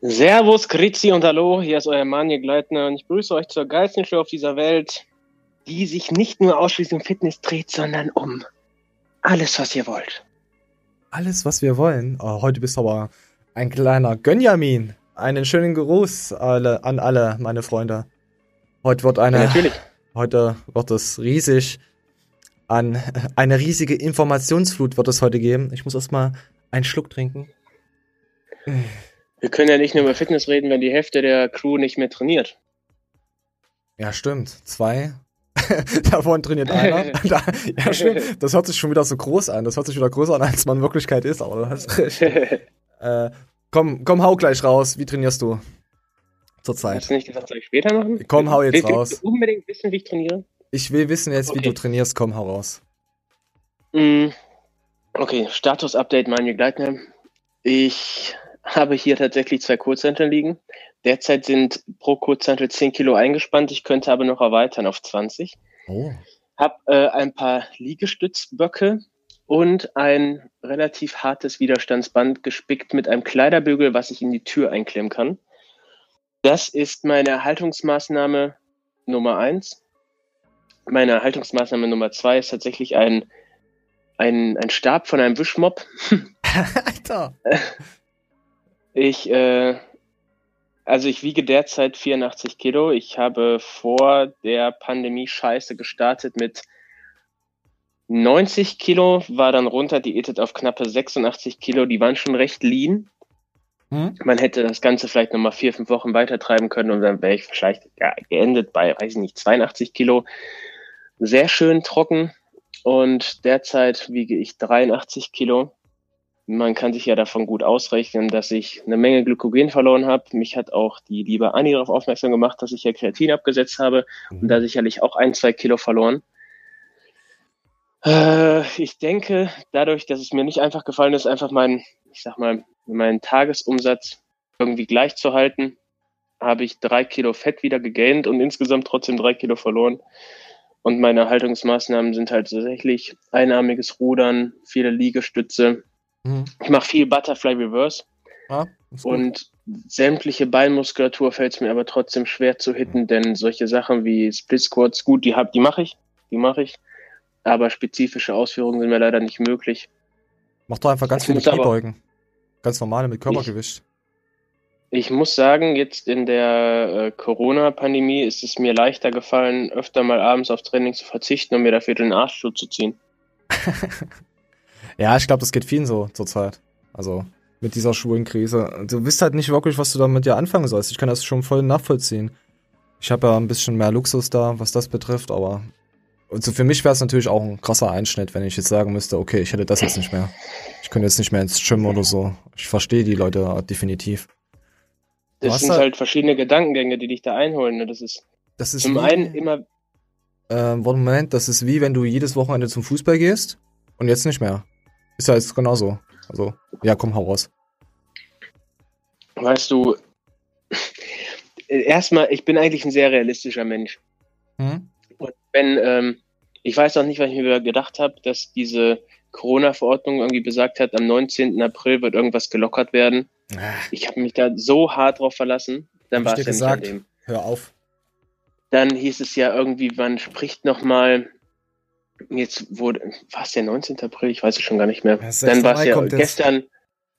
Servus, Grüezi und Hallo, hier ist euer Manje Gleitner und ich grüße euch zur geilsten Show auf dieser Welt, die sich nicht nur ausschließlich um Fitness dreht, sondern um alles, was ihr wollt. Alles, was wir wollen? Oh, heute bist du aber ein kleiner Gönjamin. Einen schönen Gruß alle, an alle, meine Freunde. Heute wird eine. Ja, natürlich. Heute wird es riesig an eine riesige Informationsflut wird es heute geben. Ich muss erstmal einen Schluck trinken. Wir können ja nicht nur über Fitness reden, wenn die Hälfte der Crew nicht mehr trainiert. Ja, stimmt. Zwei. Davon trainiert einer. da, ja, stimmt. Das hört sich schon wieder so groß an. Das hört sich wieder größer an, als man in Wirklichkeit ist, aber hast recht. äh, komm, komm, hau gleich raus. Wie trainierst du? Zurzeit. Hast du nicht gesagt, soll ich später machen? Komm, hau jetzt Willst raus. du unbedingt wissen, wie ich trainiere? Ich will wissen jetzt, wie Okay. du trainierst. Komm, hau raus. Mm, Okay, Status-Update Manje Gleitner. Ich habe hier tatsächlich zwei Kurzhanteln liegen. Derzeit sind pro Kurzhantel 10 Kilo eingespannt. Ich könnte aber noch erweitern auf 20. Oh. Hab äh, ein paar Liegestützböcke und ein relativ hartes Widerstandsband gespickt mit einem Kleiderbügel, was ich in die Tür einklemmen kann. Das ist meine Erhaltungsmaßnahme Nummer eins. Meine Erhaltungsmaßnahme Nummer zwei ist tatsächlich ein, ein, ein Stab von einem Wischmopp. Alter. Ich, äh, also ich wiege derzeit 84 Kilo. Ich habe vor der Pandemie Scheiße gestartet mit 90 Kilo, war dann runter diätet auf knappe 86 Kilo. Die waren schon recht lean. Hm? Man hätte das Ganze vielleicht nochmal vier, fünf Wochen weiter treiben können und dann wäre ich vielleicht ja, geendet bei, weiß ich nicht, 82 Kilo. Sehr schön trocken und derzeit wiege ich 83 Kilo. Man kann sich ja davon gut ausrechnen, dass ich eine Menge Glykogen verloren habe. Mich hat auch die liebe Anni darauf aufmerksam gemacht, dass ich ja Kreatin abgesetzt habe und da sicherlich auch ein, zwei Kilo verloren. Äh, ich denke, dadurch, dass es mir nicht einfach gefallen ist, einfach meinen, ich sag mal, meinen Tagesumsatz irgendwie gleich zu halten, habe ich drei Kilo Fett wieder gegaint und insgesamt trotzdem drei Kilo verloren. Und meine Erhaltungsmaßnahmen sind halt tatsächlich einarmiges Rudern, viele Liegestütze. Hm. Ich mache viel Butterfly Reverse gut. und sämtliche Beinmuskulatur fällt es mir aber trotzdem schwer zu hitten, denn solche Sachen wie Split Squats, gut, die hab, die mache ich, die mache ich, aber spezifische Ausführungen sind mir leider nicht möglich. Mach doch einfach ganz Ich viele Kniebeugen. Ganz normale mit Körpergewicht. Ich muss sagen, jetzt in der äh, Corona-Pandemie ist es mir leichter gefallen, öfter mal abends auf Training zu verzichten und mir dafür den Arsch zuzuziehen. Ja, ich glaube, das geht vielen so zurzeit. Also mit dieser schwulen Krise. Du wisst halt nicht wirklich, was du damit ja anfangen sollst. Ich kann das schon voll nachvollziehen. Ich habe ja ein bisschen mehr Luxus da, was das betrifft, aber also für mich wäre es natürlich auch ein krasser Einschnitt, wenn ich jetzt sagen müsste, okay, ich hätte das jetzt nicht mehr. Ich könnte jetzt nicht mehr ins Gym oder so. Ich verstehe die Leute definitiv. Das sind da- halt verschiedene Gedankengänge, die dich da einholen. Ne? Das ist Das ist zum wie, einen immer, ähm, Moment, das ist wie wenn du jedes Wochenende zum Fußball gehst und jetzt nicht mehr. Ist ja jetzt genauso. Also, ja, komm, hau raus. weißt du, erstmal, ich bin eigentlich ein sehr realistischer Mensch. Hm? Und wenn, ähm, ich weiß auch nicht, was ich mir gedacht habe, dass diese Corona-Verordnung irgendwie besagt hat, am 19. April wird irgendwas gelockert werden. Ah, Ich habe mich da so hart drauf verlassen, dann war ich es ja nicht gesagt? Hör auf. Dann hieß es ja irgendwie, man spricht nochmal, jetzt wurde, war es der 19. April? Ich weiß es schon gar nicht mehr. Ja, 6. Dann war es ja jetzt. gestern,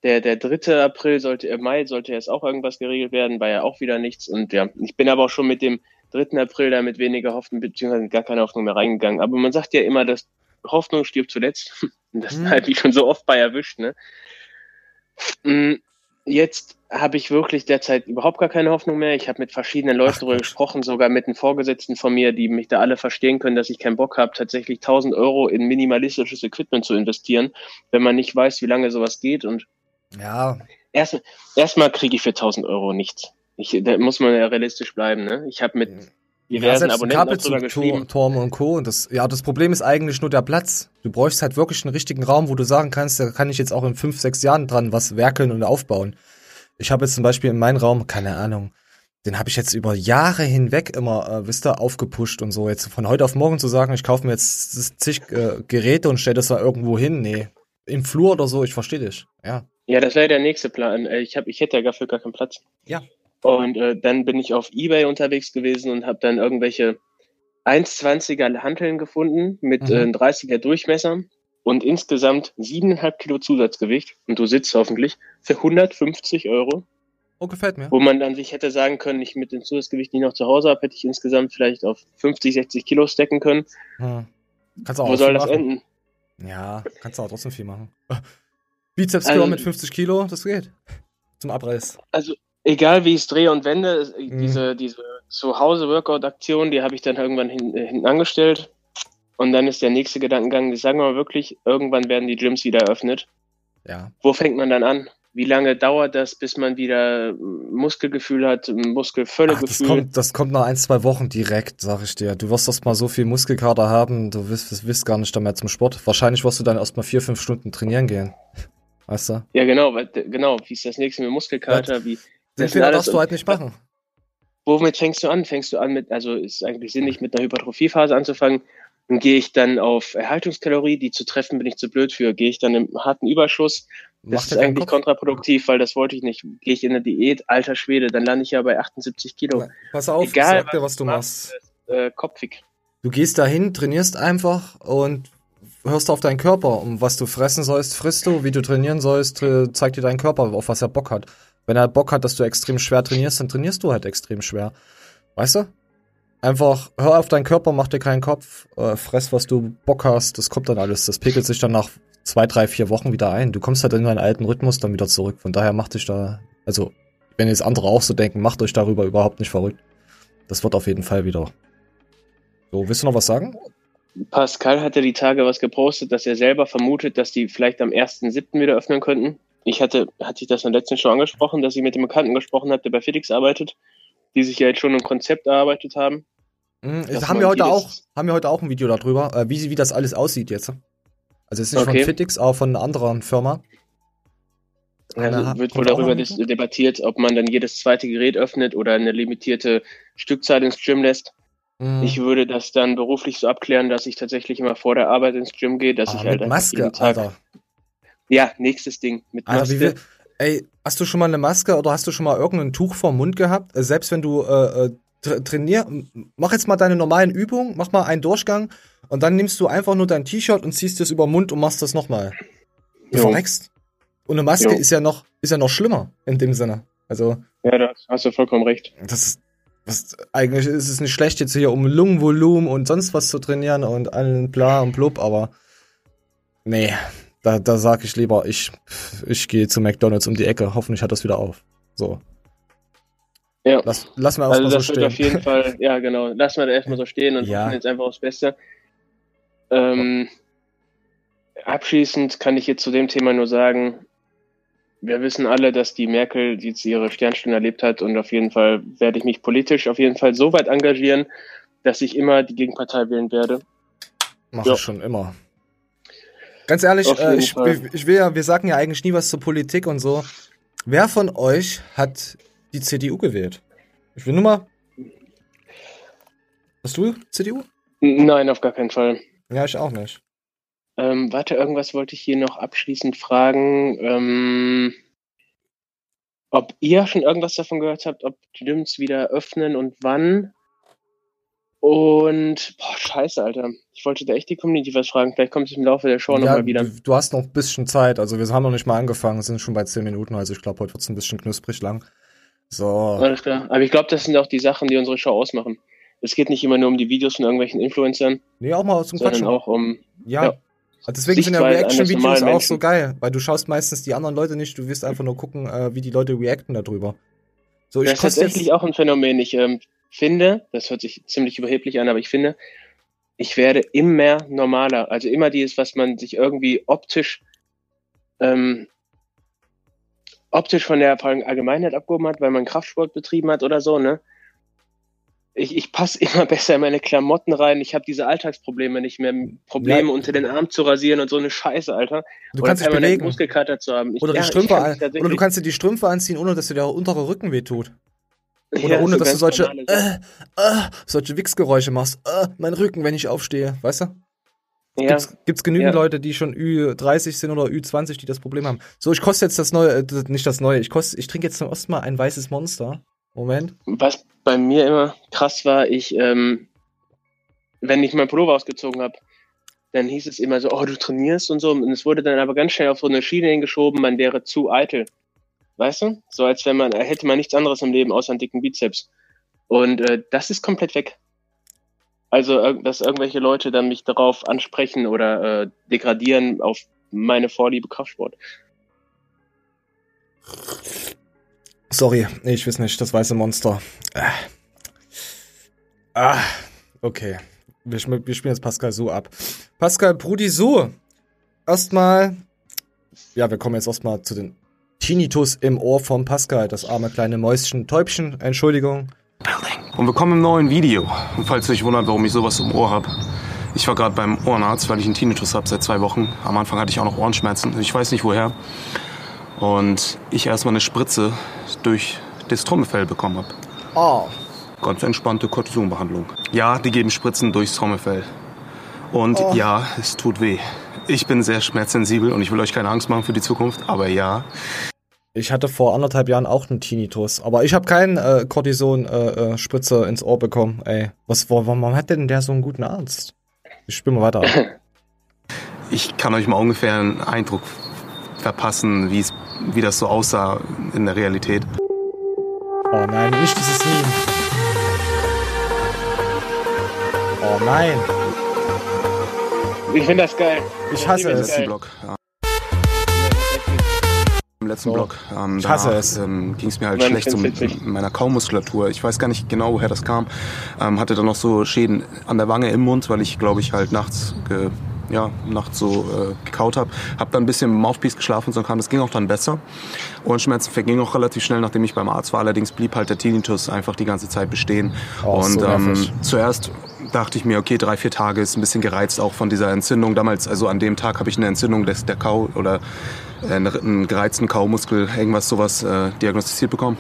der, der 3. April sollte, äh, Mai sollte jetzt auch irgendwas geregelt werden, war ja auch wieder nichts. Und ja, ich bin aber auch schon mit dem 3. April da mit weniger Hoffnung, beziehungsweise gar keine Hoffnung mehr reingegangen. Aber man sagt ja immer, dass Hoffnung stirbt zuletzt. Und das Hm. hat mich schon so oft bei erwischt, ne? Jetzt habe ich wirklich derzeit überhaupt gar keine Hoffnung mehr. Ich habe mit verschiedenen Leuten Ach, darüber Quatsch. gesprochen, sogar mit den Vorgesetzten von mir, die mich da alle verstehen können, dass ich keinen Bock habe, tatsächlich 1000 Euro in minimalistisches Equipment zu investieren, wenn man nicht weiß, wie lange sowas geht. Und Ja, erst- erstmal kriege ich für 1000 Euro nichts. Ich, da muss man ja realistisch bleiben. Ne? Ich habe mit diversen selbst ein Abonnenten Kabelzug, geschrieben. Turm und Co. Und das, ja, das Problem ist eigentlich nur der Platz. Du bräuchst halt wirklich einen richtigen Raum, wo du sagen kannst, da kann ich jetzt auch in fünf, sechs Jahren dran was werkeln und aufbauen. Ich habe jetzt zum Beispiel in meinem Raum, keine Ahnung, den habe ich jetzt über Jahre hinweg immer, äh, wisst ihr, aufgepusht und so. Jetzt von heute auf morgen zu sagen, ich kaufe mir jetzt zig äh, Geräte und stelle das da irgendwo hin, nee. Im Flur oder so, ich verstehe dich. Ja. Ja, das wäre der nächste Plan. Äh, ich, hab, ich hätte ja dafür gar keinen Platz. Ja. Und äh, dann bin ich auf Ebay unterwegs gewesen und habe dann irgendwelche 1,20er Hanteln gefunden mit Mhm. äh, 30er Durchmesser und insgesamt 7,5 Kilo Zusatzgewicht. Und du sitzt hoffentlich für 150 Euro, Oh, gefällt mir. wo man dann sich hätte sagen können, ich mit dem Zusatzgewicht, die ich noch zu Hause habe, hätte ich insgesamt vielleicht auf 50, 60 Kilo stecken können. Hm. Kannst du auch Wo soll das machen. enden? Ja, kannst du auch trotzdem viel machen. Bizeps Also- mit 50 Kilo, das geht. Zum Abreiß. Also egal wie ich es drehe und wende, Mhm. diese, diese Zuhause-Workout-Aktion, die habe ich dann irgendwann hin, äh, hinten angestellt. Und dann ist der nächste Gedankengang, sagen wir mal wirklich, irgendwann werden die Gyms wieder eröffnet. Ja. Wo fängt man dann an? Wie lange dauert das, bis man wieder mm, Muskelgefühl hat, mm, Ach, das Muskelvöllegefühl? kommt, das kommt nach ein, zwei Wochen direkt, sag ich dir. Du wirst erst mal so viel Muskelkater haben, du wirst, wirst gar nicht mehr zum Sport. Wahrscheinlich wirst du dann erst mal vier, fünf Stunden trainieren gehen. Weißt du? Ja, genau, genau. Wie ist das nächste mit Muskelkater? Wie, Den das alles- darfst du halt nicht machen. womit fängst du an? Fängst du an mit, also ist eigentlich sinnig, mit einer Hypertrophiephase anzufangen. Dann gehe ich dann auf Erhaltungskalorie, die zu treffen bin ich zu blöd für. Gehe ich dann im harten Überschuss. Das Mach ist eigentlich Kopf. kontraproduktiv, weil das wollte ich nicht. Gehe ich in eine Diät, alter Schwede, dann lande ich ja bei 78 Kilo. Pass auf, Egal, sag dir, was du machst. Äh, kopfig. Du gehst dahin, trainierst einfach und hörst auf deinen Körper. Um was du fressen sollst, frisst du. Wie du trainieren sollst, tra- zeigt dir dein Körper, auf was er Bock hat. Wenn er Bock hat, dass du extrem schwer trainierst, dann trainierst du halt extrem schwer. Weißt du? Einfach hör auf deinen Körper, mach dir keinen Kopf, äh, fress, was du Bock hast. Das kommt dann alles. Das pegelt sich dann nach zwei, drei, vier Wochen wieder ein. Du kommst halt in deinen alten Rhythmus dann wieder zurück. Von daher macht dich da, also, wenn jetzt andere auch so denken, macht euch darüber überhaupt nicht verrückt. Das wird auf jeden Fall wieder. So, willst du noch was sagen? Pascal hatte die Tage was gepostet, dass er selber vermutet, dass die vielleicht am 1.7. wieder öffnen könnten. Ich hatte, hatte ich das in der letzten Show angesprochen, dass ich mit dem Bekannten gesprochen habe, der bei FedEx arbeitet, die sich ja jetzt schon ein Konzept erarbeitet haben. Mhm, haben wir heute auch, haben wir heute auch ein Video darüber, äh, wie, wie das alles aussieht jetzt. Also jetzt nicht Okay. von Fitix, aber von einer anderen Firma. Also Eine- wird wohl darüber debattiert, ob man dann jedes zweite Gerät öffnet oder eine limitierte Stückzahl ins Gym lässt. Mhm. Ich würde das dann beruflich so abklären, dass ich tatsächlich immer vor der Arbeit ins Gym gehe, dass Ah, ich halt mit Maske, jeden Tag. Alter. Ja, nächstes Ding mit Alter, Maske. ey, hast du schon mal eine Maske oder hast du schon mal irgendein Tuch vorm Mund gehabt? Äh, Selbst wenn du äh, äh, tra trainier, mach jetzt mal deine normalen Übungen, mach mal einen Durchgang und dann nimmst du einfach nur dein T-Shirt und ziehst es über den Mund und machst das nochmal. Du Jo. verreckst. Und eine Maske Jo. ist ja noch, ist ja noch schlimmer in dem Sinne. Also, Ja, da hast du vollkommen recht. das ist, das, eigentlich ist es nicht schlecht, jetzt hier um Lungenvolumen und sonst was zu trainieren und allen bla und blub, aber nee, da, da sag ich lieber, ich, ich gehe zu McDonalds um die Ecke, hoffentlich hat das wieder auf. So. Ja. Lass, lass mal Also erstmal so das wird stehen. auf jeden Fall, ja genau, lass mal da erstmal so stehen und Ja. hoffen jetzt einfach aufs Beste. Ähm, abschließend kann ich jetzt zu dem Thema nur sagen, wir wissen alle, dass die Merkel jetzt ihre Sternstunde erlebt hat und auf jeden Fall werde ich mich politisch auf jeden Fall so weit engagieren, dass ich immer die Gegenpartei wählen werde. Mach Ja. ich schon immer. Ganz ehrlich, äh, ich, ich will ja, wir sagen ja eigentlich nie was zur Politik und so. Wer von euch hat die CDU gewählt? Ich will nur mal. Hast du CDU? Nein, auf gar keinen Fall. Ja, ich auch nicht. Ähm, warte, irgendwas wollte ich hier noch abschließend fragen. Ähm, ob ihr schon irgendwas davon gehört habt, ob Gyms wieder öffnen und wann? Und, boah, scheiße, Alter. Ich wollte da echt die Community was fragen. Vielleicht kommt es im Laufe der Show ja, nochmal wieder. Du, du hast noch ein bisschen Zeit. Also wir haben noch nicht mal angefangen, sind schon bei 10 Minuten. Also ich glaube, heute wird es ein bisschen knusprig lang. So. Alles klar. Aber ich glaube, das sind auch die Sachen, die unsere Show ausmachen. Es geht nicht immer nur um die Videos von irgendwelchen Influencern, Nee, auch mal zum sondern Quatschen. auch um, Ja. Ja. Also Deswegen sind ja Sichtweise Reaction-Videos auch Menschen. so geil, weil du schaust meistens die anderen Leute nicht, du wirst einfach nur gucken, äh, wie die Leute reacten darüber. So, ich das ist tatsächlich auch ein Phänomen. Ich ähm, finde, das hört sich ziemlich überheblich an, aber ich finde, ich werde immer normaler. Also immer dieses, was man sich irgendwie optisch, ähm, optisch von der Allgemeinheit abgehoben hat, weil man Kraftsport betrieben hat oder so, ne? Ich, ich passe immer besser in meine Klamotten rein. Ich habe diese Alltagsprobleme nicht mehr. Probleme Ja. unter den Arm zu rasieren und so eine Scheiße, Alter. du Oder kannst dich bewegen. Muskelkater zu haben. Ich, Oder ja, die Strümpfe mich oder du kannst dir die Strümpfe anziehen, ohne dass dir der untere Rücken wehtut. Oder Ja, ohne, so dass du solche, äh, äh, solche Wichsgeräusche machst. Äh, mein Rücken, wenn ich aufstehe, weißt du? ja. Gibt es genügend ja. Leute, die schon Ü30 sind oder Ü20, die das Problem haben. So, ich koste jetzt das neue, äh, nicht das neue, ich koste, ich trinke jetzt zum ersten Mal ein weißes Monster. Moment. Was bei mir immer krass war, ich, ähm, wenn ich mein Pullover ausgezogen habe, dann hieß es immer so, oh, du trainierst und so. Und es wurde dann aber ganz schnell auf so eine Schiene hingeschoben, man wäre zu eitel. Weißt du? So als wenn man, hätte man nichts anderes im Leben außer einen dicken Bizeps. Und äh, das ist komplett weg. Also, dass irgendwelche Leute dann mich darauf ansprechen oder äh, degradieren auf meine Vorliebe Kraftsport. Sorry, ich weiß nicht, das weiße Monster. Ah, ah okay. Wir, wir, spielen jetzt Pascal so ab. Pascal Brudi so. Erstmal, ja, wir kommen jetzt erstmal zu den Tinnitus im Ohr von Pascal, das arme kleine Mäuschen, Täubchen, Entschuldigung. Und willkommen im neuen Video. Und falls ihr euch wundert, warum ich sowas im Ohr habe. Ich war gerade beim Ohrenarzt, weil ich einen Tinnitus habe seit zwei Wochen. Am Anfang hatte ich auch noch Ohrenschmerzen. Ich weiß nicht woher. Und ich erstmal eine Spritze durch das Trommelfell bekommen habe. Oh. Ganz entspannte Kortisonbehandlung. Ja, die geben Spritzen durchs Trommelfell. Und oh. ja, es tut weh. Ich bin sehr schmerzsensibel und ich will euch keine Angst machen für die Zukunft, aber ja. Ich hatte vor anderthalb Jahren auch einen Tinnitus, aber ich habe keinen äh, Cortison-Spritze äh, äh ins Ohr bekommen. Ey, was, warum hat denn der so einen guten Arzt? Ich spiele mal weiter. Ich kann euch mal ungefähr einen Eindruck verpassen, wie wie das so aussah in der Realität. Oh nein, nicht dieses Meme. Oh nein. Ich finde das geil. Ich hasse es. Block, ja letzten so. Block. Ähm, ich hasse es. Ähm, ging es mir halt Nein, schlecht so mit meiner Kaumuskulatur. Ich weiß gar nicht genau, woher das kam. Ähm, hatte dann noch so Schäden an der Wange im Mund, weil ich, glaube ich, halt nachts ge ja, nachts so äh, gekaut habe. Hab dann ein bisschen im Mouthpiece geschlafen, so kam das ging auch dann besser. Ohrenschmerzen vergingen auch relativ schnell, nachdem ich beim Arzt war. Allerdings blieb halt der Tinnitus einfach die ganze Zeit bestehen. Oh, und so ähm, zuerst dachte ich mir, okay, drei, vier Tage ist ein bisschen gereizt auch von dieser Entzündung. Damals, also an dem Tag habe ich eine Entzündung des, der Kau oder äh, einen gereizten Kaumuskel, irgendwas sowas äh, diagnostiziert bekommen.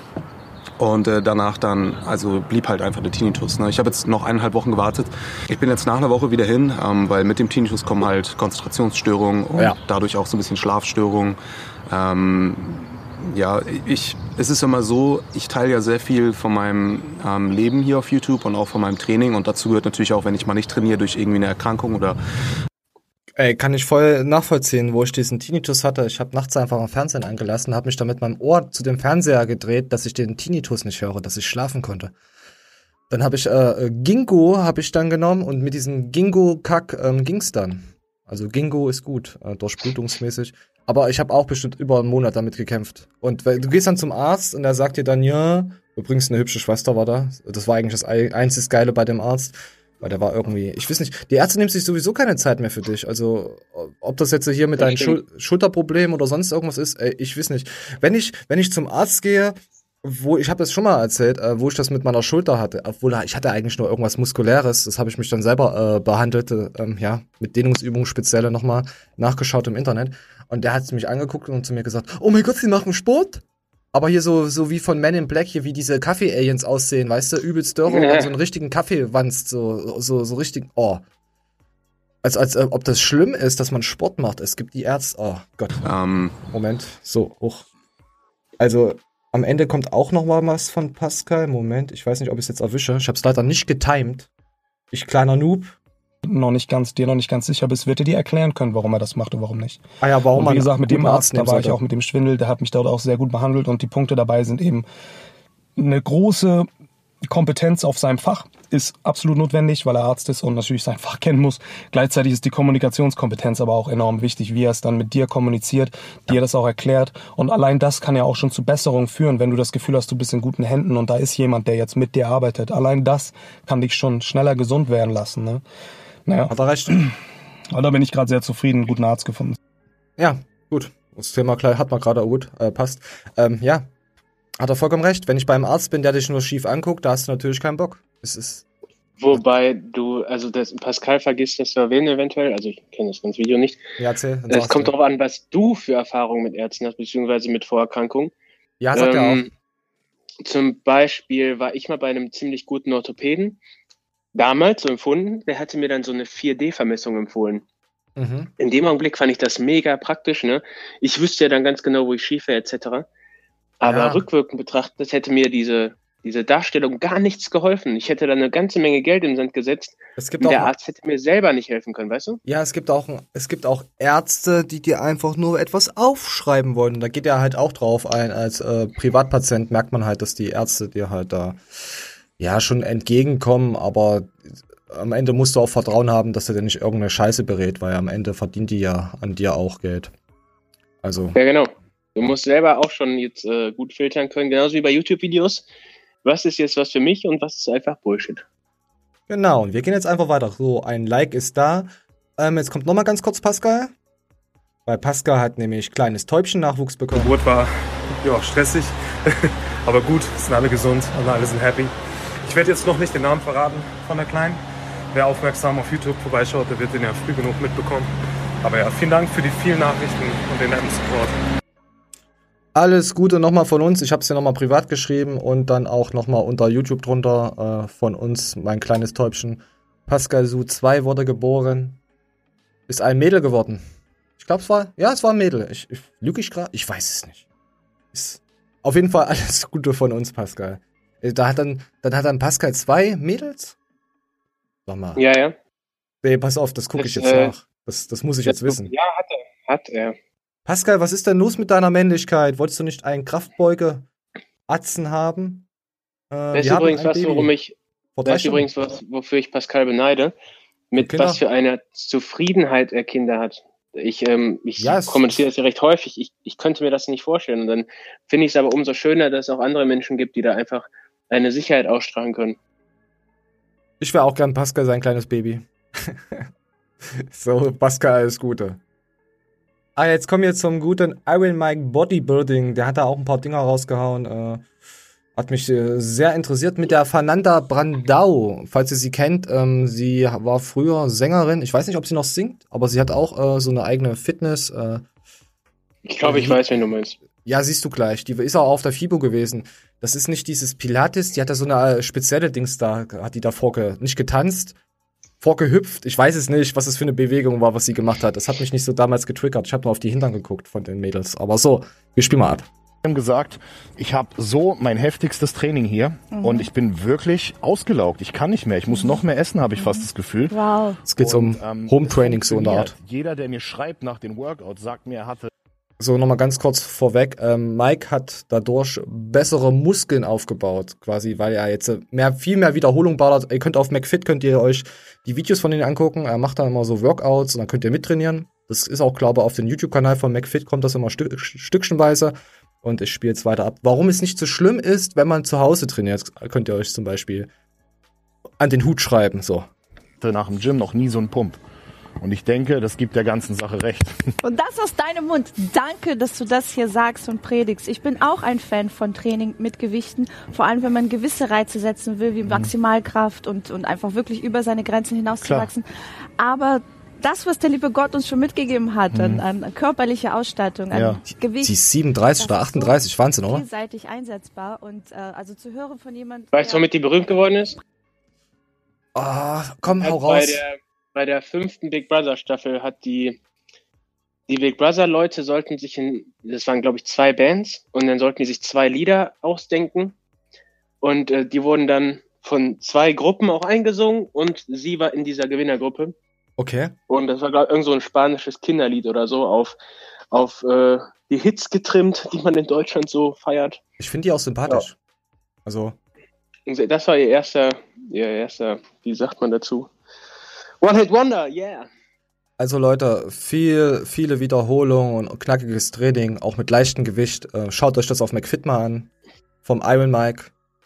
Und äh, danach dann, also blieb halt einfach der Tinnitus. Ne? Ich habe jetzt noch eineinhalb Wochen gewartet. Ich bin jetzt nach einer Woche wieder hin, ähm, weil mit dem Tinnitus kommen halt Konzentrationsstörungen und ja. dadurch auch so ein bisschen Schlafstörungen. Ähm, ja, ich, es ist immer so, ich teile ja sehr viel von meinem ähm, Leben hier auf YouTube und auch von meinem Training und dazu gehört natürlich auch, wenn ich mal nicht trainiere durch irgendwie eine Erkrankung oder Ey, kann ich voll nachvollziehen, wo ich diesen Tinnitus hatte. Ich habe nachts einfach am Fernsehen angelassen, habe mich dann mit meinem Ohr zu dem Fernseher gedreht, dass ich den Tinnitus nicht höre, dass ich schlafen konnte. Dann habe ich äh, Ginkgo habe ich dann genommen und mit diesem Ginkgo-Kack ähm, ging's dann. Also Ginkgo ist gut, äh, durchblutungsmäßig. Aber ich habe auch bestimmt über einen Monat damit gekämpft. Und weil, du gehst dann zum Arzt und er sagt dir dann, ja, übrigens eine hübsche Schwester war da. Das war eigentlich das einzig Geile bei dem Arzt. Weil der war irgendwie, ich weiß nicht, die Ärzte nehmen sich sowieso keine Zeit mehr für dich. Also, ob das jetzt hier mit deinem Schul Schulterproblem oder sonst irgendwas ist, ey, ich weiß nicht. Wenn ich, wenn ich zum Arzt gehe, wo, ich habe das schon mal erzählt, äh, wo ich das mit meiner Schulter hatte, obwohl ich hatte eigentlich nur irgendwas Muskuläres, das habe ich mich dann selber äh, behandelt, äh, ja, mit Dehnungsübungen spezielle nochmal nachgeschaut im Internet. Und der hat mich angeguckt und zu mir gesagt, oh mein Gott, Sie machen Sport? Aber hier so, so wie von Men in Black, hier wie diese Kaffee-Aliens aussehen, weißt du, übelst Dörre ja. und so einen richtigen Kaffee wanzt, so, so, so richtig, oh. Als, als äh, ob das schlimm ist, dass man Sport macht. Es gibt die Ärzte, oh Gott. Um. Ähm. Moment, so, hoch. Also, am Ende kommt auch noch mal was von Pascal. Moment, ich weiß nicht, ob ich es jetzt erwische. Ich habe es leider nicht getimed. Ich kleiner Noob noch nicht ganz, dir noch nicht ganz sicher bist, wird er dir erklären können, warum er das macht und warum nicht. Ah ja, warum und wie gesagt, mit dem Arzt, da war ich auch mit dem Schwindel, der hat mich dort auch sehr gut behandelt und die Punkte dabei sind eben eine große Kompetenz auf seinem Fach ist absolut notwendig, weil er Arzt ist und natürlich sein Fach kennen muss. Gleichzeitig ist die Kommunikationskompetenz aber auch enorm wichtig, wie er es dann mit dir kommuniziert, dir das auch erklärt. Und allein das kann ja auch schon zu Besserungen führen, wenn du das Gefühl hast, du bist in guten Händen und da ist jemand, der jetzt mit dir arbeitet. Allein das kann dich schon schneller gesund werden lassen. Ne? Naja. Hat er recht. Aber da bin ich gerade sehr zufrieden, einen guten Arzt gefunden. Ja, gut. Das Thema hat man gerade gut, äh, passt. Ähm, ja, hat er vollkommen recht. Wenn ich beim Arzt bin, der dich nur schief anguckt, da hast du natürlich keinen Bock. Es ist. Wobei du, also das, Pascal vergisst das zu erwähnen eventuell, also ich kenne das ganze Video nicht. Ja, erzähl. Es kommt darauf an, was du für Erfahrungen mit Ärzten hast, beziehungsweise mit Vorerkrankungen. Ja, sagt ähm, er auch. Zum Beispiel war ich mal bei einem ziemlich guten Orthopäden, damals so empfunden, der hatte mir dann so eine 4D-Vermessung empfohlen. Mhm. In dem Augenblick fand ich das mega praktisch. Ne? Ich wüsste ja dann ganz genau, wo ich schiefe etc. Aber ja. rückwirkend betrachtet hätte mir diese, diese Darstellung gar nichts geholfen. Ich hätte da eine ganze Menge Geld im Sand gesetzt. Es gibt und der Arzt hätte mir selber nicht helfen können, weißt du? Ja, es gibt auch, es gibt auch Ärzte, die dir einfach nur etwas aufschreiben wollen. Da geht er halt auch drauf ein. Als äh, Privatpatient merkt man halt, dass die Ärzte dir halt da ja schon entgegenkommen, aber am Ende musst du auch Vertrauen haben, dass er dir nicht irgendeine Scheiße berät, weil am Ende verdient die ja an dir auch Geld. Also. Ja, genau. Du musst selber auch schon jetzt äh, gut filtern können, genauso wie bei YouTube-Videos. Was ist jetzt was für mich und was ist einfach Bullshit? Genau, und wir gehen jetzt einfach weiter. So, ein Like ist da. Ähm, jetzt kommt nochmal ganz kurz Pascal. Weil Pascal hat nämlich kleines Täubchen-Nachwuchs bekommen. Geburt war ja, stressig, aber gut, sind alle gesund, also alle sind happy. Ich werde jetzt noch nicht den Namen verraten von der Kleinen. Wer aufmerksam auf YouTube vorbeischaut, der wird den ja früh genug mitbekommen. Aber ja, vielen Dank für die vielen Nachrichten und den netten Support. Alles Gute nochmal von uns. Ich habe es dir nochmal privat geschrieben und dann auch nochmal unter YouTube drunter äh, von uns, mein kleines Täubchen. Pascal Su 2 wurde geboren. Ist ein Mädel geworden. Ich glaube, es war, ja, es war ein Mädel. Ich, ich lüge ich gerade? Ich weiß es nicht. Ist auf jeden Fall alles Gute von uns, Pascal. Äh, da hat dann, dann hat dann Pascal zwei Mädels? Sag mal. Ja, ja. Nee, pass auf, das gucke ich jetzt äh, nach. Das, das muss ich jetzt wissen. Ja, hat er. Hat er. Pascal, was ist denn los mit deiner Männlichkeit? Wolltest du nicht einen Kraftbeuge-Atzen haben? Äh, das ist übrigens was, worum ich. Das ist übrigens was, wofür ich Pascal beneide. Mit was für einer Zufriedenheit er Kinder hat. Ich, ähm, ich ja, kommentiere das ja recht häufig. Ich, ich könnte mir das nicht vorstellen. Und dann finde ich es aber umso schöner, dass es auch andere Menschen gibt, die da einfach eine Sicherheit ausstrahlen können. Ich wäre auch gern Pascal sein kleines Baby. so, Pascal, alles Gute. Ah, jetzt kommen wir zum guten Iron Mike Bodybuilding. Der hat da auch ein paar Dinger rausgehauen. Äh, hat mich äh, sehr interessiert mit der Fernanda Brandau. Falls ihr sie kennt, ähm, sie war früher Sängerin. Ich weiß nicht, ob sie noch singt, aber sie hat auch äh, so eine eigene Fitness. Äh, ich glaube, ich weiß, wen du meinst. Ja, siehst du gleich. Die ist auch auf der FIBO gewesen. Das ist nicht dieses Pilates, die hat da so eine äh, spezielle Dings da, hat die da vorge, nicht getanzt, vorgehüpft. Ich weiß es nicht, was es für eine Bewegung war, was sie gemacht hat. Das hat mich nicht so damals getriggert. Ich habe nur auf die Hintern geguckt von den Mädels. Aber so, wir spielen mal ab gesagt, ich habe so mein heftigstes Training hier mhm. und ich bin wirklich ausgelaugt. Ich kann nicht mehr. Ich muss noch mehr essen, habe ich fast das Gefühl. Wow. Es geht um ähm, Home Training so in der Art. Jeder, der mir schreibt nach den Workouts, sagt mir, er hatte so, nochmal ganz kurz vorweg. Ähm, Mike hat dadurch bessere Muskeln aufgebaut, quasi, weil er jetzt mehr, viel mehr Wiederholung ballert. Ihr könnt auf McFit, könnt ihr euch die Videos von denen angucken. Er macht dann immer so Workouts und dann könnt ihr mittrainieren. Das ist auch, glaube ich, auf den YouTube-Kanal von McFit kommt das immer stück, stückchenweise. Und ich spiele jetzt weiter ab. Warum es nicht so schlimm ist, wenn man zu Hause trainiert, könnt ihr euch zum Beispiel an den Hut schreiben, so. Nach dem Gym noch nie so ein Pump. Und ich denke, das gibt der ganzen Sache recht. Und das aus deinem Mund. Danke, dass du das hier sagst und predigst. Ich bin auch ein Fan von Training mit Gewichten. Vor allem, wenn man gewisse Reize setzen will, wie mhm. Maximalkraft und, und einfach wirklich über seine Grenzen hinauszuwachsen. Aber das, was der liebe Gott uns schon mitgegeben hat, mhm. an, an körperlicher Ausstattung, an ja. Gewicht. Sie ist 37 oder 38, so Wahnsinn, oder? Vielseitig einsetzbar und äh, also zu hören von jemandem. Weißt du, womit die berühmt geworden ist? Ah, oh, komm, hau raus. Bei der bei der fünften Big Brother Staffel hat die, die Big Brother Leute sollten sich in, das waren glaube ich zwei Bands und dann sollten die sich zwei Lieder ausdenken und äh, die wurden dann von zwei Gruppen auch eingesungen und sie war in dieser Gewinnergruppe. Okay. Und das war glaube ich irgend so ein spanisches Kinderlied oder so auf, auf äh, die Hits getrimmt, die man in Deutschland so feiert. Ich finde die auch sympathisch. Ja. Also. Das war ihr erster, ihr erster, wie sagt man dazu? One Hit Wonder, yeah. Also Leute, viel, viele Wiederholungen und knackiges Training, auch mit leichtem Gewicht. Äh, schaut euch das auf McFit mal an. Vom Iron Mike.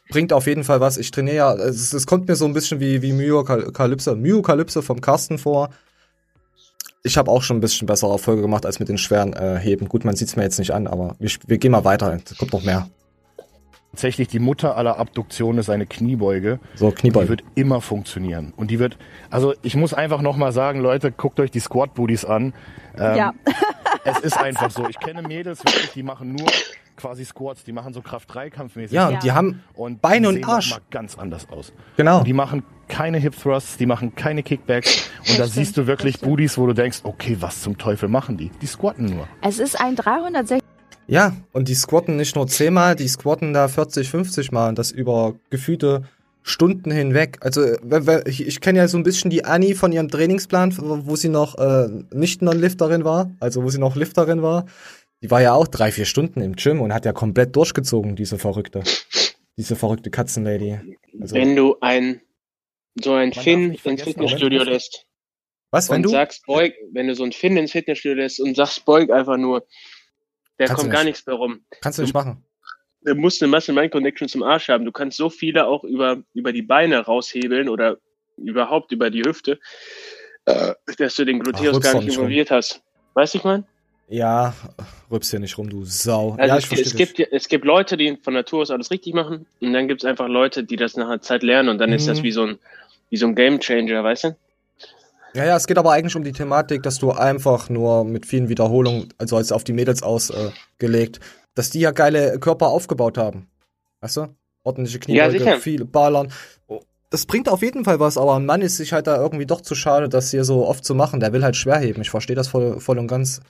Bringt auf jeden Fall was. Ich trainiere ja, es, es kommt mir so ein bisschen wie, wie Myokalypse, Myokalypse vom Carsten vor. Ich habe auch schon ein bisschen bessere Erfolge gemacht als mit den schweren äh, Heben. Gut, man sieht es mir jetzt nicht an, aber wir, wir gehen mal weiter. Es kommt noch mehr. Tatsächlich die Mutter aller Abduktion ist eine Kniebeuge. So, Kniebeuge. Die wird immer funktionieren. Und die wird, also ich muss einfach nochmal sagen, Leute, guckt euch die Squat Booties an. Ähm, ja. es ist einfach so. Ich kenne Mädels wirklich, die machen nur quasi Squats, die machen so Kraft-3-Kampfmäßig. Ja, und die haben und Beine die und sehen Arsch. mal ganz anders aus. Genau. Und die machen keine Hip Thrusts, die machen keine Kickbacks. Und Das da stimmt, siehst du wirklich. Booties, wo du denkst, okay, was zum Teufel machen die? Die squatten nur. Es ist ein 360 Ja, und die squatten nicht nur 10 Mal, die squatten da 40, 50 Mal und das über gefühlte Stunden hinweg. Also ich, kenne ja so ein bisschen die Annie von ihrem Trainingsplan, wo sie noch äh, nicht Non-Lifterin war, also wo sie noch Lifterin war. Die war ja auch drei, vier Stunden im Gym und hat ja komplett durchgezogen, diese verrückte. Diese verrückte Katzenlady. Also, Wenn du ein so ein Finn ins Fitnessstudio Moment, lässt was, wenn und du? sagst beug, wenn du so ein Finn ins Fitnessstudio lässt und sagst beug einfach nur, der Kannst kommt gar nicht. nichts mehr rum. Kannst du nicht machen. Du musst eine Muscle-Mind-Connection zum Arsch haben. Du kannst so viele auch über, über die Beine raushebeln oder überhaupt über die Hüfte, äh, dass du den Gluteus Ach, gar nicht rum. involviert hast. Weißt du, ich meine? Ja, rübs hier nicht rum, du Sau. Also ja, es, ich es, dich. gibt, es gibt Leute, die von Natur aus alles richtig machen und dann gibt es einfach Leute, die das nach einer Zeit lernen und dann ist das Mhm. wie so ein, wie so ein Game Changer, weißt du? Ja, ja, es geht aber eigentlich um die Thematik, dass du einfach nur mit vielen Wiederholungen, also als auf die Mädels ausgelegt, äh, dass die ja geile Körper aufgebaut haben. Weißt du? Ordentliche Ja, Kniebeuge, sicher. viele Ballern. Das bringt auf jeden Fall was, aber ein Mann ist sich halt da irgendwie doch zu schade, das hier so oft zu machen. Der will halt schwer heben. Ich verstehe das voll, voll und ganz.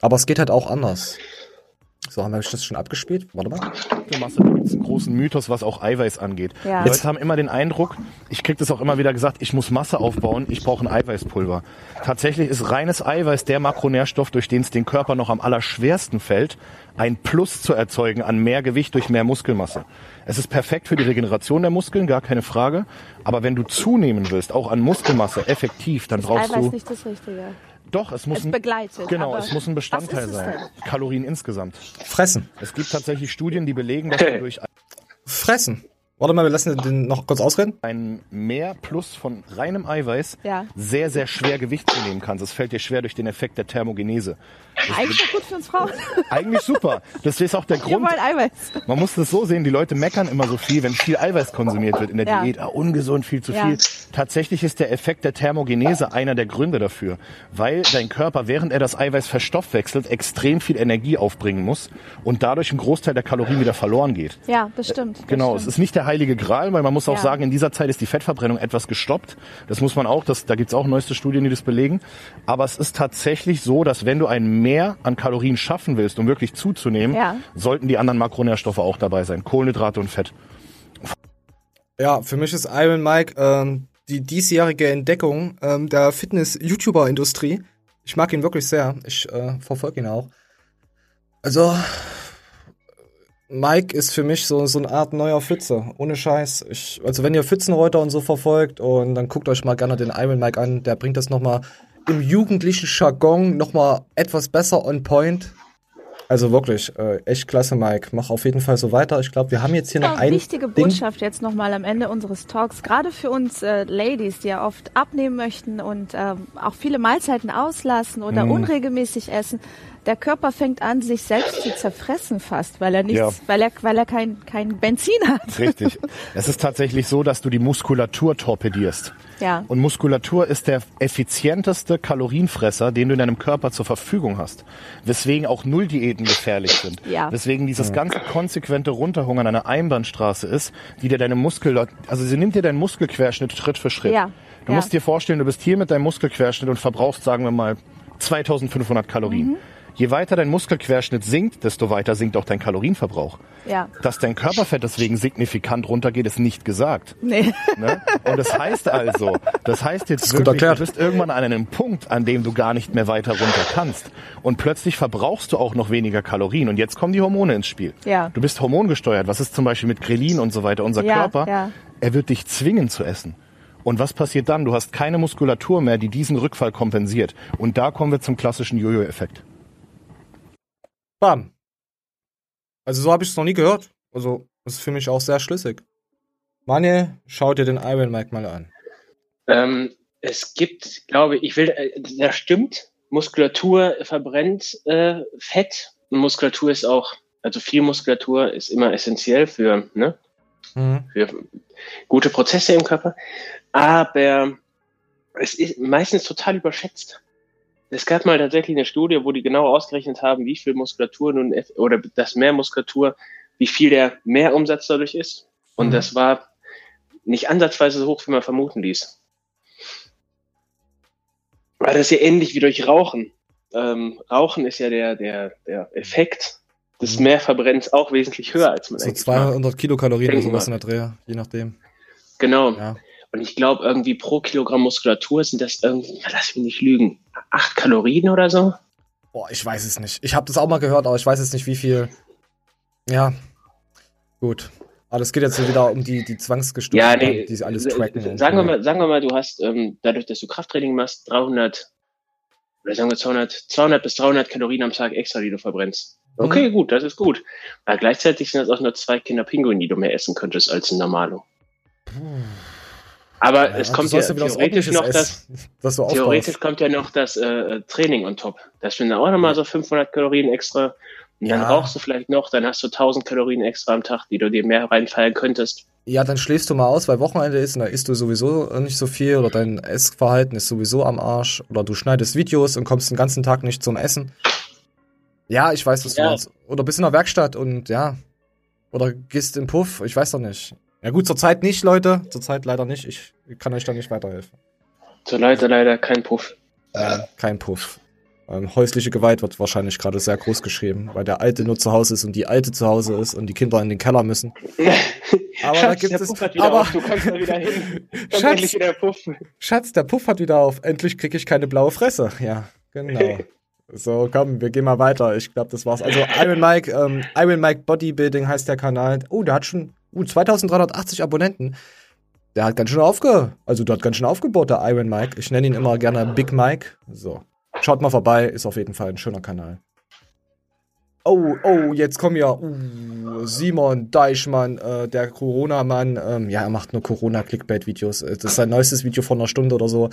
Aber es geht halt auch anders. So, haben wir das schon abgespielt? Warte mal. Muskelmasse, da gibt es einen großen Mythos, was auch Eiweiß angeht. Ja. Die Leute haben immer den Eindruck, ich krieg das auch immer wieder gesagt, ich muss Masse aufbauen, ich brauche ein Eiweißpulver. Tatsächlich ist reines Eiweiß der Makronährstoff, durch den es den Körper noch am allerschwersten fällt, ein Plus zu erzeugen an mehr Gewicht durch mehr Muskelmasse. Es ist perfekt für die Regeneration der Muskeln, gar keine Frage. Aber wenn du zunehmen willst, auch an Muskelmasse effektiv, dann brauchst Eiweiß du nicht das Richtige. Doch, es muss Es ein, begleitet. genau, es muss ein Bestandteil sein. Kalorien insgesamt. Fressen. Es gibt tatsächlich Studien, die belegen, dass du durch Fressen. Warte mal, wir lassen den noch kurz ausreden. ein Mehr plus von reinem Eiweiß Ja. sehr, sehr schwer Gewicht zu nehmen kannst. Es fällt dir schwer durch den Effekt der Thermogenese. Eigentlich doch gut für uns Frauen. Eigentlich super. Das ist auch der Wir Grund. wollen Eiweiß. Man muss das so sehen, die Leute meckern immer so viel, wenn viel Eiweiß konsumiert wird in der Ja. Diät. Ah, ungesund, viel zu Ja. viel. Tatsächlich ist der Effekt der Thermogenese einer der Gründe dafür. Weil dein Körper, während er das Eiweiß verstoffwechselt, extrem viel Energie aufbringen muss und dadurch ein Großteil der Kalorien wieder verloren geht. Ja, das stimmt. Das Genau, es stimmt. ist nicht der heilige Gral, weil man muss auch Ja. sagen, in dieser Zeit ist die Fettverbrennung etwas gestoppt. Das muss man auch, das, da gibt's auch neueste Studien, die das belegen. Aber es ist tatsächlich so, dass wenn du ein Mehr an Kalorien schaffen willst, um wirklich zuzunehmen, Ja. sollten die anderen Makronährstoffe auch dabei sein. Kohlenhydrate und Fett. Ja, für mich ist Iron Mike ähm, die diesjährige Entdeckung ähm, der Fitness-YouTuber-Industrie. Ich mag ihn wirklich sehr. Ich äh, verfolge ihn auch. Also, Mike ist für mich so, so eine Art neuer Pfütze. Ohne Scheiß. Ich, also, wenn ihr Pfützenreuter und so verfolgt, und dann guckt euch mal gerne den Iron Mike an. Der bringt das nochmal im jugendlichen Jargon nochmal etwas besser on point. Also wirklich, äh, echt klasse, Mike. Mach auf jeden Fall so weiter. Ich glaube, wir haben jetzt hier noch Ja, ein wichtige Ding. Botschaft jetzt nochmal am Ende unseres Talks, gerade für uns äh, Ladies, die ja oft abnehmen möchten und ähm, auch viele Mahlzeiten auslassen oder Mhm. unregelmäßig essen. Der Körper fängt an, sich selbst zu zerfressen fast, weil er nichts, Ja. weil er, weil er kein, kein Benzin hat. Richtig. es ist tatsächlich so, dass du die Muskulatur torpedierst. Ja. Und Muskulatur ist der effizienteste Kalorienfresser, den du in deinem Körper zur Verfügung hast. Weswegen auch Nulldiäten gefährlich sind. Ja. Weswegen dieses ganze konsequente Runterhungern eine Einbahnstraße ist, die dir deine Muskel, also sie nimmt dir deinen Muskelquerschnitt Schritt für Schritt. Ja. Du Ja. musst dir vorstellen, du bist hier mit deinem Muskelquerschnitt und verbrauchst, sagen wir mal, 2500 Kalorien. Mhm. Je weiter dein Muskelquerschnitt sinkt, desto weiter sinkt auch dein Kalorienverbrauch. Ja. Dass dein Körperfett deswegen signifikant runtergeht, ist nicht gesagt. Nee. Ne? Und das heißt also, das heißt jetzt gut wirklich, du bist irgendwann an einem Punkt, an dem du gar nicht mehr weiter runter kannst. Und plötzlich verbrauchst du auch noch weniger Kalorien. Und jetzt kommen die Hormone ins Spiel. Ja. Du bist hormongesteuert. Was ist zum Beispiel mit Grelin und so weiter? Unser Ja, Körper, ja. er wird dich zwingen zu essen. Und was passiert dann? Du hast keine Muskulatur mehr, die diesen Rückfall kompensiert. Und da kommen wir zum klassischen Jojo-Effekt. Bam. Also so habe ich es noch nie gehört. Also das ist für mich auch sehr schlüssig. Manje, schau dir den Iron Mike mal an. Ähm, es gibt, glaube ich, ich will, äh, das stimmt. Muskulatur verbrennt äh, Fett und Muskulatur ist auch, also viel Muskulatur ist immer essentiell für, ne, Mhm. für gute Prozesse im Körper. Aber es ist meistens total überschätzt. Es gab mal tatsächlich eine Studie, wo die genau ausgerechnet haben, wie viel Muskulatur nun oder das mehr Muskulatur, wie viel der Mehrumsatz dadurch ist. Und mhm. das war nicht ansatzweise so hoch, wie man vermuten ließ. Weil das ist ja ähnlich wie durch Rauchen. Ähm, Rauchen ist ja der, der, der Effekt des mhm. Mehrverbrennens auch wesentlich höher, als man so 200 Kilokalorien oder sowas in der Dreh, je nachdem. Genau. Ja. Und ich glaube, irgendwie pro Kilogramm Muskulatur sind das irgendwie, lass mich nicht lügen, acht Kalorien oder so? Boah, ich weiß es nicht. Ich habe das auch mal gehört, aber ich weiß jetzt nicht, wie viel. Ja, gut. Aber es geht jetzt wieder um die, die Zwangsgestuften, ja, nee, die alles tracken. Sagen wir, mal, sagen wir mal, du hast ähm, dadurch, dass du Krafttraining machst, 300 oder sagen wir 200, 200 bis 300 Kalorien am Tag extra, die du verbrennst. Okay, mhm. gut, das ist gut. Aber gleichzeitig sind das auch nur zwei Kinder Pinguin, die du mehr essen könntest als ein Normalo. Puh. Aber ja, es kommt ja theoretisch noch das, das theoretisch kommt ja noch das äh, Training on top. Das sind auch nochmal so 500 Kalorien extra. Und dann ja. rauchst du vielleicht noch, dann hast du 1000 Kalorien extra am Tag, die du dir mehr reinfallen könntest. Ja, dann schläfst du mal aus, weil Wochenende ist und da isst du sowieso nicht so viel oder dein Essverhalten ist sowieso am Arsch oder du schneidest Videos und kommst den ganzen Tag nicht zum Essen. Ja, ich weiß, was ja. du meinst. Oder bist in der Werkstatt und ja. Oder gehst in Puff, ich weiß doch nicht. Ja gut, zurzeit nicht, Leute. Zurzeit leider nicht. Ich kann euch da nicht weiterhelfen. Zurzeit leider kein Puff. Äh, kein Puff. Ähm, häusliche Gewalt wird wahrscheinlich gerade sehr groß geschrieben, weil der Alte nur zu Hause ist und die Alte zu Hause ist und die Kinder in den Keller müssen. aber Schatz, da gibt es. aber auf. du kommst da wieder hin. Schatz, wieder Puff. Schatz, der Puff hat wieder auf. Endlich kriege ich keine blaue Fresse. Ja, genau. So, komm, wir gehen mal weiter. Ich glaube, das war's. Also Iron Mike, ähm, Iron Mike Bodybuilding heißt der Kanal. Oh, der hat schon uh, 2380 Abonnenten. Der hat ganz schön aufge, also der hat ganz schön aufgebaut, der Iron Mike. Ich nenne ihn immer gerne Big Mike. So. Schaut mal vorbei, ist auf jeden Fall ein schöner Kanal. Oh, oh, jetzt kommen ja uh, Simon Deichmann, äh, der Corona-Mann. Ähm, ja, er macht nur Corona-Clickbait-Videos. Äh, das ist sein neuestes Video von einer Stunde oder so.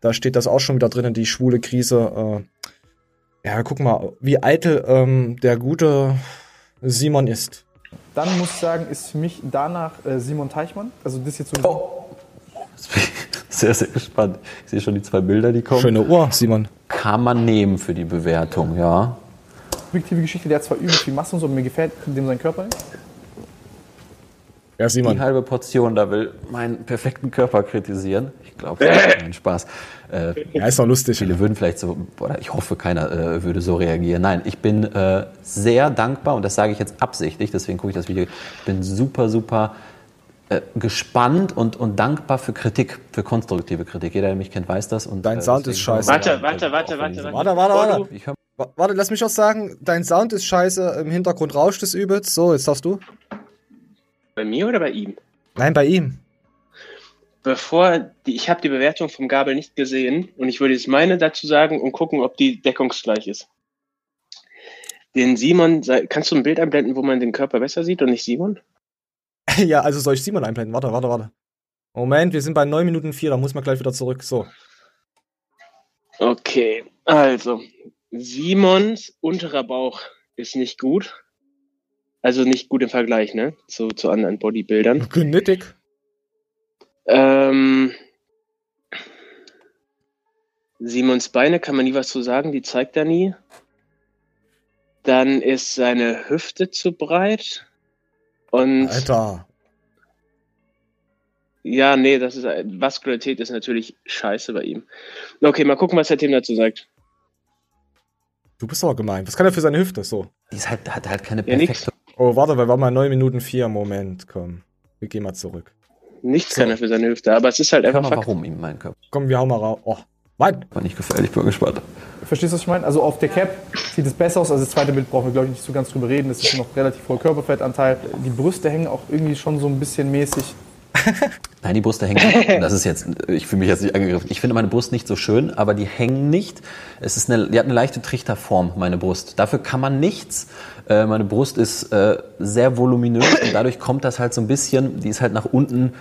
Da steht das auch schon wieder drin, die schwule Krise. Äh, ja, guck mal, wie eitel ähm, der gute Simon ist. Dann muss ich sagen, ist für mich danach äh, Simon Teichmann. Also das jetzt so. Oh. Sehr, sehr gespannt. Ich sehe schon die zwei Bilder, die kommen. Schöne Uhr, Simon. Kann man nehmen für die Bewertung, ja. Objektive Geschichte, der hat zwar übel viel Masse und so, aber mir gefällt dem sein Körper nicht. Ja, Simon. Die halbe Portion, da will meinen perfekten Körper kritisieren. Ich glaube, das ist kein Spaß. Äh, ja, ist doch lustig. Viele würden vielleicht so, oder ich hoffe, keiner äh, würde so reagieren. Nein, ich bin äh, sehr dankbar und das sage ich jetzt absichtlich, deswegen gucke ich das Video. Ich bin super, super äh, gespannt und, und dankbar für Kritik, für konstruktive Kritik. Jeder, der mich kennt, weiß das. Und, Dein äh, Sound ist scheiße. Warte, warte, warte, warte, warte. Warte, warte, warte. Warte, lass mich auch sagen, dein Sound ist scheiße, im Hintergrund rauscht es übelst. So, jetzt darfst du. Bei mir oder bei ihm? Nein, bei ihm. Bevor, die, ich habe die Bewertung vom Gabel nicht gesehen und ich würde jetzt meine dazu sagen und gucken, ob die deckungsgleich ist. Den Simon, kannst du ein Bild einblenden, wo man den Körper besser sieht und nicht Simon? ja, also soll ich Simon einblenden? Warte, warte, warte. Moment, wir sind bei 9 Minuten 4, da muss man gleich wieder zurück. So. Okay, also Simons unterer Bauch ist nicht gut. Also nicht gut im Vergleich, ne? Zu, zu anderen Bodybuildern. Genettig. Ähm, Simons Beine kann man nie was zu sagen, die zeigt er nie. Dann ist seine Hüfte zu breit. Und. Alter. Ja, nee, das ist Vaskularität ist natürlich scheiße bei ihm. Okay, mal gucken, was der Tim dazu sagt. Du bist aber gemein. Was kann er für seine Hüfte? So. Die halt, hat halt keine perfekte. Ja, Oh, warte, wir waren mal 9 Minuten 4. Moment, komm. Wir gehen mal zurück. Nichts so. kann er für seine Hüfte, aber es ist halt einfach. Mal, warum ihm mein Körper? Komm, wir hauen mal raus. Oh, Mann! War nicht gefährlich, bin gespannt. Verstehst du, was ich meine? Also auf der Cap sieht es besser aus. Also das zweite Bild brauchen wir, glaube ich, nicht so ganz drüber reden. Das ist noch relativ hoher Körperfettanteil. Die Brüste hängen auch irgendwie schon so ein bisschen mäßig. Nein, die Brüste hängen. Das ist jetzt, ich fühle mich jetzt nicht angegriffen. Ich finde meine Brust nicht so schön, aber die hängen nicht. Es ist eine, die hat eine leichte Trichterform, meine Brust. Dafür kann man nichts. Äh, meine Brust ist äh, sehr voluminös und dadurch kommt das halt so ein bisschen, die ist halt nach unten,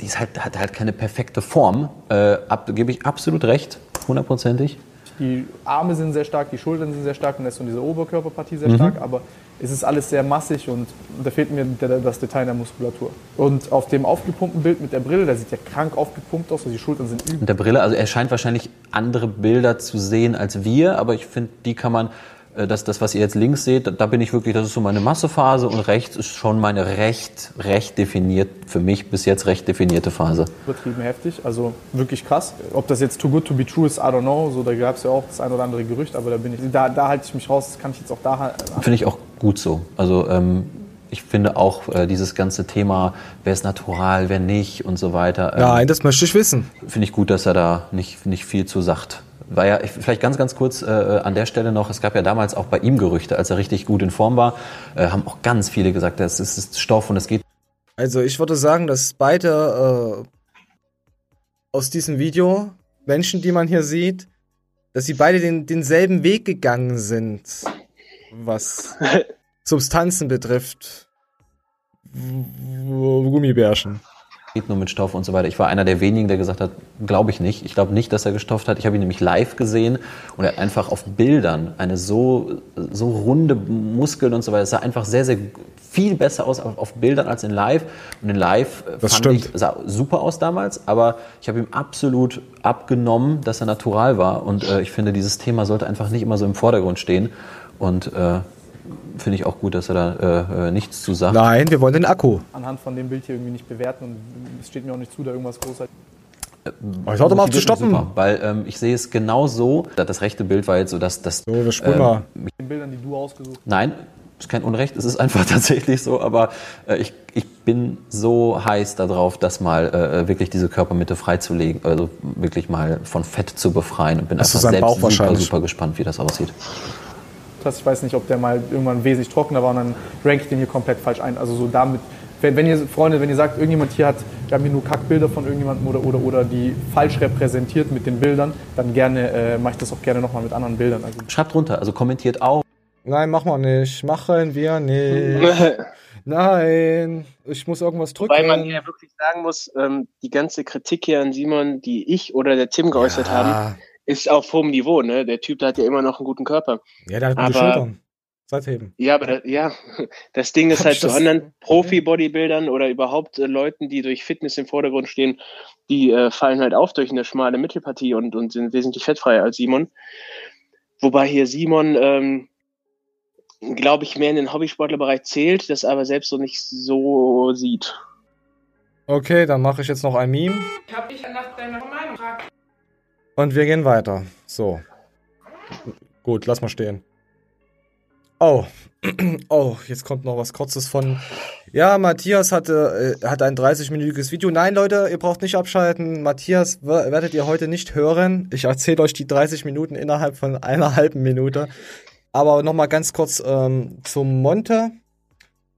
die ist halt, hat halt keine perfekte Form. Äh, ab, gebe ich absolut recht, hundertprozentig. Die Arme sind sehr stark, die Schultern sind sehr stark und das ist so diese Oberkörperpartie sehr mhm. stark, aber es ist alles sehr massig und da fehlt mir das Detail in der Muskulatur. Und auf dem aufgepumpten Bild mit der Brille, der sieht ja krank aufgepumpt aus, also die Schultern sind übel. Mit der Brille, also er scheint wahrscheinlich andere Bilder zu sehen als wir, aber ich finde, die kann man das, das, was ihr jetzt links seht, da bin ich wirklich, das ist so meine Massephase und rechts ist schon meine recht, recht definiert, für mich bis jetzt recht definierte Phase. Übertrieben heftig, also wirklich krass. Ob das jetzt too good to be true ist, I don't know. So, da gab es ja auch das ein oder andere Gerücht, aber da bin ich, da, da halte ich mich raus, das kann ich jetzt auch da Finde ich auch gut so. Also ähm, ich finde auch äh, dieses ganze Thema, wer ist natural, wer nicht und so weiter. Ähm, Nein, das möchte ich wissen. Finde ich gut, dass er da nicht, nicht viel zu sagt war ja vielleicht ganz, ganz kurz äh, an der Stelle noch, es gab ja damals auch bei ihm Gerüchte, als er richtig gut in Form war, äh, haben auch ganz viele gesagt, das ist Stoff und es geht. Also ich würde sagen, dass beide äh, aus diesem Video, Menschen, die man hier sieht, dass sie beide den, denselben Weg gegangen sind, was Substanzen betrifft. Gummibärchen nur mit Stoff und so weiter. Ich war einer der wenigen, der gesagt hat, glaube ich nicht. Ich glaube nicht, dass er gestofft hat. Ich habe ihn nämlich live gesehen und er hat einfach auf Bildern eine so, so runde Muskeln und so weiter. Es sah einfach sehr, sehr viel besser aus auf, Bildern als in live. Und in live äh, das fand stimmt. ich, sah super aus damals, aber ich habe ihm absolut abgenommen, dass er natural war. Und äh, ich finde, dieses Thema sollte einfach nicht immer so im Vordergrund stehen. Und äh, finde ich auch gut, dass er da äh, äh, nichts zu sagt. Nein, wir wollen den Akku. Anhand von dem Bild hier irgendwie nicht bewerten und es steht mir auch nicht zu, da irgendwas großartig. Aber ich sollte mal auf zu stoppen. Super, weil ähm, ich sehe es genau so. Das rechte Bild war jetzt so, dass das. So, wir spulen ähm, mal. Mit den Bildern, die du ausgesucht hast. Nein, ist kein Unrecht, es ist einfach tatsächlich so, aber äh, ich, ich bin so heiß darauf, das mal äh, wirklich diese Körpermitte freizulegen, also wirklich mal von Fett zu befreien und bin das einfach selbst super, super gespannt, wie das aussieht hast. Ich weiß nicht, ob der mal irgendwann wesentlich trockener war und dann rank ich den hier komplett falsch ein. Also so damit, wenn, wenn ihr, Freunde, wenn ihr sagt, irgendjemand hier hat, wir haben hier nur Kackbilder von irgendjemandem oder, oder, oder die falsch repräsentiert mit den Bildern, dann gerne, äh, mache ich das auch gerne nochmal mit anderen Bildern. Also Schreibt runter, also kommentiert auch. Nein, machen wir nicht. Machen wir nicht. Nein, ich muss irgendwas drücken. Weil man ja wirklich sagen muss, ähm, die ganze Kritik hier an Simon, die ich oder der Tim geäußert ja. haben, ist auf hohem Niveau, ne? Der Typ, der hat ja immer noch einen guten Körper. Ja, der hat gute aber, Schultern. Seitheben. Ja, aber das, ja, das Ding ist halt zu anderen Profi-Bodybuildern oder überhaupt äh, Leuten, die durch Fitness im Vordergrund stehen, die äh, fallen halt auf durch eine schmale Mittelpartie und, und sind wesentlich fettfreier als Simon. Wobei hier Simon, ähm, glaube ich, mehr in den Hobbysportlerbereich zählt, das aber selbst so nicht so sieht. Okay, dann mache ich jetzt noch ein Meme. Ich habe dich nach deiner Meinung gefragt. Und wir gehen weiter. So. Gut, lass mal stehen. Oh. Oh, jetzt kommt noch was Kurzes von. Ja, Matthias hatte, äh, hat ein 30-minütiges Video. Nein, Leute, ihr braucht nicht abschalten. Matthias werdet ihr heute nicht hören. Ich erzähle euch die 30 Minuten innerhalb von einer halben Minute. Aber nochmal ganz kurz ähm, zum Monte.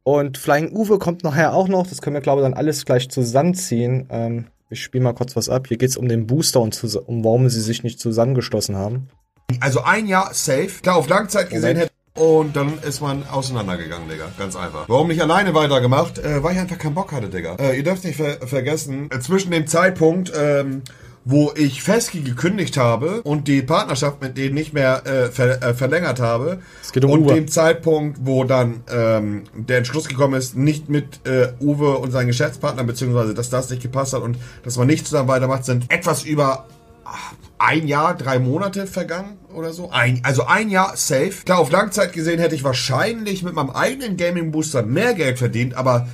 Und Flying Uwe kommt nachher auch noch. Das können wir, glaube ich, dann alles gleich zusammenziehen. Ähm, ich spiele mal kurz was ab. Hier geht es um den Booster und um warum sie sich nicht zusammengeschlossen haben. Also ein Jahr safe. Klar, auf Langzeit gesehen hätte. Und dann ist man auseinandergegangen, Digga. Ganz einfach. Warum nicht alleine weitergemacht? Äh, weil ich einfach keinen Bock hatte, Digga. Äh, ihr dürft nicht ver vergessen, äh, zwischen dem Zeitpunkt, ähm, wo ich Feski gekündigt habe und die Partnerschaft mit denen nicht mehr äh, ver äh, verlängert habe. Um und Uwe. dem Zeitpunkt, wo dann ähm, der Entschluss gekommen ist, nicht mit äh, Uwe und seinen Geschäftspartnern, beziehungsweise dass das nicht gepasst hat und dass man nicht zusammen weitermacht, sind etwas über ein Jahr, drei Monate vergangen oder so. Ein, also ein Jahr safe. Klar, auf Langzeit gesehen hätte ich wahrscheinlich mit meinem eigenen Gaming Booster mehr Geld verdient, aber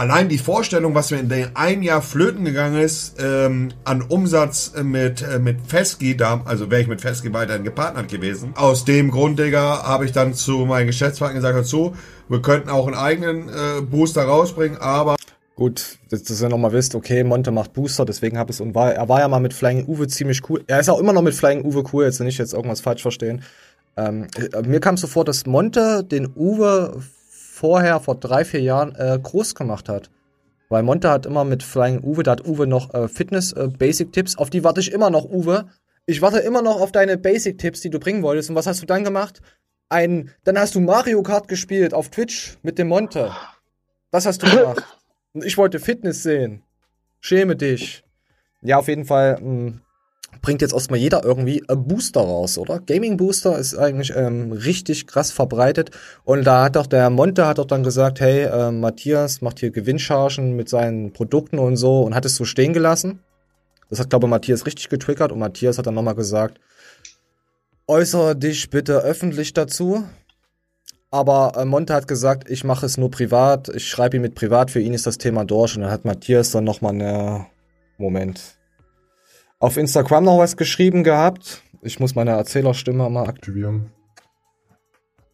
allein die Vorstellung, was mir in dem ein Jahr flöten gegangen ist, ähm, an Umsatz mit, äh, mit Fesky, da, also wäre ich mit Fesky weiterhin gepartnert gewesen. Aus dem Grund, Digga, habe ich dann zu meinen Geschäftspartnern gesagt, dazu, wir könnten auch einen eigenen äh, Booster rausbringen, aber Gut, dass, ihr nochmal wisst, okay, Monte macht Booster, deswegen habe ich es und war, er war ja mal mit Flying Uwe ziemlich cool. Er ist auch immer noch mit Flying Uwe cool, jetzt nicht jetzt irgendwas falsch verstehen. Ähm, äh, mir kam so vor, dass Monte den Uwe vorher, vor drei, vier Jahren, äh, groß gemacht hat. Weil Monte hat immer mit Flying Uwe, da hat Uwe noch äh, Fitness-Basic-Tipps, äh, auf die warte ich immer noch, Uwe. Ich warte immer noch auf deine Basic-Tipps, die du bringen wolltest. Und was hast du dann gemacht? Ein, dann hast du Mario Kart gespielt auf Twitch mit dem Monte. Das hast du gemacht. Und ich wollte Fitness sehen. Schäme dich. Ja, auf jeden Fall. Mh, hm, bringt jetzt erstmal jeder irgendwie ein Booster raus, oder? Gaming Booster ist eigentlich ähm, richtig krass verbreitet. Und da hat doch der Monte hat doch dann gesagt, hey, äh, Matthias macht hier Gewinnchargen mit seinen Produkten und so und hat es so stehen gelassen. Das hat, glaube ich, Matthias richtig getriggert und Matthias hat dann nochmal gesagt, äußere dich bitte öffentlich dazu. Aber äh, Monte hat gesagt, ich mache es nur privat, ich schreibe ihn mit privat, für ihn ist das Thema durch. Und dann hat Matthias dann nochmal eine Moment auf Instagram noch was geschrieben gehabt. Ich muss meine Erzählerstimme mal aktivieren.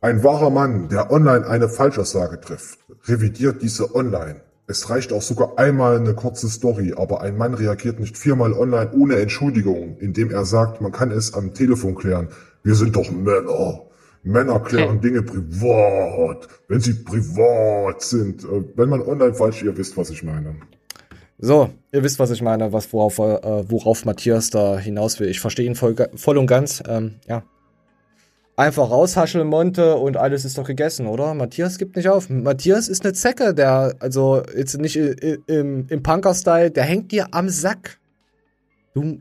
Ein wahrer Mann, der online eine Falschaussage trifft, revidiert diese online. Es reicht auch sogar einmal eine kurze Story, aber ein Mann reagiert nicht viermal online ohne Entschuldigung, indem er sagt, man kann es am Telefon klären. Wir sind doch Männer. Männer klären Dinge privat, wenn sie privat sind. Äh, wenn man online falsch, ihr wisst, was ich meine. So, ihr wisst, was ich meine, was worauf, äh, worauf Matthias da hinaus will. Ich verstehe ihn voll, voll und ganz. Ähm, ja. Einfach raushascheln, Monte, und alles ist doch gegessen, oder? Matthias gibt nicht auf. Matthias ist eine Zecke, der, also jetzt nicht im, im Punker-Style, der hängt dir am Sack. Du,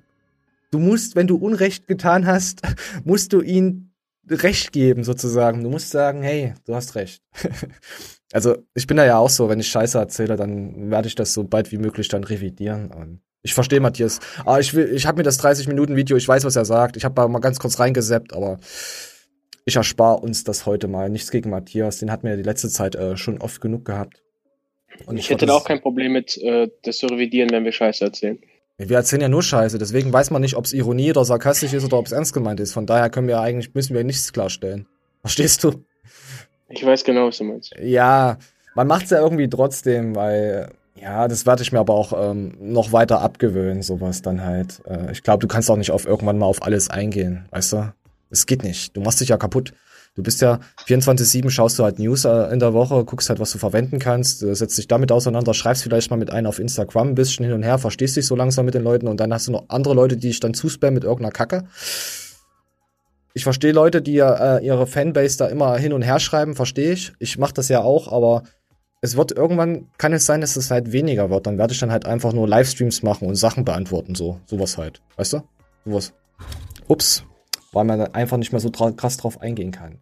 du musst, wenn du Unrecht getan hast, musst du ihn Recht geben, sozusagen. Du musst sagen, hey, du hast recht. Also ich bin da ja auch so, wenn ich Scheiße erzähle, dann werde ich das so bald wie möglich dann revidieren. Und ich verstehe Matthias. Aber ich will, ich habe mir das 30 Minuten Video, ich weiß, was er sagt. Ich habe mal ganz kurz reingeseppt, aber ich erspare uns das heute mal. Nichts gegen Matthias, den hat mir die letzte Zeit äh, schon oft genug gehabt. Und ich, ich hätte da auch kein Problem mit, äh, das zu revidieren, wenn wir Scheiße erzählen. Wir erzählen ja nur Scheiße, deswegen weiß man nicht, ob es Ironie oder sarkastisch ist oder ob es ernst gemeint ist. Von daher können wir eigentlich, müssen wir nichts klarstellen. Verstehst du? Ich weiß genau, was du meinst. Ja, man macht es ja irgendwie trotzdem, weil, ja, das werde ich mir aber auch ähm, noch weiter abgewöhnen, sowas dann halt. Äh, ich glaube, du kannst auch nicht auf irgendwann mal auf alles eingehen, weißt du? Es geht nicht. Du machst dich ja kaputt. Du bist ja 24-7, schaust du halt News äh, in der Woche, guckst halt, was du verwenden kannst, äh, setzt dich damit auseinander, schreibst vielleicht mal mit einem auf Instagram ein bisschen hin und her, verstehst dich so langsam mit den Leuten und dann hast du noch andere Leute, die dich dann zuspammen mit irgendeiner Kacke. Ich verstehe Leute, die äh, ihre Fanbase da immer hin und her schreiben, verstehe ich. Ich mache das ja auch, aber es wird irgendwann, kann es sein, dass es halt weniger wird. Dann werde ich dann halt einfach nur Livestreams machen und Sachen beantworten, so. Sowas halt. Weißt du? Sowas. Ups. Weil man einfach nicht mehr so krass drauf eingehen kann.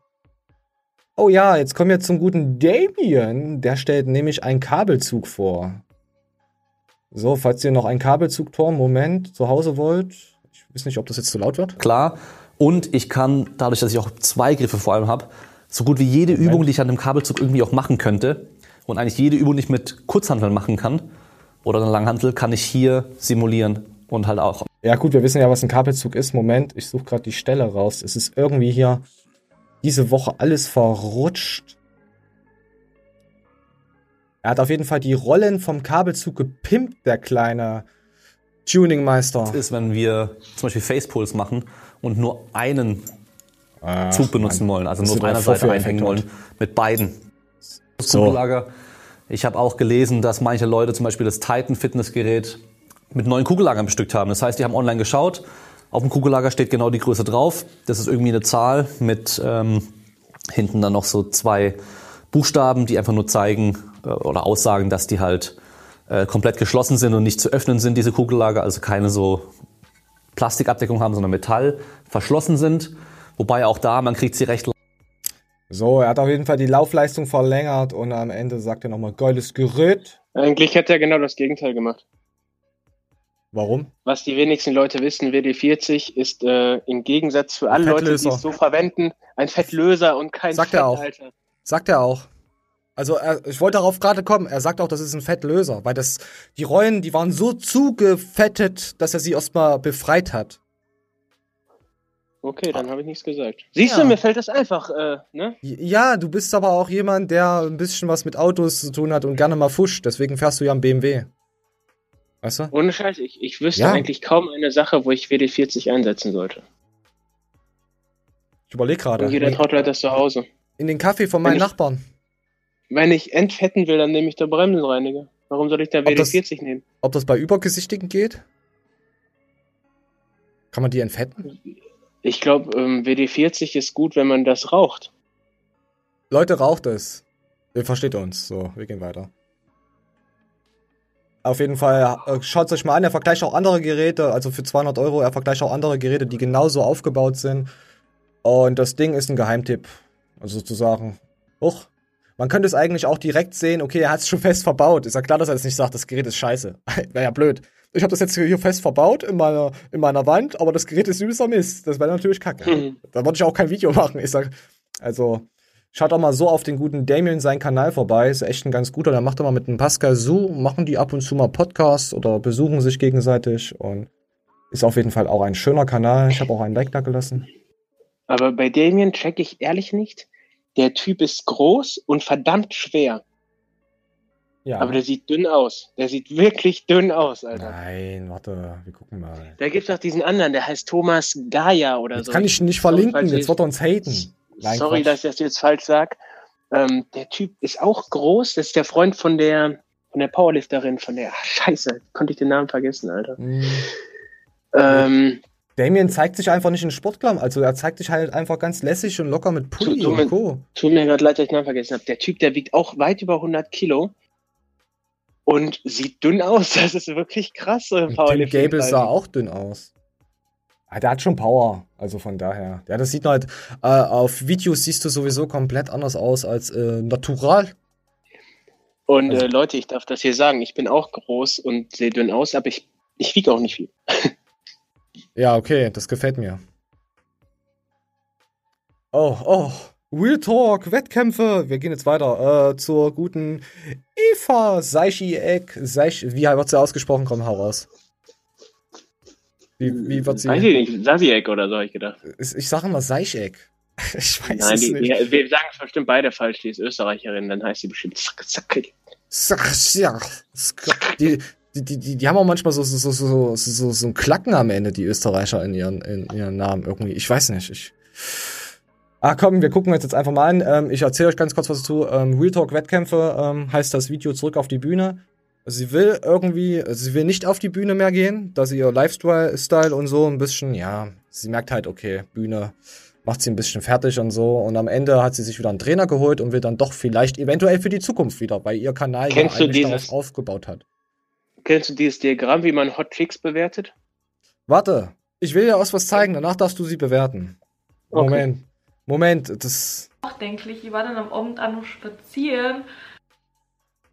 Oh ja, jetzt kommen wir zum guten Damien. Der stellt nämlich einen Kabelzug vor. So, falls ihr noch einen Kabelzugturm, Moment, zu Hause wollt. Ich weiß nicht, ob das jetzt zu laut wird. Klar, und ich kann, dadurch, dass ich auch zwei Griffe vor allem habe, so gut wie jede Moment. Übung, die ich an dem Kabelzug irgendwie auch machen könnte und eigentlich jede Übung, die ich mit Kurzhanteln machen kann oder einer Langhantel, kann ich hier simulieren und halt auch. Ja gut, wir wissen ja, was ein Kabelzug ist. Moment, ich suche gerade die Stelle raus. Es ist irgendwie hier diese Woche alles verrutscht. Er hat auf jeden Fall die Rollen vom Kabelzug gepimpt, der kleine Tuningmeister. Das ist, wenn wir zum Beispiel Facepulls machen und nur einen ah, Zug benutzen wollen, also nur auf einer Seite einhängen wollen, mit beiden. So. Kugellager. Ich habe auch gelesen, dass manche Leute zum Beispiel das Titan Fitnessgerät mit neuen Kugellagern bestückt haben. Das heißt, die haben online geschaut, auf dem Kugellager steht genau die Größe drauf. Das ist irgendwie eine Zahl mit ähm, hinten dann noch so zwei Buchstaben, die einfach nur zeigen äh, oder aussagen, dass die halt äh, komplett geschlossen sind und nicht zu öffnen sind, diese Kugellager. Also keine so Plastikabdeckung haben, sondern Metall verschlossen sind. Wobei auch da, man kriegt sie recht so, er hat auf jeden Fall die Laufleistung verlängert und am Ende sagt er nochmal, geiles Gerät. Eigentlich hätte er genau das Gegenteil gemacht. Warum? Was die wenigsten Leute wissen, WD-40 ist äh, im Gegensatz für alle Leute, die es so verwenden, ein Fettlöser und kein Sagt Fetthalter. Er auch. Sagt er auch. Also er, ich wollte darauf gerade kommen. Er sagt auch, das ist ein Fettlöser, weil das die Rollen, die waren so zugefettet, dass er sie erstmal befreit hat. Okay, dann habe ich nichts gesagt. Siehst ja. du, mir fällt das einfach, äh, ne? Ja, du bist aber auch jemand, der ein bisschen was mit Autos zu tun hat und gerne mal fuscht. Deswegen fährst du ja am BMW. Weißt du? Ohne Scheiß, ich, ich wüsste ja. eigentlich kaum eine Sache, wo ich WD-40 einsetzen sollte. Ich überlege gerade. Jeder Trottel hat das zu Hause. In den Kaffee von meinen ich, Nachbarn. Wenn ich entfetten will, dann nehme ich da Bremsenreiniger. Warum soll ich da WD-40 nehmen? Ob das bei Übergesichtigen geht? Kann man die entfetten? Ich glaube, ähm, WD-40 ist gut, wenn man das raucht. Leute, raucht es. Ihr versteht uns. So, wir gehen weiter. Auf jeden Fall, äh, schaut euch mal an, er vergleicht auch andere Geräte, also für 200 Euro, er vergleicht auch andere Geräte, die genauso aufgebaut sind. Und das Ding ist ein Geheimtipp, also sozusagen. Huch, man könnte es eigentlich auch direkt sehen, okay, er hat es schon fest verbaut. Ist ja klar, dass er jetzt nicht sagt, das Gerät ist scheiße. wäre ja blöd. Ich habe das jetzt hier fest verbaut in meiner, in meiner Wand, aber das Gerät ist übelster Mist. Das wäre natürlich kacke. Mhm. Da wollte ich auch kein Video machen. Ich sag, also, schaut doch mal so auf den guten Damien seinen Kanal vorbei. Ist echt ein ganz guter. Der macht immer mit dem Pascal Su, machen die ab und zu mal Podcasts oder besuchen sich gegenseitig und ist auf jeden Fall auch ein schöner Kanal. Ich habe auch einen Like da gelassen. Aber bei Damien check ich ehrlich nicht, der Typ ist groß und verdammt schwer. Ja. Aber der sieht dünn aus. Der sieht wirklich dünn aus, Alter. Nein, warte, wir gucken mal. Da gibt's auch diesen anderen, der heißt Thomas Gaia oder jetzt so. Kann ich nicht verlinken, jetzt wird er uns haten. Nein, sorry, Quatsch. dass ich das jetzt falsch sag. Ähm, der Typ ist auch groß. Das ist der Freund von der, von der Powerlifterin, von der, ach, scheiße, konnte ich den Namen vergessen, Alter. Mhm. Ähm, Damien zeigt sich einfach nicht in Sportklamm. Also er zeigt sich halt einfach ganz lässig und locker mit Pulli tu, tu und Co. Tut mir gerade leid, dass ich den Namen vergessen habe. Der Typ, der wiegt auch weit über 100 Kilo und sieht dünn aus. Das ist wirklich krass. So Tim Gable sah auch dünn aus. Ah, der hat schon Power, also von daher. Ja, das sieht halt, äh, auf Videos siehst du sowieso komplett anders aus als äh, natural. Und also. äh, Leute, ich darf das hier sagen, ich bin auch groß und sehe dünn aus, aber ich, ich wiege auch nicht viel. Ja, okay, das gefällt mir. Oh, oh. Real Talk, Wettkämpfe. Wir gehen jetzt weiter äh, zur guten Eva Seichi-Eck. Seich, wie wird sie ausgesprochen? Komm, hau raus. Wie, wie wird sie? Weiß ich nicht, Sasiek oder so, habe ich gedacht. Ich sage immer Seichek. Ich weiß Nein, es die, nicht. Die, wir sagen es bestimmt beide falsch. Die ist Österreicherin, dann heißt sie bestimmt Sacke. Die, die, die, die, die haben auch manchmal so, so, so, so, so, so ein Klacken am Ende, die Österreicher in ihren, in ihren Namen irgendwie. Ich weiß nicht. Ich. Ah, komm, wir gucken uns jetzt einfach mal an. Ähm, ich erzähle euch ganz kurz was dazu. Ähm, Real Talk Wettkämpfe ähm, heißt das Video zurück auf die Bühne. Sie will irgendwie, sie will nicht auf die Bühne mehr gehen, da sie ihr Lifestyle und so ein bisschen, ja, sie merkt halt, okay, Bühne macht sie ein bisschen fertig und so. Und am Ende hat sie sich wieder einen Trainer geholt und will dann doch vielleicht eventuell für die Zukunft wieder, weil ihr Kanal Kennst ja eigentlich darauf aufgebaut hat. Kennst du dieses Diagramm, wie man Hotfix bewertet? Warte, ich will dir aus was zeigen, danach darfst du sie bewerten. Okay. Moment, Moment, das. Nachdenklich, ich war dann am Abend an nur spazieren.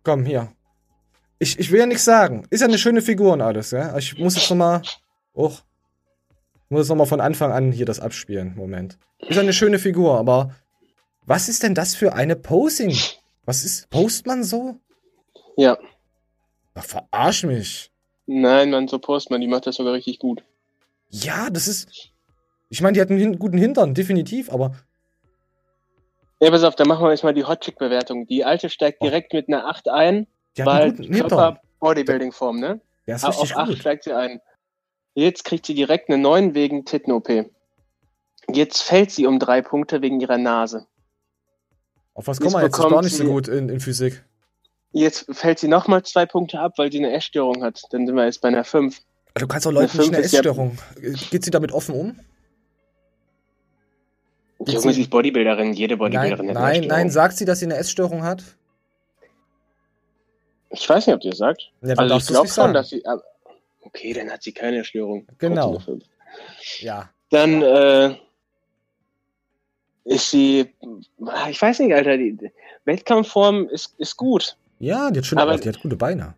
Komm, hier. Ich, ich will ja nichts sagen. Ist ja eine schöne Figur und alles, ja? Ich muss jetzt nochmal. Oh. Ich muss jetzt nochmal von Anfang an hier das abspielen. Moment. Ist ja eine schöne Figur, aber. Was ist denn das für eine Posing? Was ist. Post man so? Ja. Ach, verarsch mich. Nein, man, so Postman, die macht das sogar richtig gut. Ja, das ist. Ich meine, die hat einen guten Hintern, definitiv, aber. Ja, pass auf, dann machen wir jetzt mal die Hotchick-Bewertung. Die alte steigt oh. direkt mit einer 8 ein, die weil Körper-Bodybuilding-Form, ne? Ja, ist richtig auf 8 steigt sie ein. Jetzt kriegt sie direkt eine 9 wegen Titten-OP. Jetzt fällt sie um drei Punkte wegen ihrer Nase. Auf was kommen wir jetzt? Ist gar nicht so gut in, in Physik. Jetzt fällt sie nochmal zwei Punkte ab, weil sie eine Essstörung hat. Dann sind wir jetzt bei einer 5. Du kannst doch Leuten eine Essstörung. Ja Geht sie damit offen um? Junge, sie ist Bodybuilderin, jede Bodybuilderin nein, hat eine Nein, nein, sagt sie, dass sie eine Essstörung hat? Ich weiß nicht, ob die das sagt. Ja, also ich glaube schon, dass sie. Okay, dann hat sie keine Störung. Genau. Ja. Dann äh, ist sie. Ich weiß nicht, Alter. Die Wettkampfform ist, ist gut. Ja, die hat schöne, aber, die hat gute Beine.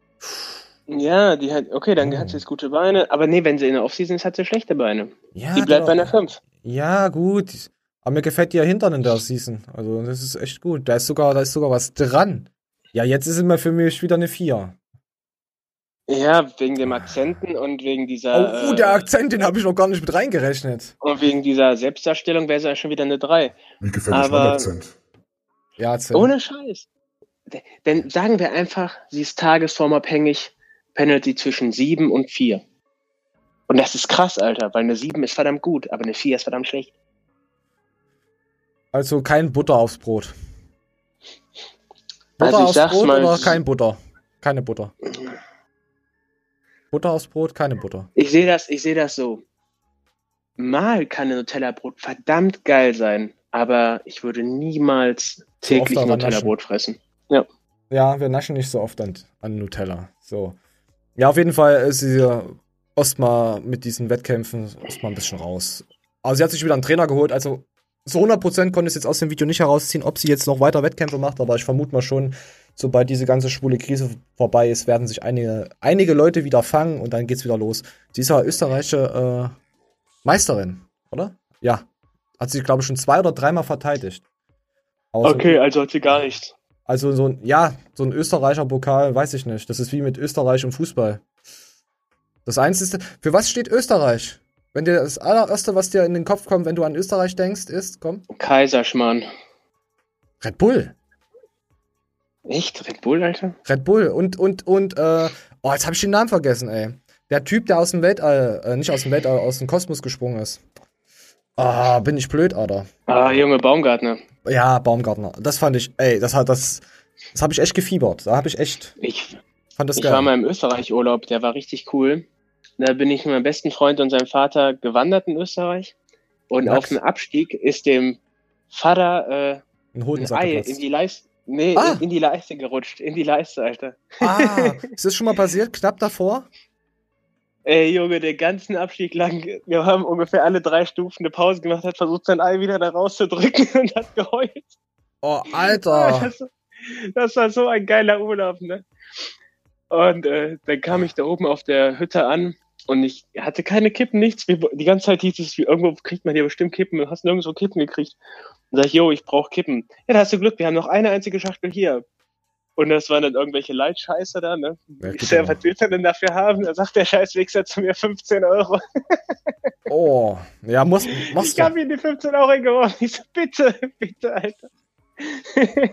Ja, die hat, okay, dann oh. hat sie jetzt gute Beine, aber nee, wenn sie in der Offseason ist, hat sie schlechte Beine. Ja, die bleibt bei einer 5. Ja, gut. Aber mir gefällt ihr Hintern in der Season. Also, das ist echt gut. Da ist sogar, da ist sogar was dran. Ja, jetzt ist immer für mich wieder eine 4. Ja, wegen dem Akzenten und wegen dieser. Oh, uh, der Akzent, den habe ich noch gar nicht mit reingerechnet. Und wegen dieser Selbstdarstellung wäre es ja schon wieder eine 3. Wie gefällt euch mein Akzent? Ja, Akzent. Ohne Scheiß. Denn sagen wir einfach, sie ist tagesformabhängig, pendelt sie zwischen 7 und 4. Und das ist krass, Alter, weil eine 7 ist verdammt gut, aber eine 4 ist verdammt schlecht. Also kein Butter aufs Brot. Butter also aufs Brot mal, oder kein Butter? Keine Butter. Butter aufs Brot, keine Butter. Ich sehe das, ich sehe das so. Mal kann ein Nutella-Brot verdammt geil sein, aber ich würde niemals täglich so Nutella-Brot fressen. Ja. Ja, wir naschen nicht so oft an, an Nutella. So. Ja, auf jeden Fall ist sie erstmal mit diesen Wettkämpfen erstmal ein bisschen raus. Also sie hat sich wieder einen Trainer geholt, also zu 100% konnte ich jetzt aus dem Video nicht herausziehen, ob sie jetzt noch weiter Wettkämpfe macht, aber ich vermute mal schon, sobald diese ganze schwule Krise vorbei ist, werden sich einige, einige Leute wieder fangen und dann geht's wieder los. Sie ist ja österreichische äh, Meisterin, oder? Ja. Hat sie, glaube ich, schon zwei oder dreimal verteidigt. Außer okay, also hat sie gar nichts. Also so ein, ja, so ein Österreicher Pokal, weiß ich nicht. Das ist wie mit Österreich im Fußball. Das Einzige, für was steht Österreich? Wenn dir das allererste, was dir in den Kopf kommt, wenn du an Österreich denkst, ist, komm. Kaiserschmarrn. Red Bull. Echt? Red Bull, Alter? Red Bull. Und, und, und, äh, oh, jetzt habe ich den Namen vergessen, ey. Der Typ, der aus dem Weltall, äh, nicht aus dem Weltall, aus dem Kosmos gesprungen ist. Ah, oh, bin ich blöd, Alter. Ah, Junge Baumgartner. Ja, Baumgartner. Das fand ich, ey, das hat das, das habe ich echt gefiebert. Da habe ich echt. Ich fand das ich geil. war mal im Österreich-Urlaub, der war richtig cool. Da bin ich mit meinem besten Freund und seinem Vater gewandert in Österreich. Und Max. auf dem Abstieg ist dem Vater äh, ein, ein Ei in die Leiste. Nee, ah. in, in, die Leiste gerutscht. In die Leiste, Alter. Ah, ist das schon mal passiert? Knapp davor? Ey, Junge, den ganzen Abstieg lang, wir haben ungefähr alle drei Stufen eine Pause gemacht, hat versucht, sein Ei wieder da rauszudrücken und hat geheult. Oh, Alter. Das, das war so ein geiler Urlaub, ne? Und äh, dann kam ich da oben auf der Hütte an und ich hatte keine Kippen, nichts. Die ganze Zeit hieß es, wie irgendwo kriegt man hier bestimmt Kippen. Du hast nirgendwo Kippen gekriegt. Und sag ich, yo, ich brauche Kippen. Ja, da hast du Glück, wir haben noch eine einzige Schachtel hier. Und das waren dann irgendwelche Leitscheiße da, ne? Ja, ich sag, was willst du denn dafür haben? Da sagt der Scheißwichser zu mir 15 Euro. oh, ja, muss, musst Ich hab ihm die 15 Euro geworfen. Ich so, bitte, bitte, Alter.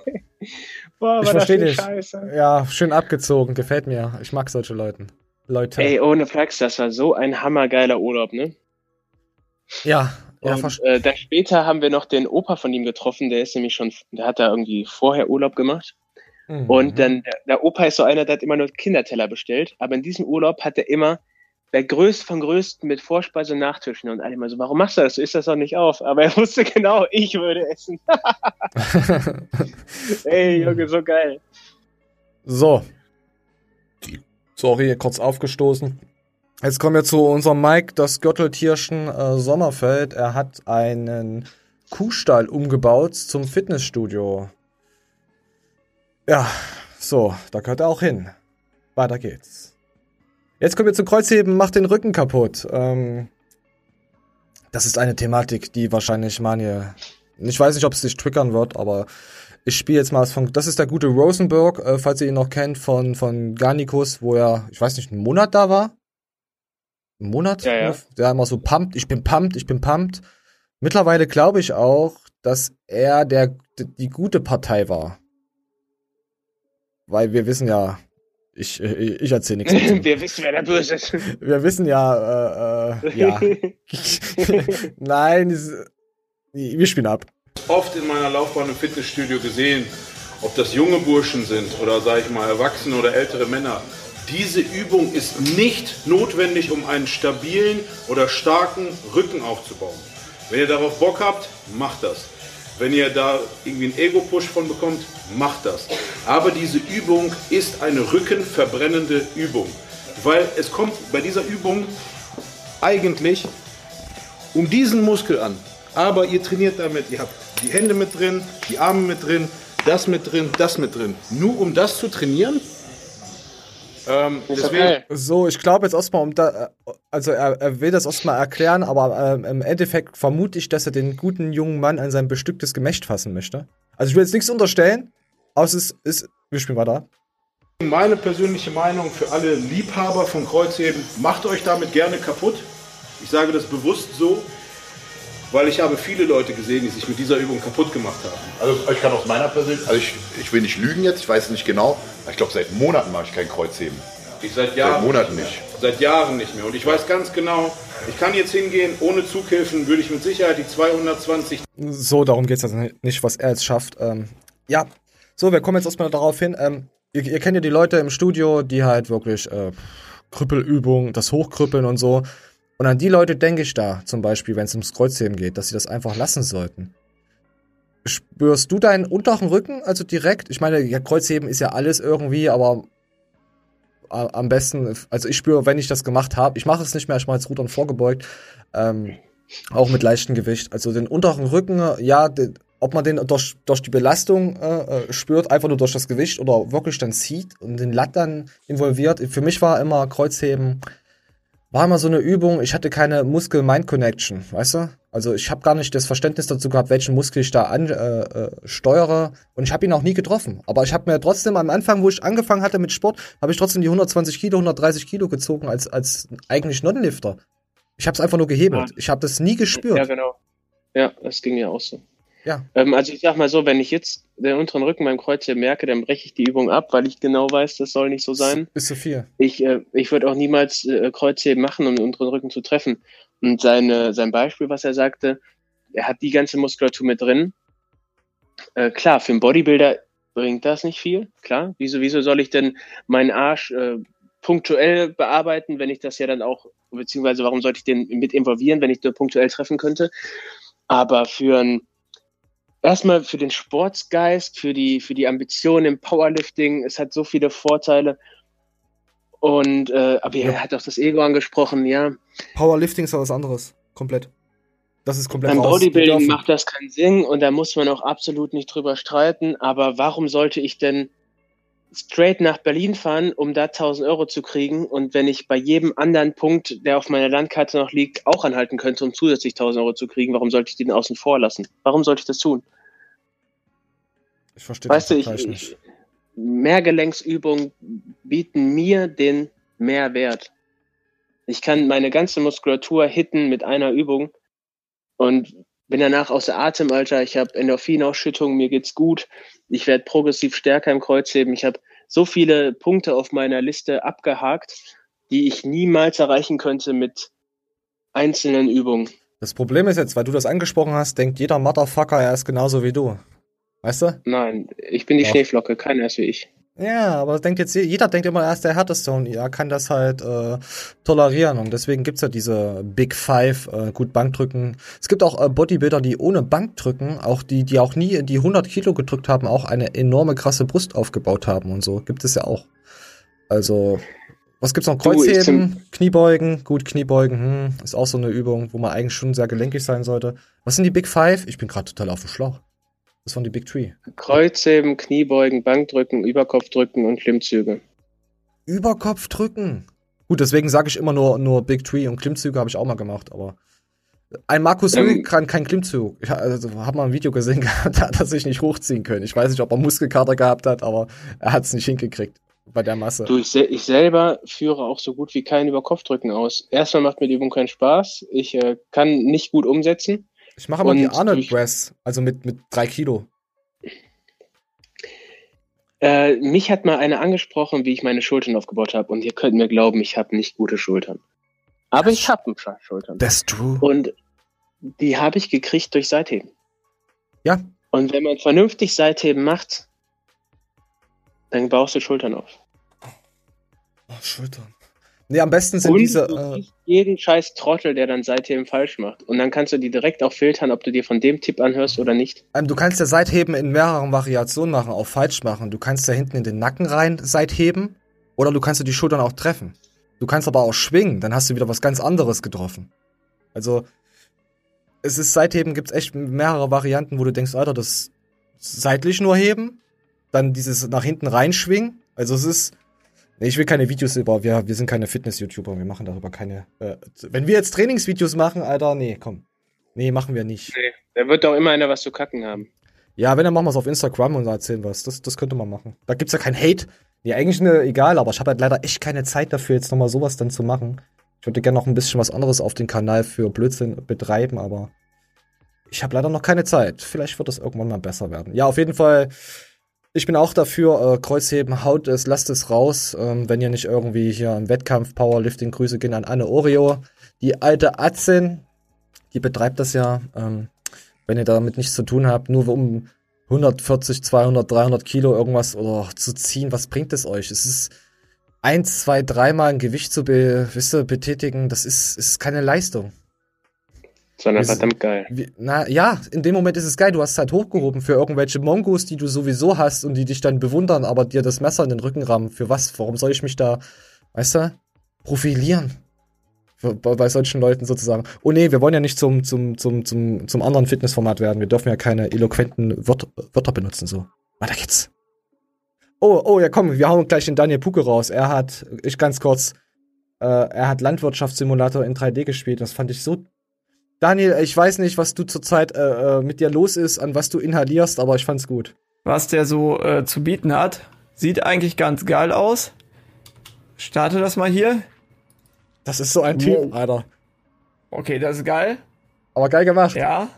Boah, ich verstehe dich. Scheiße. Ja, schön abgezogen, gefällt mir. Ich mag solche Leute. Leute. Ey, ohne Flex, das war so ein hammergeiler Urlaub, ne? Ja, ja, und, äh, dann später haben wir noch den Opa von ihm getroffen, der ist nämlich schon, der hat da irgendwie vorher Urlaub gemacht. Mhm. Und dann, der, der, Opa ist so einer, der hat immer nur Kinderteller bestellt, aber in diesem Urlaub hat er immer der größte von größten mit Vorspeise und Nachtischen und alle immer so, warum machst du das? Du isst das doch nicht auf. Aber er wusste genau, ich würde essen. Ey, Junge, so geil. So, Sorry, kurz aufgestoßen. Jetzt kommen wir zu unserem Mike, das Gürteltierchen äh, Sommerfeld. Er hat einen Kuhstall umgebaut zum Fitnessstudio. Ja, so, da gehört er auch hin. Weiter geht's. Jetzt kommen wir zum Kreuzheben, macht den Rücken kaputt. Ähm, das ist eine Thematik, die wahrscheinlich Manje. Ich weiß nicht, ob es dich triggern wird, aber ich spiele jetzt mal von, das ist der gute Rosenberg, äh, falls ihr ihn noch kennt, von, von Garnicus, wo er, ich weiß nicht, einen Monat da war. Einen Monat? Ja, ja. Der immer so pumpt, ich bin pumped, ich bin pumped. Mittlerweile glaube ich auch, dass er der, die gute Partei war. Weil wir wissen ja, ich, ich, ich erzähle nichts. wir wissen, wer der Böse ist. Wir wissen ja, äh, äh, ja. Nein, wir spielen ab oft in meiner Laufbahn im Fitnessstudio gesehen, ob das junge Burschen sind oder sage ich mal Erwachsene oder ältere Männer. Diese Übung ist nicht notwendig, um einen stabilen oder starken Rücken aufzubauen. Wenn ihr darauf Bock habt, macht das. Wenn ihr da irgendwie einen Ego-Push von bekommt, macht das. Aber diese Übung ist eine rückenverbrennende Übung. Weil es kommt bei dieser Übung eigentlich um diesen Muskel an. Aber ihr trainiert damit, ihr habt die Hände mit drin, die Arme mit drin, das mit drin, das mit drin. Nur um das zu trainieren. Ähm, okay. So, ich glaube jetzt erstmal, um da, also er, er will das erstmal erklären, aber ähm, im Endeffekt vermute ich, dass er den guten jungen Mann an sein bestücktes Gemächt fassen möchte. Also ich will jetzt nichts unterstellen, aber es ist, ist wir spielen weiter. Meine persönliche Meinung für alle Liebhaber von Kreuzheben, macht euch damit gerne kaputt. Ich sage das bewusst so, weil ich habe viele Leute gesehen, die sich mit dieser Übung kaputt gemacht haben. Also ich kann aus meiner Persönlichkeit, also ich, ich will nicht lügen jetzt, ich weiß es nicht genau, aber ich glaube seit Monaten mache ich kein Kreuzheben. Ich seit Jahren. Seit Monaten nicht. Seit Jahren nicht mehr. Und ich weiß ganz genau, ich kann jetzt hingehen, ohne Zughilfen würde ich mit Sicherheit die 220. So, darum geht es also nicht, was er jetzt schafft. Ähm, ja, so, wir kommen jetzt erstmal darauf hin. Ähm, ihr, ihr, kennt ja die Leute im Studio, die halt wirklich äh, Krüppelübungen, das Hochkrüppeln und so. Und an die Leute denke ich da, zum Beispiel, wenn es ums Kreuzheben geht, dass sie das einfach lassen sollten. Spürst du deinen unteren Rücken, also direkt? Ich meine, ja, Kreuzheben ist ja alles irgendwie, aber am besten, also ich spüre, wenn ich das gemacht habe, ich mache es nicht mehr, ich mache jetzt Rudern vorgebeugt, ähm, auch mit leichtem Gewicht. Also den unteren Rücken, ja, den, ob man den durch, durch die Belastung äh, äh, spürt, einfach nur durch das Gewicht oder wirklich dann zieht und den Latt dann involviert. Für mich war immer Kreuzheben, war immer so eine Übung, ich hatte keine Muskel-Mind-Connection, weißt du? Also ich habe gar nicht das Verständnis dazu gehabt, welchen Muskel ich da an, äh, äh, steuere und ich habe ihn auch nie getroffen. Aber ich habe mir trotzdem am Anfang, wo ich angefangen hatte mit Sport, habe ich trotzdem die 120 Kilo, 130 Kilo gezogen als, als eigentlich Non-Lifter. Ich habe es einfach nur gehebelt. Ja. Ich habe das nie gespürt. Ja, genau. Ja, das ging mir auch so. Ja. Ähm, also ich sag mal so, wenn ich jetzt den unteren Rücken beim Kreuz hier merke, dann breche ich die Übung ab, weil ich genau weiß, das soll nicht so sein. Ist zu viel. Ich, äh, ich würde auch niemals äh, Kreuzheben machen, um den unteren Rücken zu treffen. Und seine, sein Beispiel, was er sagte, er hat die ganze Muskulatur mit drin. Äh, klar, für einen Bodybuilder bringt das nicht viel, klar. Wieso, wieso soll ich denn meinen Arsch äh, punktuell bearbeiten, wenn ich das ja dann auch, beziehungsweise warum sollte ich den mit involvieren, wenn ich den punktuell treffen könnte? Aber für ein erstmal für den Sportsgeist, für die, für die Ambition im Powerlifting, es hat so viele Vorteile. Und äh, aber ja. er hat auch das Ego angesprochen, ja. Powerlifting ist was anderes, komplett. Das ist komplett Beim Bodybuilding macht das keinen Sinn und da muss man auch absolut nicht drüber streiten. Aber warum sollte ich denn straight nach Berlin fahren, um da 1000 Euro zu kriegen und wenn ich bei jedem anderen Punkt, der auf meiner Landkarte noch liegt, auch anhalten könnte, um zusätzlich 1000 Euro zu kriegen, warum sollte ich den außen vor lassen? Warum sollte ich das tun? Ich verstehe weißt das du, ich, nicht. Mehrgelenksübungen bieten mir den Mehrwert. Ich kann meine ganze Muskulatur hitten mit einer Übung und bin danach außer Atem, Alter. Ich habe Endorphinausschüttung, mir geht's gut. Ich werde progressiv stärker im Kreuzheben. Ich habe so viele Punkte auf meiner Liste abgehakt, die ich niemals erreichen könnte mit einzelnen Übungen. Das Problem ist jetzt, weil du das angesprochen hast, denkt jeder Motherfucker, er ist genauso wie du. Weißt du? Nein, ich bin die ja. Schneeflocke, keiner ist wie ich. Ja, aber denkt jetzt, jeder denkt immer, er ist der härteste und er kann das halt äh, tolerieren. Und deswegen gibt's ja diese Big Five, äh, gut Bankdrücken. Es gibt auch äh, Bodybuilder, die ohne Bankdrücken, auch die, die auch nie die 100 Kilo gedrückt haben, auch eine enorme krasse Brust aufgebaut haben und so. Gibt es ja auch. Also, was gibt's noch? Kreuzheben, Kniebeugen. Gut, Kniebeugen, hm, ist auch so eine Übung, wo man eigentlich schon sehr gelenkig sein sollte. Was sind die Big Five? Ich bin gerade total auf dem Schlauch. Das waren die Big Three. Kreuzheben, Kniebeugen, Bankdrücken, Überkopfdrücken und Klimmzüge. Überkopfdrücken? Gut, deswegen sage ich immer nur, nur Big Tree und Klimmzüge habe ich auch mal gemacht, aber ein Markus ähm, kann kein Klimmzug. Ich also, habe mal ein Video gesehen gehabt, da hat er sich nicht hochziehen können. Ich weiß nicht, ob er Muskelkater gehabt hat, aber er hat es nicht hingekriegt bei der Masse. Du, ich, ich, selber führe auch so gut wie kein Überkopfdrücken aus. Erstmal macht mir die Übung keinen Spaß. Ich äh, kann nicht gut umsetzen. Ich mache aber die Arnold Press, also mit, mit drei Kilo. Äh, mich hat mal einer angesprochen, wie ich meine Schultern aufgebaut habe. Und ihr könnt mir glauben, ich habe nicht gute Schultern. Aber ich habe ein paar Schultern. That's true. Und die habe ich gekriegt durch Seitheben. Ja. Und wenn man vernünftig Seitheben macht, dann baust du Schultern auf. Oh, Schultern. Nee, am besten sind und diese. Du äh, jeden scheiß Trottel, der dann Seitheben falsch macht. Und dann kannst du die direkt auch filtern, ob du dir von dem Tipp anhörst oder nicht. Ähm, du kannst ja Seitheben in mehreren Variationen machen, auch falsch machen. Du kannst ja hinten in den Nacken rein Seitheben oder du kannst ja die Schultern auch treffen. Du kannst aber auch schwingen, dann hast du wieder was ganz anderes getroffen. Also, es ist Seitheben gibt's echt mehrere Varianten, wo du denkst, Alter, das seitlich nur heben, dann dieses nach hinten reinschwingen. Also es ist Nee, ich will keine Videos über, wir, wir sind keine Fitness-YouTuber, wir machen darüber keine. Äh, wenn wir jetzt Trainingsvideos machen, Alter, nee, komm. Nee, machen wir nicht. Nee, da wird doch immer einer was zu kacken haben. Ja, wenn, dann machen wir es auf Instagram und erzählen was. Das, das könnte man machen. Da gibt's ja kein Hate. Nee, eigentlich ne, egal, aber ich habe halt leider echt keine Zeit dafür, jetzt nochmal sowas dann zu machen. Ich würde gerne noch ein bisschen was anderes auf den Kanal für Blödsinn betreiben, aber ich habe leider noch keine Zeit. Vielleicht wird das irgendwann mal besser werden. Ja, auf jeden Fall ich bin auch dafür, äh, Kreuzheben, haut es, lasst es raus. Ähm, wenn ihr nicht irgendwie hier im Wettkampf Powerlifting, Grüße gehen an Anne Oreo. Die alte Atzen, die betreibt das ja. Ähm, wenn ihr damit nichts zu tun habt, nur um 140, 200, 300 Kilo irgendwas oder zu ziehen, was bringt es euch? Es ist ein, zwei, dreimal ein Gewicht zu be, wisst ihr, betätigen, das ist, ist keine Leistung. Sondern verdammt geil. Wie, na ja, in dem Moment ist es geil. Du hast es halt hochgehoben für irgendwelche Mongos, die du sowieso hast und die dich dann bewundern, aber dir das Messer in den Rücken rammen. Für was? Warum soll ich mich da, weißt du, profilieren? Bei, bei solchen Leuten sozusagen. Oh nee, wir wollen ja nicht zum, zum, zum, zum, zum anderen Fitnessformat werden. Wir dürfen ja keine eloquenten Wörter, Wörter benutzen, so. Weiter geht's. Oh, oh, ja komm, wir hauen gleich den Daniel Puke raus. Er hat, ich ganz kurz, äh, er hat Landwirtschaftssimulator in 3D gespielt. Das fand ich so Daniel, ich weiß nicht, was du zurzeit äh, äh, mit dir los ist, an was du inhalierst, aber ich fand's gut. Was der so äh, zu bieten hat, sieht eigentlich ganz geil aus. Starte das mal hier. Das ist so ein Typ, Alter. Okay, das ist geil. Aber geil gemacht. Ja.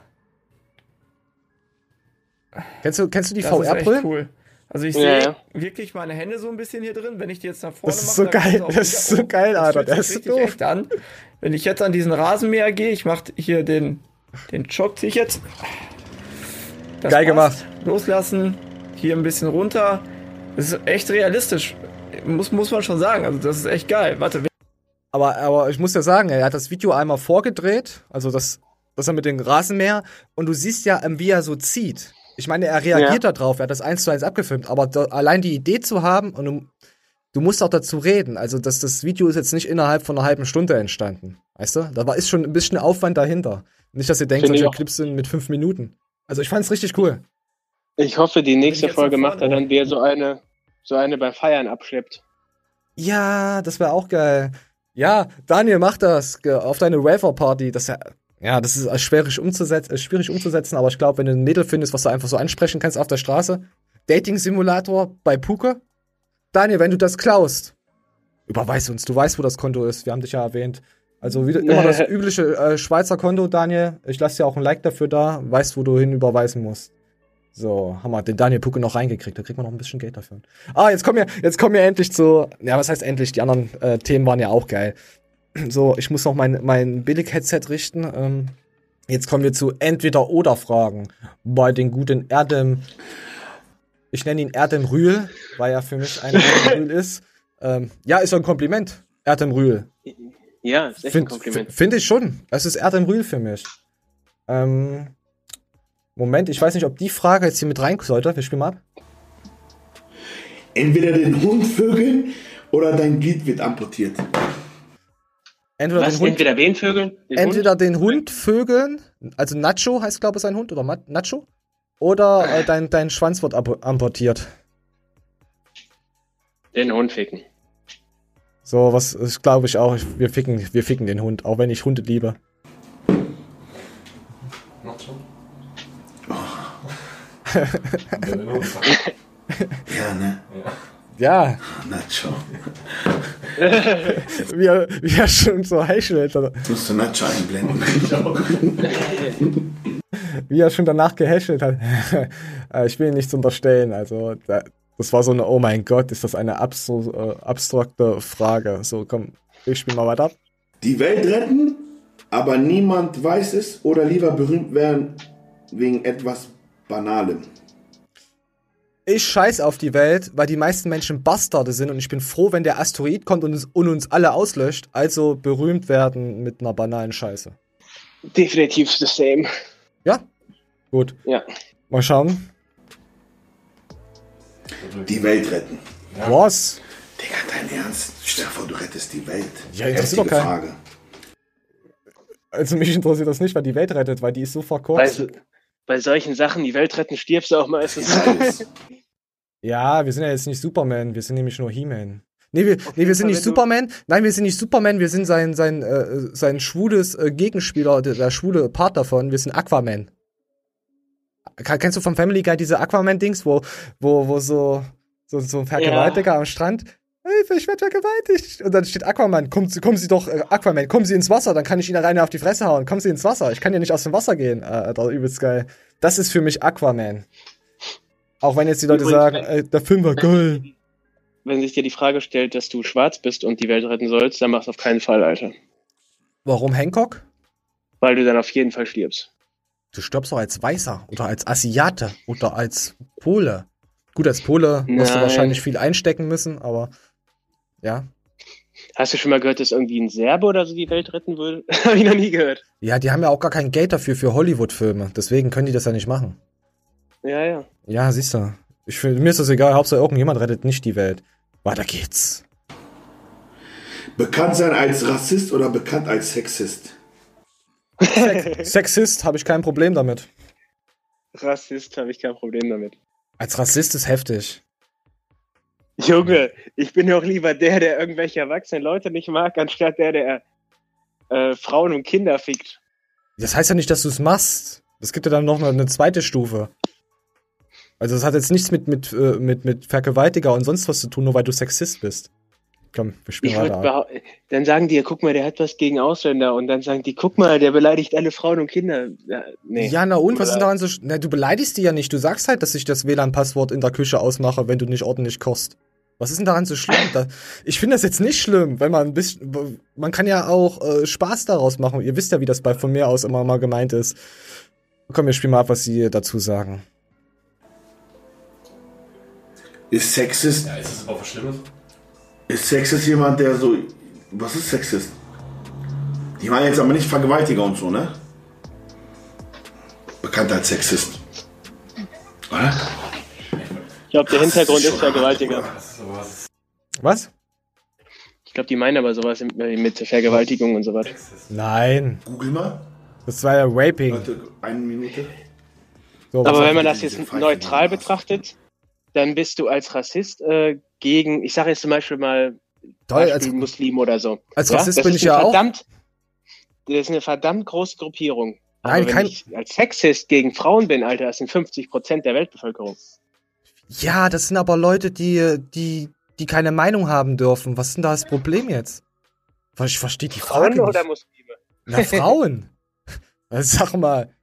Kennst du, kennst du die VR-Brille? Cool. Also ich sehe ja. wirklich meine Hände so ein bisschen hier drin, wenn ich die jetzt nach vorne mache. Das ist so geil, das ist so geil, Alter. Das, ist so doof. An. Wenn ich jetzt an diesen Rasenmäher gehe, ich mache hier den, den Jog, ziehe ich jetzt. Das geil passt. gemacht. Loslassen, hier ein bisschen runter. Das ist echt realistisch. Muss, muss man schon sagen. Also das ist echt geil. Warte. Aber, aber ich muss ja sagen, er hat das Video einmal vorgedreht, also das, das er mit dem Rasenmäher, und du siehst ja, wie er so zieht. Ich meine, er reagiert ja. darauf, er hat das eins zu eins abgefilmt, aber da, allein die Idee zu haben und du, du, musst auch dazu reden, also dass das Video ist jetzt nicht innerhalb von einer halben Stunde entstanden, weißt du? Da war, ist schon ein bisschen Aufwand dahinter. Nicht, dass ihr denkt, solche Clips sind mit fünf Minuten. Also ich fand's richtig cool. Ich hoffe, die nächste Folge macht er dann, wie er so eine, so eine beim Feiern abschleppt. Ja, das wäre auch geil. Ja, Daniel, mach das auf deine Raver-Party. Das ist ja das ist schwierig, umzusetzen, schwierig umzusetzen, aber ich glaube, wenn du ein Mädel findest, was du einfach so ansprechen kannst auf der Straße, Dating-Simulator bei Puke, Daniel, wenn du das klaust, überweis uns, du weißt, wo das Konto ist, wir haben dich ja erwähnt. Also wieder, immer das übliche äh, Schweizer Konto, Daniel. Ich lasse dir auch ein Like dafür da, weißt, wo du hin überweisen musst. So, haben wir den Daniel Pucke noch reingekriegt, da kriegt man noch ein bisschen Geld dafür. Ah, jetzt kommen wir, jetzt kommen wir endlich zu, ja, was heißt endlich? Die anderen äh, Themen waren ja auch geil. So, ich muss noch mein, mein Billig-Headset richten. Ähm, jetzt kommen wir zu Entweder-Oder-Fragen bei den guten Erdem. Ich nenne ihn Erdem Rühl, weil er für mich ein Erdem Rühl ist. Ähm, ja, ist ein Kompliment, Erdem Rühl. Ja, ist echt Find, ein Kompliment. Finde ich schon. Es ist Erdem Rühl für mich. Ähm, Moment, ich weiß nicht, ob die Frage jetzt hier mit rein sollte. Wir spielen mal ab. Entweder den Hund vögeln oder dein Glied wird amputiert. Entweder Was, den Hund, entweder wen vögeln? Den entweder Hund? den Hund vögeln, also Nacho heißt, glaube ich, sein Hund, oder Nacho. Oder äh, dein, dein Schwanz wird amputiert. Den Hund ficken. So, was glaube ich auch. Wir ficken, wir ficken den Hund, auch wenn ich Hunde liebe. Nacho? ja, ne? Ja. Ja. Nacho. wie, er, wie er schon so häschelt. Musst du Nacho einblenden. wie er schon danach gehäschelt hat. Äh, ich will ihn nichts unterstellen. Also, das war so eine, oh mein Gott, ist das eine abstru äh, abstrakte Frage. So, komm, ich spiel mal weiter. Die Welt retten, aber niemand weiß es oder lieber berühmt werden wegen etwas Banalem ich scheiß auf die Welt, weil die meisten Menschen Bastarde sind und ich bin froh, wenn der Asteroid kommt und uns, und uns alle auslöscht, also berühmt werden mit einer banalen Scheiße. Definitiv the same. Ja? Gut. Ja. Mal schauen. Die Welt retten. Ja. Was? Digga, dein Ernst? Stell dir vor, du rettest die Welt. Ja, interessiert doch keinen. Frage. Also mich interessiert das nicht, weil die Welt rettet, weil die ist so verkürzt. Weil, bei solchen Sachen, die Welt retten, stirbst du auch meistens. ja, wir sind ja jetzt nicht Superman, wir sind nämlich nur He-Man. Nee, wir, nee, wir sind nicht Superman. Nein, wir sind nicht Superman, wir sind sein, sein, äh, sein schwules äh, Gegenspieler, der, der, schwule Part davon. Wir sind Aquaman. Kennst du vom Family Guy diese Aquaman-Dings, wo, wo, wo so, so, so ein Vergewaltiger ja. am Strand Hilfe, ich werde vergewaltigt. Und dann steht Aquaman, kommen Sie, kommen Sie doch, äh, Aquaman, kommen Sie ins Wasser, dann kann ich Ihnen alleine auf die Fresse hauen. Kommen Sie ins Wasser. Ich kann ja nicht aus dem Wasser gehen. Äh, Alter, übelst geil. Das ist für mich Aquaman. Auch wenn jetzt die Leute Übrigens, sagen, äh, der Film war geil. Wenn sich dir die Frage stellt, dass du schwarz bist und die Welt retten sollst, dann mach's auf keinen Fall, Alter. Warum Hancock? Weil du dann auf jeden Fall stirbst. Du stirbst doch als Weißer oder als Asiate oder als Pole. Gut, als Pole Nein. musst du wahrscheinlich viel einstecken müssen, aber ja. Hast du schon mal gehört, dass irgendwie ein Serbe oder so die Welt retten würde? Habe ich noch nie gehört. Ja, die haben ja auch gar kein Geld dafür für Hollywood-Filme. Deswegen können die das ja nicht machen. Ja, ja. Ja, siehst du. Ich, find- mir ist das egal. Hauptsache irgendjemand rettet nicht die Welt. Weiter geht's. Bekannt sein als Rassist oder bekannt als Sexist? Sexist habe ich kein Problem damit. Rassist habe ich kein Problem damit. Als Rassist ist heftig. Junge, ich bin doch lieber der, der irgendwelche erwachsenen Leute nicht mag, anstatt der, der äh, Frauen und Kinder fickt. Das heißt ja nicht, dass du es machst. Es gibt ja dann noch eine zweite Stufe. Also das hat jetzt nichts mit, mit, äh, mit, mit Vergewaltiger und sonst was zu tun, nur weil du Sexist bist. Komm, wir spielen Ich ab. behau- dann sagen die, guck mal, der hat was gegen Ausländer. Und dann sagen die, guck mal, der beleidigt alle Frauen und Kinder. Ja, nee. Ja, na und, was ist daran so... Na, du beleidigst die ja nicht. Du sagst halt, dass ich das WLAN-Passwort in der Küche ausmache, wenn du nicht ordentlich kochst. Was ist denn daran so schlimm? Da, ich finde das jetzt nicht schlimm, weil man ein bisschen... Man kann ja auch äh, Spaß daraus machen. Ihr wisst ja, wie das bei von mir aus immer mal gemeint ist. Komm, wir spielen mal ab, was sie dazu sagen. Ist Sexist? Ja, ist das überhaupt was Schlimmes? Ist Sexist jemand, der so. Was ist Sexist? Ich meine jetzt aber nicht Vergewaltiger und so, ne? Bekannt als Sexist. Oder? Ich glaube, der Hintergrund ist Vergewaltiger. Was? Ich glaube, die meinen aber sowas mit, Vergewaltigung und sowas. Nein. Google mal. Das war ja Raping. Leute, eine Minute. So, Aber wenn man das jetzt neutral betrachtet, dann bist du als Rassist äh, gegen, ich sage jetzt zum Beispiel mal, Beispiel als- Muslim oder so. als Rassist das bin ich ja auch. verdammt, Das ist eine verdammt große Gruppierung. Nein, Aber wenn kein- ich als Sexist gegen Frauen bin, Alter, das sind 50 Prozent der Weltbevölkerung. Ja, das sind aber Leute, die, die, die keine Meinung haben dürfen. Was ist denn da das Problem jetzt? Ich verstehe die Frage Frauen oder nicht. Muslime? Na, Frauen. Sag mal,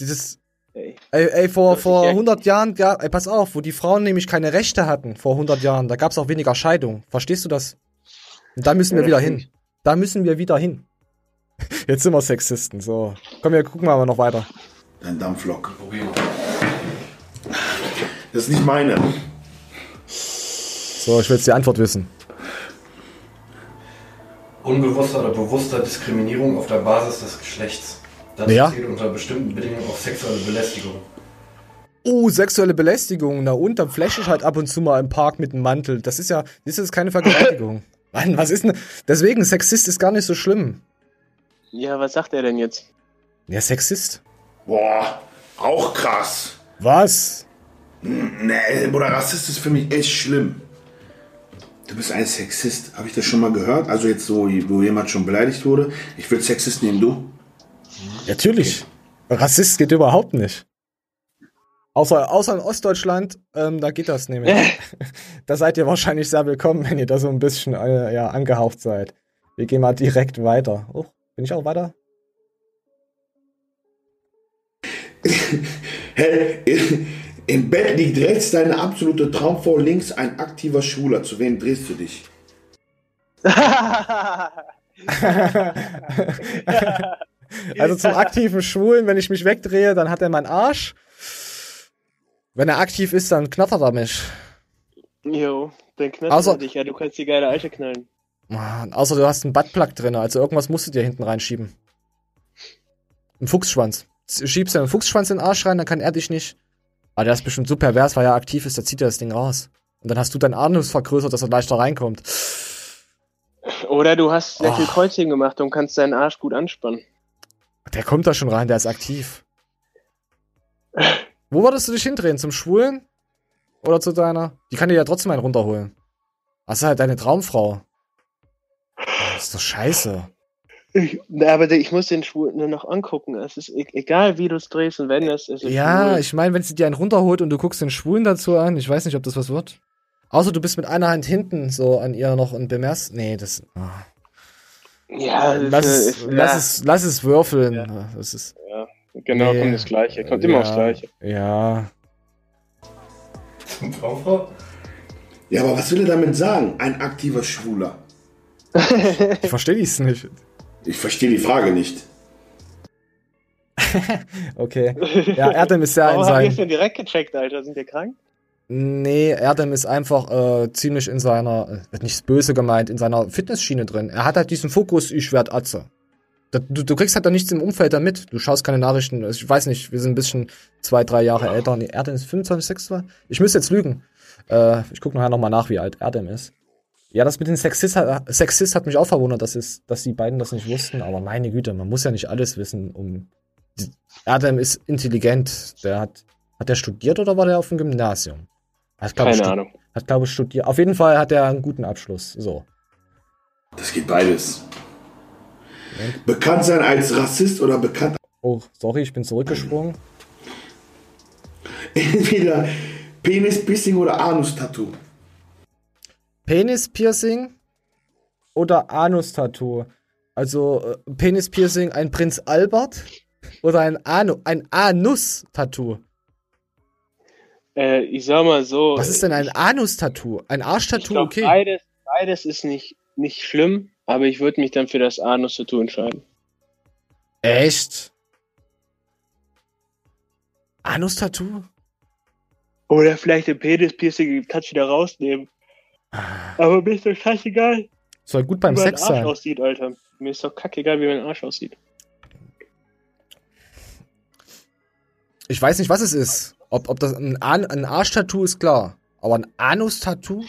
dieses, Ey. ey, ey vor, vor 100 Jahren, ja, ey, pass auf, wo die Frauen nämlich keine Rechte hatten, vor 100 Jahren, da gab es auch weniger Scheidung. Verstehst du das? Und da müssen wir Ja, wieder hin. Da müssen wir wieder hin. Jetzt sind wir Sexisten, so. Komm, wir gucken mal noch weiter. Dein Dampflok. Das ist nicht meine. So, ich will jetzt die Antwort wissen. Unbewusster oder bewusster Diskriminierung auf der Basis des Geschlechts. Das Ja. zählt unter bestimmten Bedingungen auf sexuelle Belästigung. Oh, sexuelle Belästigung. Na und, dann flash ich halt ab und zu mal im Park mit einem Mantel. Das ist ja, das ist keine Vergewaltigung. Mann, was ist denn? Deswegen, Sexist ist gar nicht so schlimm. Ja, was sagt er denn jetzt? Ja, Sexist. Boah, auch krass. Was? Nee, Bruder, Rassist ist für mich echt schlimm. Du bist ein Sexist. Habe ich das schon mal gehört? Also jetzt so, wo jemand schon beleidigt wurde. Ich will Sexist nehmen, du? Natürlich. Rassist geht überhaupt nicht. Außer, außer in Ostdeutschland, ähm, da geht das nämlich. da seid ihr wahrscheinlich sehr willkommen, wenn ihr da so ein bisschen äh, ja, angehaucht seid. Wir gehen mal direkt weiter. Oh, bin ich auch weiter? Hä? Im Bett liegt rechts deine absolute Traumfrau, links ein aktiver Schwuler. Zu wem drehst du dich? Also zum aktiven Schwulen, wenn ich mich wegdrehe, dann hat er meinen Arsch. Wenn er aktiv ist, dann knattert er mich. Jo, dann knallt Außer- er dich, ja, du kannst die geile Eiche knallen. Mann, außer du hast einen Buttplug drin, also irgendwas musst du dir hinten reinschieben. Ein Fuchsschwanz. Schiebst du einen Fuchsschwanz in den Arsch rein, dann kann er dich nicht. Aber der ist bestimmt so pervers, weil er aktiv ist, da zieht er das Ding raus. Und dann hast du deinen Anus vergrößert, dass er leichter reinkommt. Oder du hast sehr viel Oh. Kreuzchen gemacht und kannst deinen Arsch gut anspannen. Der kommt da schon rein, der ist aktiv. Wo würdest du dich hindrehen? Zum Schwulen? Oder zu deiner? Die kann dir ja trotzdem einen runterholen. Das ist halt deine Traumfrau. Das ist doch scheiße. Ich, aber ich muss den Schwulen nur noch angucken. Es ist e egal, wie du es drehst und wenn es ist. Ja, schwul. ich meine, wenn sie dir einen runterholt und du guckst den Schwulen dazu an, ich weiß nicht, ob das was wird. Außer du bist mit einer Hand hinten so an ihr noch und bemerkst. Nee, das. ah. Ja, das lass, ist, es, ist, lass, ja. es, lass es würfeln. Das ist, Ja, genau, kommt das Gleiche. Kommt immer aufs Gleiche. Ja. Ja, aber was will er damit sagen? Ein aktiver Schwuler. Ich verstehe dies nicht. Ich verstehe die Frage nicht. Okay. Ja, Erdem ist sehr in Warum habt ihr sein. denn direkt gecheckt, Alter? Sind wir krank? Nee, Erdem ist einfach äh, ziemlich in seiner, äh, nicht böse gemeint, in seiner Fitnessschiene drin. Er hat halt diesen Fokus, ich werd Atze. Da, du, du kriegst halt da nichts im Umfeld damit. Du schaust keine Nachrichten. Ich weiß nicht, wir sind ein bisschen zwei, drei Jahre älter. Nee, Erdem ist 25, 26. Ich müsste jetzt lügen. Äh, ich gucke nachher nochmal nach, wie alt Erdem ist. Ja, das mit den Sexist, Sexist hat mich auch verwundert, dass, es, dass die beiden das nicht wussten. Aber meine Güte, man muss ja nicht alles wissen, um. Erdem ist intelligent. Der hat. Hat der studiert oder war der auf dem Gymnasium? Hat, Keine Ahnung. Hat, glaube ich, studiert. Auf jeden Fall hat er einen guten Abschluss. So. Das geht beides. Bekannt sein als Rassist oder bekannt. Oh, sorry, ich bin zurückgesprungen. Entweder Penis-Piercing oder Anus-Tattoo. Penis-Piercing oder Anus-Tattoo? Also äh, Penis-Piercing, ein Prinz Albert oder ein, Anu ein Anus-Tattoo? Äh, ich sag mal so. Was ist denn ein Anus-Tattoo? Ein Arsch-Tattoo, okay. Beides, beides ist nicht, nicht schlimm, aber ich würde mich dann für das Anus-Tattoo entscheiden. Echt? Anus-Tattoo? Oder vielleicht ein Penis-Piercing kannst du wieder rausnehmen. Aber mir ist doch scheißegal. Soll gut beim wie Sex mein Arsch sein. aussieht, Alter. Mir ist doch kackegal, wie mein Arsch aussieht. Ich weiß nicht, was es ist. Ob, ob das ein, An ein Arsch-Tattoo ist klar. Aber ein Anus-Tattoo?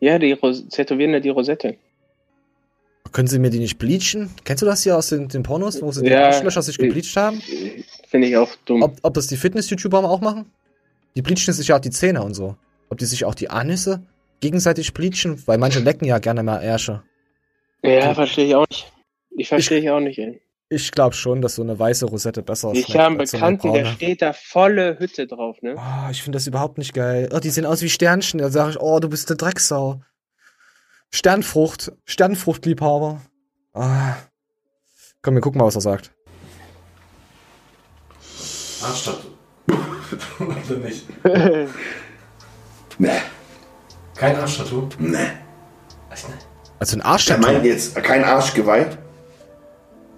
Ja, die Ros tätowieren ja die Rosette. Können sie mir die nicht bleachen? Kennst du das hier aus den, den Pornos, wo sie die Ja, Arschlöcher sich gebleached haben? Finde ich auch dumm. Ob, ob das die Fitness-YouTuber auch machen? Die bleachen sich ja auch die Zähne und so. Ob die sich auch die Anüsse gegenseitig bleachen? Weil manche lecken ja gerne mal Ärsche. Ja, verstehe ich auch nicht. Ich verstehe ich auch nicht, ey. Ich glaube schon, dass so eine weiße Rosette besser Ich schmeckt habe einen als so eine Bekannten, der steht da volle Hütte drauf, ne? Ah, ich finde das überhaupt nicht geil. Oh, die sehen aus wie Sternchen. Da sage ich, oh, du bist eine Drecksau. Sternfrucht. Sternfruchtliebhaber. Ah. Komm, wir gucken mal, was er sagt. Arschtattoo. Oder nicht? Nee. Kein Arschtattoo? Nee. Was, ne? Also ein Der Arschtattoo. meint jetzt kein Arschgeweih?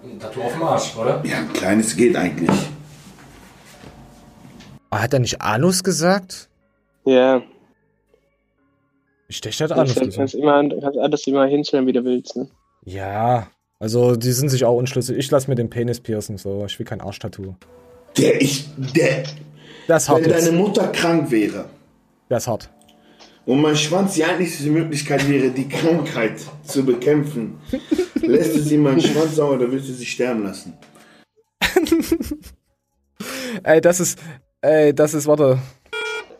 Ein Tattoo auf dem Arsch, oder? Ja, ein kleines geht eigentlich. Hat er nicht Anus gesagt? Ja. Ich dachte, er hat Du Anus kannst, gesagt. kannst, immer, kannst alles immer hinstellen, wie du willst, ne? Ja. Also, die sind sich auch unschlüssig. Ich lasse mir den Penis piercen, so. Ich will kein Arschtattoo. Der ich, der, Das ist hart wenn jetzt. deine Mutter krank wäre Der ist hart. Und mein Schwanz die einzige Möglichkeit wäre, die Krankheit zu bekämpfen, lässt du sie meinen Schwanz sauer oder willst du sie sterben lassen? Ey, das ist, ey, das ist, warte.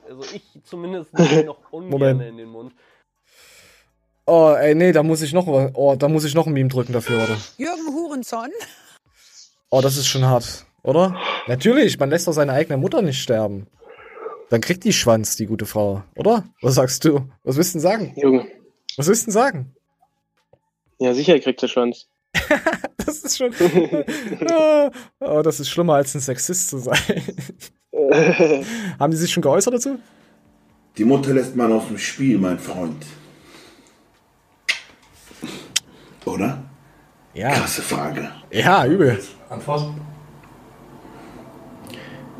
Also ich zumindest nehme noch ungern Moment. in den Mund. Oh, ey, nee, da muss ich noch, oh, da muss ich noch ein Meme drücken dafür, warte. Jürgen Hurenson. Oh, das ist schon hart, oder? Natürlich, man lässt doch seine eigene Mutter nicht sterben. Dann kriegt die Schwanz, die gute Frau, oder? Was sagst du? Was willst du denn sagen? Junge. Was willst du denn sagen? Ja, sicher kriegt der Schwanz. Das ist schon. Oh, das ist schlimmer als ein Sexist zu sein. Haben die sich schon geäußert dazu? Die Mutter lässt man aus dem Spiel, mein Freund. Oder? Ja. Krasse Frage. Ja, übel. Antwort?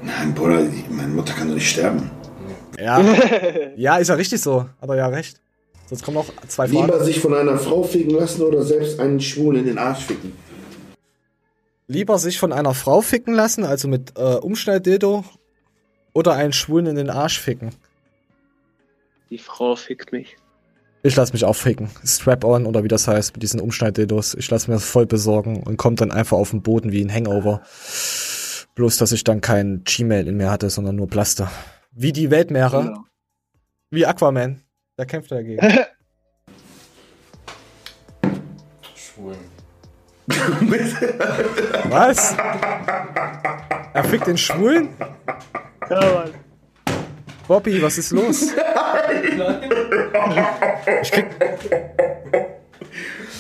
Nein, Bruder, meine Mutter kann doch nicht sterben. Ja. ja, ist ja richtig so. Hat er ja recht. Sonst kommen noch zwei Fragen. Lieber sich von einer Frau ficken lassen oder selbst einen Schwulen in den Arsch ficken. Lieber sich von einer Frau ficken lassen, also mit äh, Umschnalldildo, oder einen Schwulen in den Arsch ficken. Die Frau fickt mich. Ich lass mich auch ficken. Strap-on oder wie das heißt, mit diesen Umschnalldildos. Ich lass mir das voll besorgen und kommt dann einfach auf den Boden wie ein Hangover. Bloß, dass ich dann kein Gmail in mir hatte, sondern nur Plaster. Wie die Weltmeere. Genau. Wie Aquaman. Da kämpft er dagegen. Schwulen. Was? Er fickt den Schwulen? Ja, Mann. Bobby, was ist los? Ich krieg.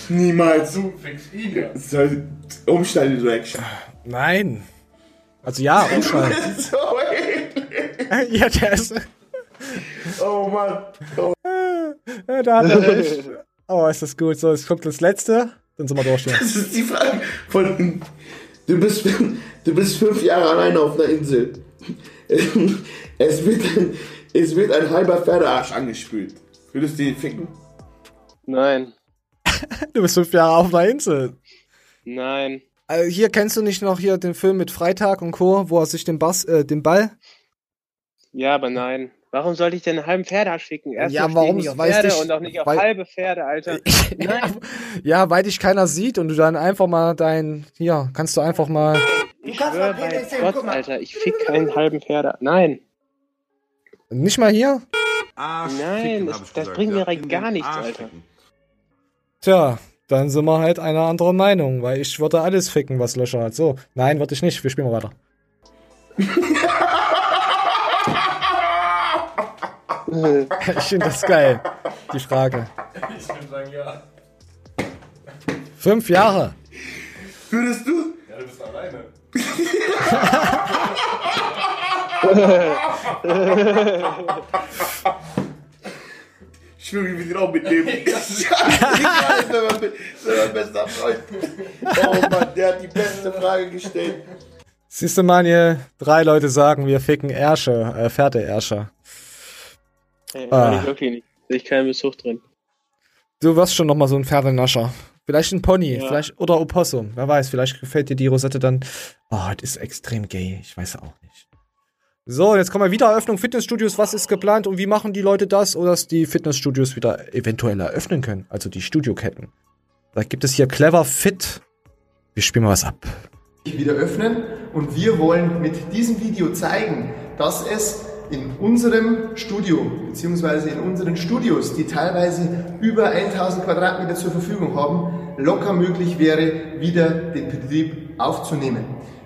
Niemals. Du fickst ihn ja. Soll umschneiden, du Action. Nein. Also ja, umschneiden. so eklig. ja, der ist. Oh Mann. Oh. Da hat er. Oh, ist das gut. So, jetzt kommt das letzte. Dann sind wir durch. Das ist die Frage von. Du bist, du bist fünf Jahre alleine auf einer Insel. Es wird ein Es wird ein halber Pferdearsch angespült. Würdest du ihn ficken? Nein. Du bist fünf Jahre auf einer Insel. Nein. Also hier kennst du nicht noch hier den Film mit Freitag und Co., wo er sich den, Bass, äh, den Ball. Ja, aber nein. Warum sollte ich denn einen halben Pferdearsch ficken? Erst Ja, warum? ich nicht auf Weiß Pferde ich- und auch nicht auf weil- halbe Pferde, Alter. Nein. Ja, weil dich keiner sieht und du dann einfach mal dein. Hier, kannst du einfach mal. Ich schwöre bei Gott, Alter, ich fick keinen halben Pferde. Nein. Nicht mal hier? Nein, das, das bringt mir gar nichts, Alter. Tja, dann sind wir halt einer anderen Meinung, weil ich würde alles ficken, was Löcher hat. So, nein, würde ich nicht. Wir spielen mal weiter. ich finde das geil, die Frage. Ich würde sagen, ja. Fünf Jahre. Würdest du? Ja, du bist alleine. Ich schwöre, wir sind auch mitnehmen. Das ist mein mein bester Freund. Oh Mann, der hat die beste Frage gestellt. Siehst du, Manuel, drei Leute sagen, wir ficken Ärsche, äh, Pferdeärsche. Ey, Ah. ah. ich wirklich nicht. Sehe ich keinen Besuch drin. Du wirst schon nochmal so ein Pferdenascher. Vielleicht ein Pony, Ja. vielleicht oder Opossum. Wer weiß, vielleicht gefällt dir die Rosette dann. Oh, das ist extrem gay. Ich weiß auch nicht. So, jetzt kommen wir wieder Eröffnung Fitnessstudios. Was ist geplant und wie machen die Leute das, oder dass die Fitnessstudios wieder eventuell eröffnen können? Also die Studioketten. Da gibt es hier Clever Fit. Wir spielen mal was ab. wieder öffnen und wir wollen mit diesem Video zeigen, dass es in unserem Studio beziehungsweise in unseren Studios, die teilweise über 1000 Quadratmeter zur Verfügung haben, locker möglich wäre, wieder den Betrieb aufzunehmen.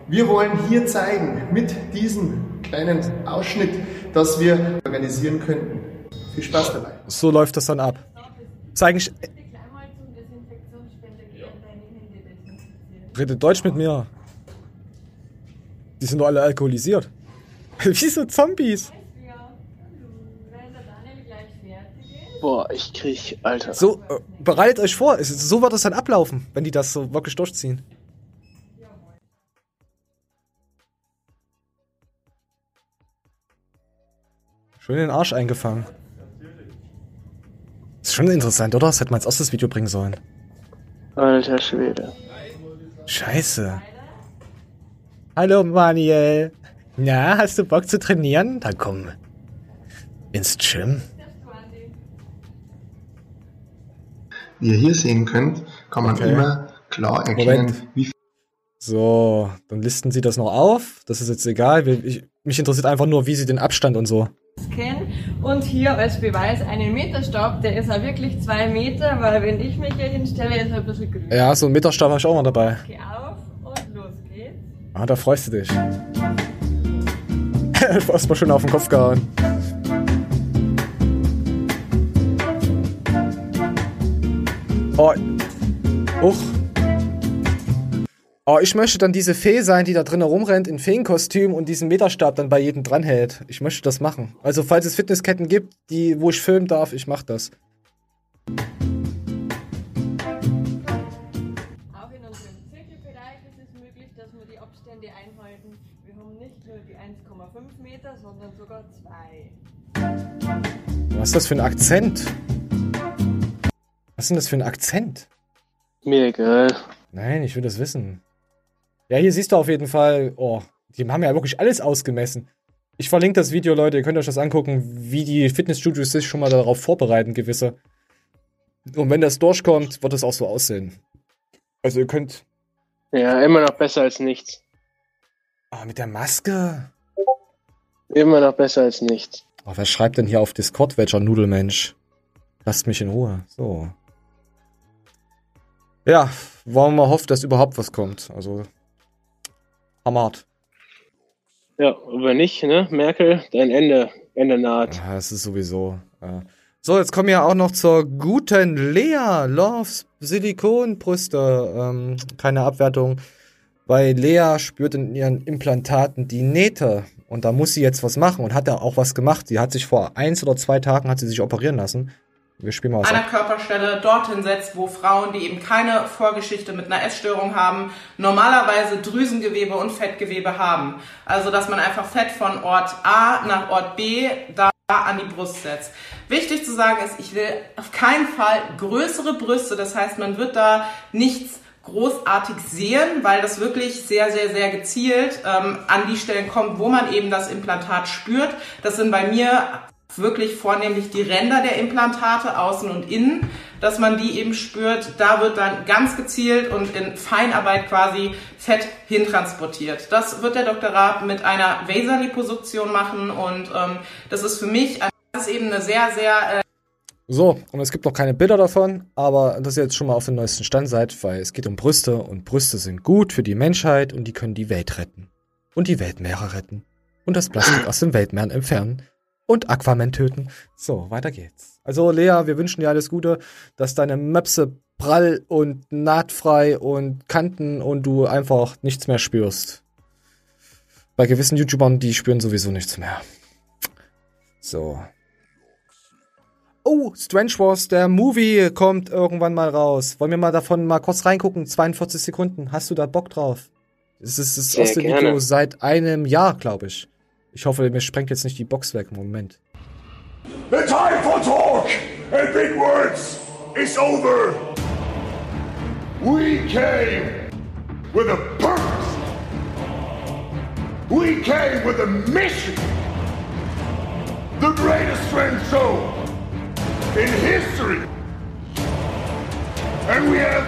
Wir wollen hier zeigen mit diesem kleinen Ausschnitt, dass wir organisieren könnten. Viel Spaß dabei. So läuft das dann ab. Zeigen ich. Redet Deutsch mit mir. Die sind doch alle alkoholisiert. Wie so Zombies. Boah, ich krieg, Alter. So, äh, bereitet euch vor. Es, so wird das dann ablaufen, wenn die das so wirklich durchziehen. Schön den Arsch eingefangen. Ist schon interessant, oder? Das hätte man als erstes Video bringen sollen. Alter Schwede. Scheiße. Hallo Manuel. Na, hast du Bock zu trainieren? Dann komm. Ins Gym. Wie ihr hier sehen könnt, kann man Okay. immer klar erkennen, Moment. wie So, dann listen sie das noch auf. Das ist jetzt egal. Ich, mich interessiert einfach nur, wie sie den Abstand und so. Kennen. Und hier als Beweis einen Meterstab, der ist auch wirklich zwei Meter, weil wenn ich mich hier hinstelle, ist er ein bisschen grün. Ja, so einen Meterstab habe ich auch mal dabei. Geh auf und los geht's. Ah, da freust du dich. Erstmal schön auf den Kopf gehauen. Oh. Uch. Oh, ich möchte dann diese Fee sein, die da drin rumrennt in Feenkostüm und diesen Meterstab dann bei jedem dranhält. Ich möchte das machen. Also, falls es Fitnessketten gibt, die, wo ich filmen darf, ich mach das. Auch in unserem Zirkelbereich ist es möglich, dass wir die Abstände einhalten. Wir haben nicht nur die 1,5 Meter, sondern sogar zwei. Was ist das für ein Akzent? Was ist denn das für ein Akzent? Mir egal. Nein, ich will das wissen. Ja, hier siehst du auf jeden Fall, oh, die haben ja wirklich alles ausgemessen. Ich verlinke das Video, Leute, ihr könnt euch das angucken, wie die Fitnessstudios sich schon mal darauf vorbereiten, gewisse. Und wenn das durchkommt, wird es auch so aussehen. Also ihr könnt. Ja, immer noch besser als nichts. Ah, mit der Maske? Immer noch besser als nichts. Oh, wer schreibt denn hier auf Discord, welcher Nudelmensch? Lasst mich in Ruhe. So. Ja, wollen wir mal hoffen, dass überhaupt was kommt. Also. Hammerhart. Ja, und wenn nicht, ne, Merkel, dein Ende, Ende naht. Ja, es ist sowieso. Ja. So, jetzt kommen wir auch noch zur guten Lea. Loves Silikonbrüste. Ähm, keine Abwertung. Weil Lea spürt in ihren Implantaten die Nähte. Und da muss sie jetzt was machen und hat da auch was gemacht. Sie hat sich vor eins oder zwei Tagen hat sie sich operieren lassen. Wir spielen mal was einer ab. Körperstelle dorthin setzt, wo Frauen, die eben keine Vorgeschichte mit einer Essstörung haben, normalerweise Drüsengewebe und Fettgewebe haben. Also dass man einfach Fett von Ort A nach Ort B da an die Brust setzt. Wichtig zu sagen ist, ich will auf keinen Fall größere Brüste. Das heißt, man wird da nichts großartig sehen, weil das wirklich sehr, sehr, sehr gezielt ähm, an die Stellen kommt, wo man eben das Implantat spürt. Das sind bei mir wirklich vornehmlich die Ränder der Implantate außen und innen, dass man die eben spürt. Da wird dann ganz gezielt und in Feinarbeit quasi Fett hintransportiert. Das wird der Dr. Raab mit einer Vaserliposuktion machen und ähm, das ist für mich das ist eben eine sehr, sehr äh so, und es gibt noch keine Bilder davon, aber dass ihr jetzt schon mal auf dem neuesten Stand seid, weil es geht um Brüste und Brüste sind gut für die Menschheit und die können die Welt retten. Und die Weltmeere retten. Und das Plastik aus den Weltmeeren entfernen und Aquaman töten. So, weiter geht's. Also Lea, wir wünschen dir alles Gute, dass deine Möpse prall und nahtfrei und Kanten und du einfach nichts mehr spürst. Bei gewissen YouTubern, die spüren sowieso nichts mehr. So. Oh, Strange Wars, der Movie kommt irgendwann mal raus. Wollen wir mal davon mal kurz reingucken? 42 Sekunden. Hast du da Bock drauf? Es ist das erste Video seit einem Jahr, glaube ich. Ich hoffe, mir sprengt jetzt nicht die Box weg. Moment. The time for talk and big words is over. We came with a purpose. We came with a mission. The greatest friend show in history. And we have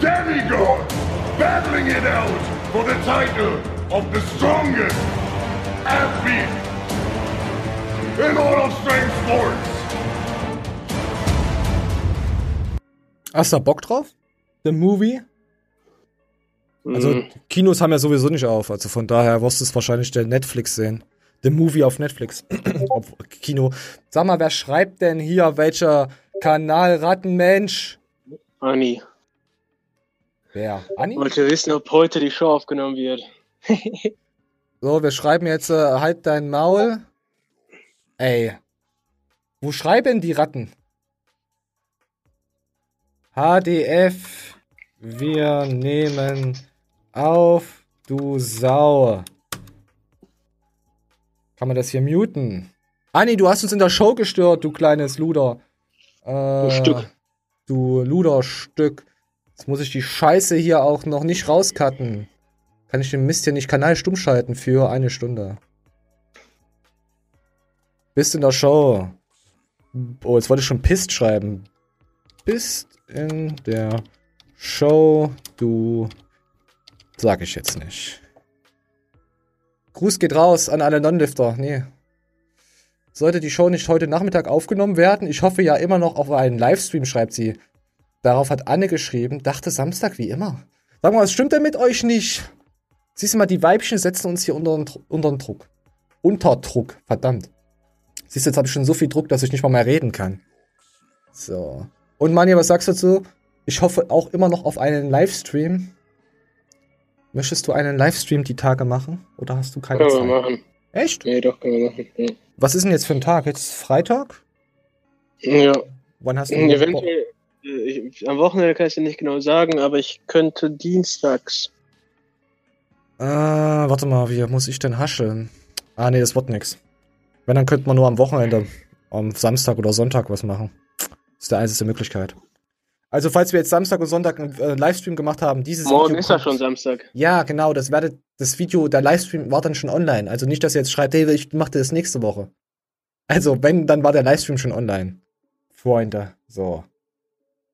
demigods battling it out for the title of the strongest athlete in all of strength sports. Hast du Bock drauf? The Movie? Also, Mhm. Kinos haben ja sowieso nicht auf, also von daher wirst du es wahrscheinlich der Netflix sehen. The Movie auf Netflix. Kino. Sag mal, wer schreibt denn hier welcher Kanal Rattenmensch? Anni. Wer? Anni? Wollte wissen, ob heute die Show aufgenommen wird. So, wir schreiben jetzt äh, halt dein Maul. Ey. Wo schreiben die Ratten? HDF. Wir nehmen auf, du Sau. Kann man das hier muten? Anni, du hast uns in der Show gestört, du kleines Luder. Äh, Stück. Du Luderstück. Jetzt muss ich die Scheiße hier auch noch nicht rauscutten. Kann ich den Mist hier nicht Kanal stumm schalten für eine Stunde. Bist in der Show. Oh, jetzt wollte ich schon Pist schreiben. Bist in der Show, du. Sag ich jetzt nicht. Gruß geht raus an alle Non-Lifter. Nee. Sollte die Show nicht heute Nachmittag aufgenommen werden? Ich hoffe ja immer noch auf einen Livestream, schreibt sie. Darauf hat Anne geschrieben, dachte Samstag wie immer. Sag mal, was stimmt denn mit euch nicht? Siehst du mal, die Weibchen setzen uns hier unter, unter Druck. Unter Druck, verdammt. Siehst du, jetzt habe ich schon so viel Druck, dass ich nicht mal mehr reden kann. So. Und Manja, was sagst du dazu? Ich hoffe auch immer noch auf einen Livestream. Möchtest du einen Livestream die Tage machen? Oder hast du keine Können Zeit? wir machen. Echt? Nee, doch, können wir machen. Ja. Was ist denn jetzt für ein Tag? Jetzt Freitag? Ja. Wann hast du Eventuell, äh, ich, am Wochenende kann ich dir nicht genau sagen, aber ich könnte dienstags. Äh, warte mal, wie muss ich denn hascheln? Ah, nee, das wird nix. Wenn, dann könnte man nur am Wochenende, am Samstag oder Sonntag was machen. Das ist die einzige Möglichkeit. Also, falls wir jetzt Samstag und Sonntag einen äh, Livestream gemacht haben, dieses Morgen Video ist ja schon Samstag. Ja, genau, das werde, das Video, der Livestream war dann schon online. Also nicht, dass ihr jetzt schreibt, hey, ich mache das nächste Woche. Also, wenn, dann war der Livestream schon online. Freunde, so.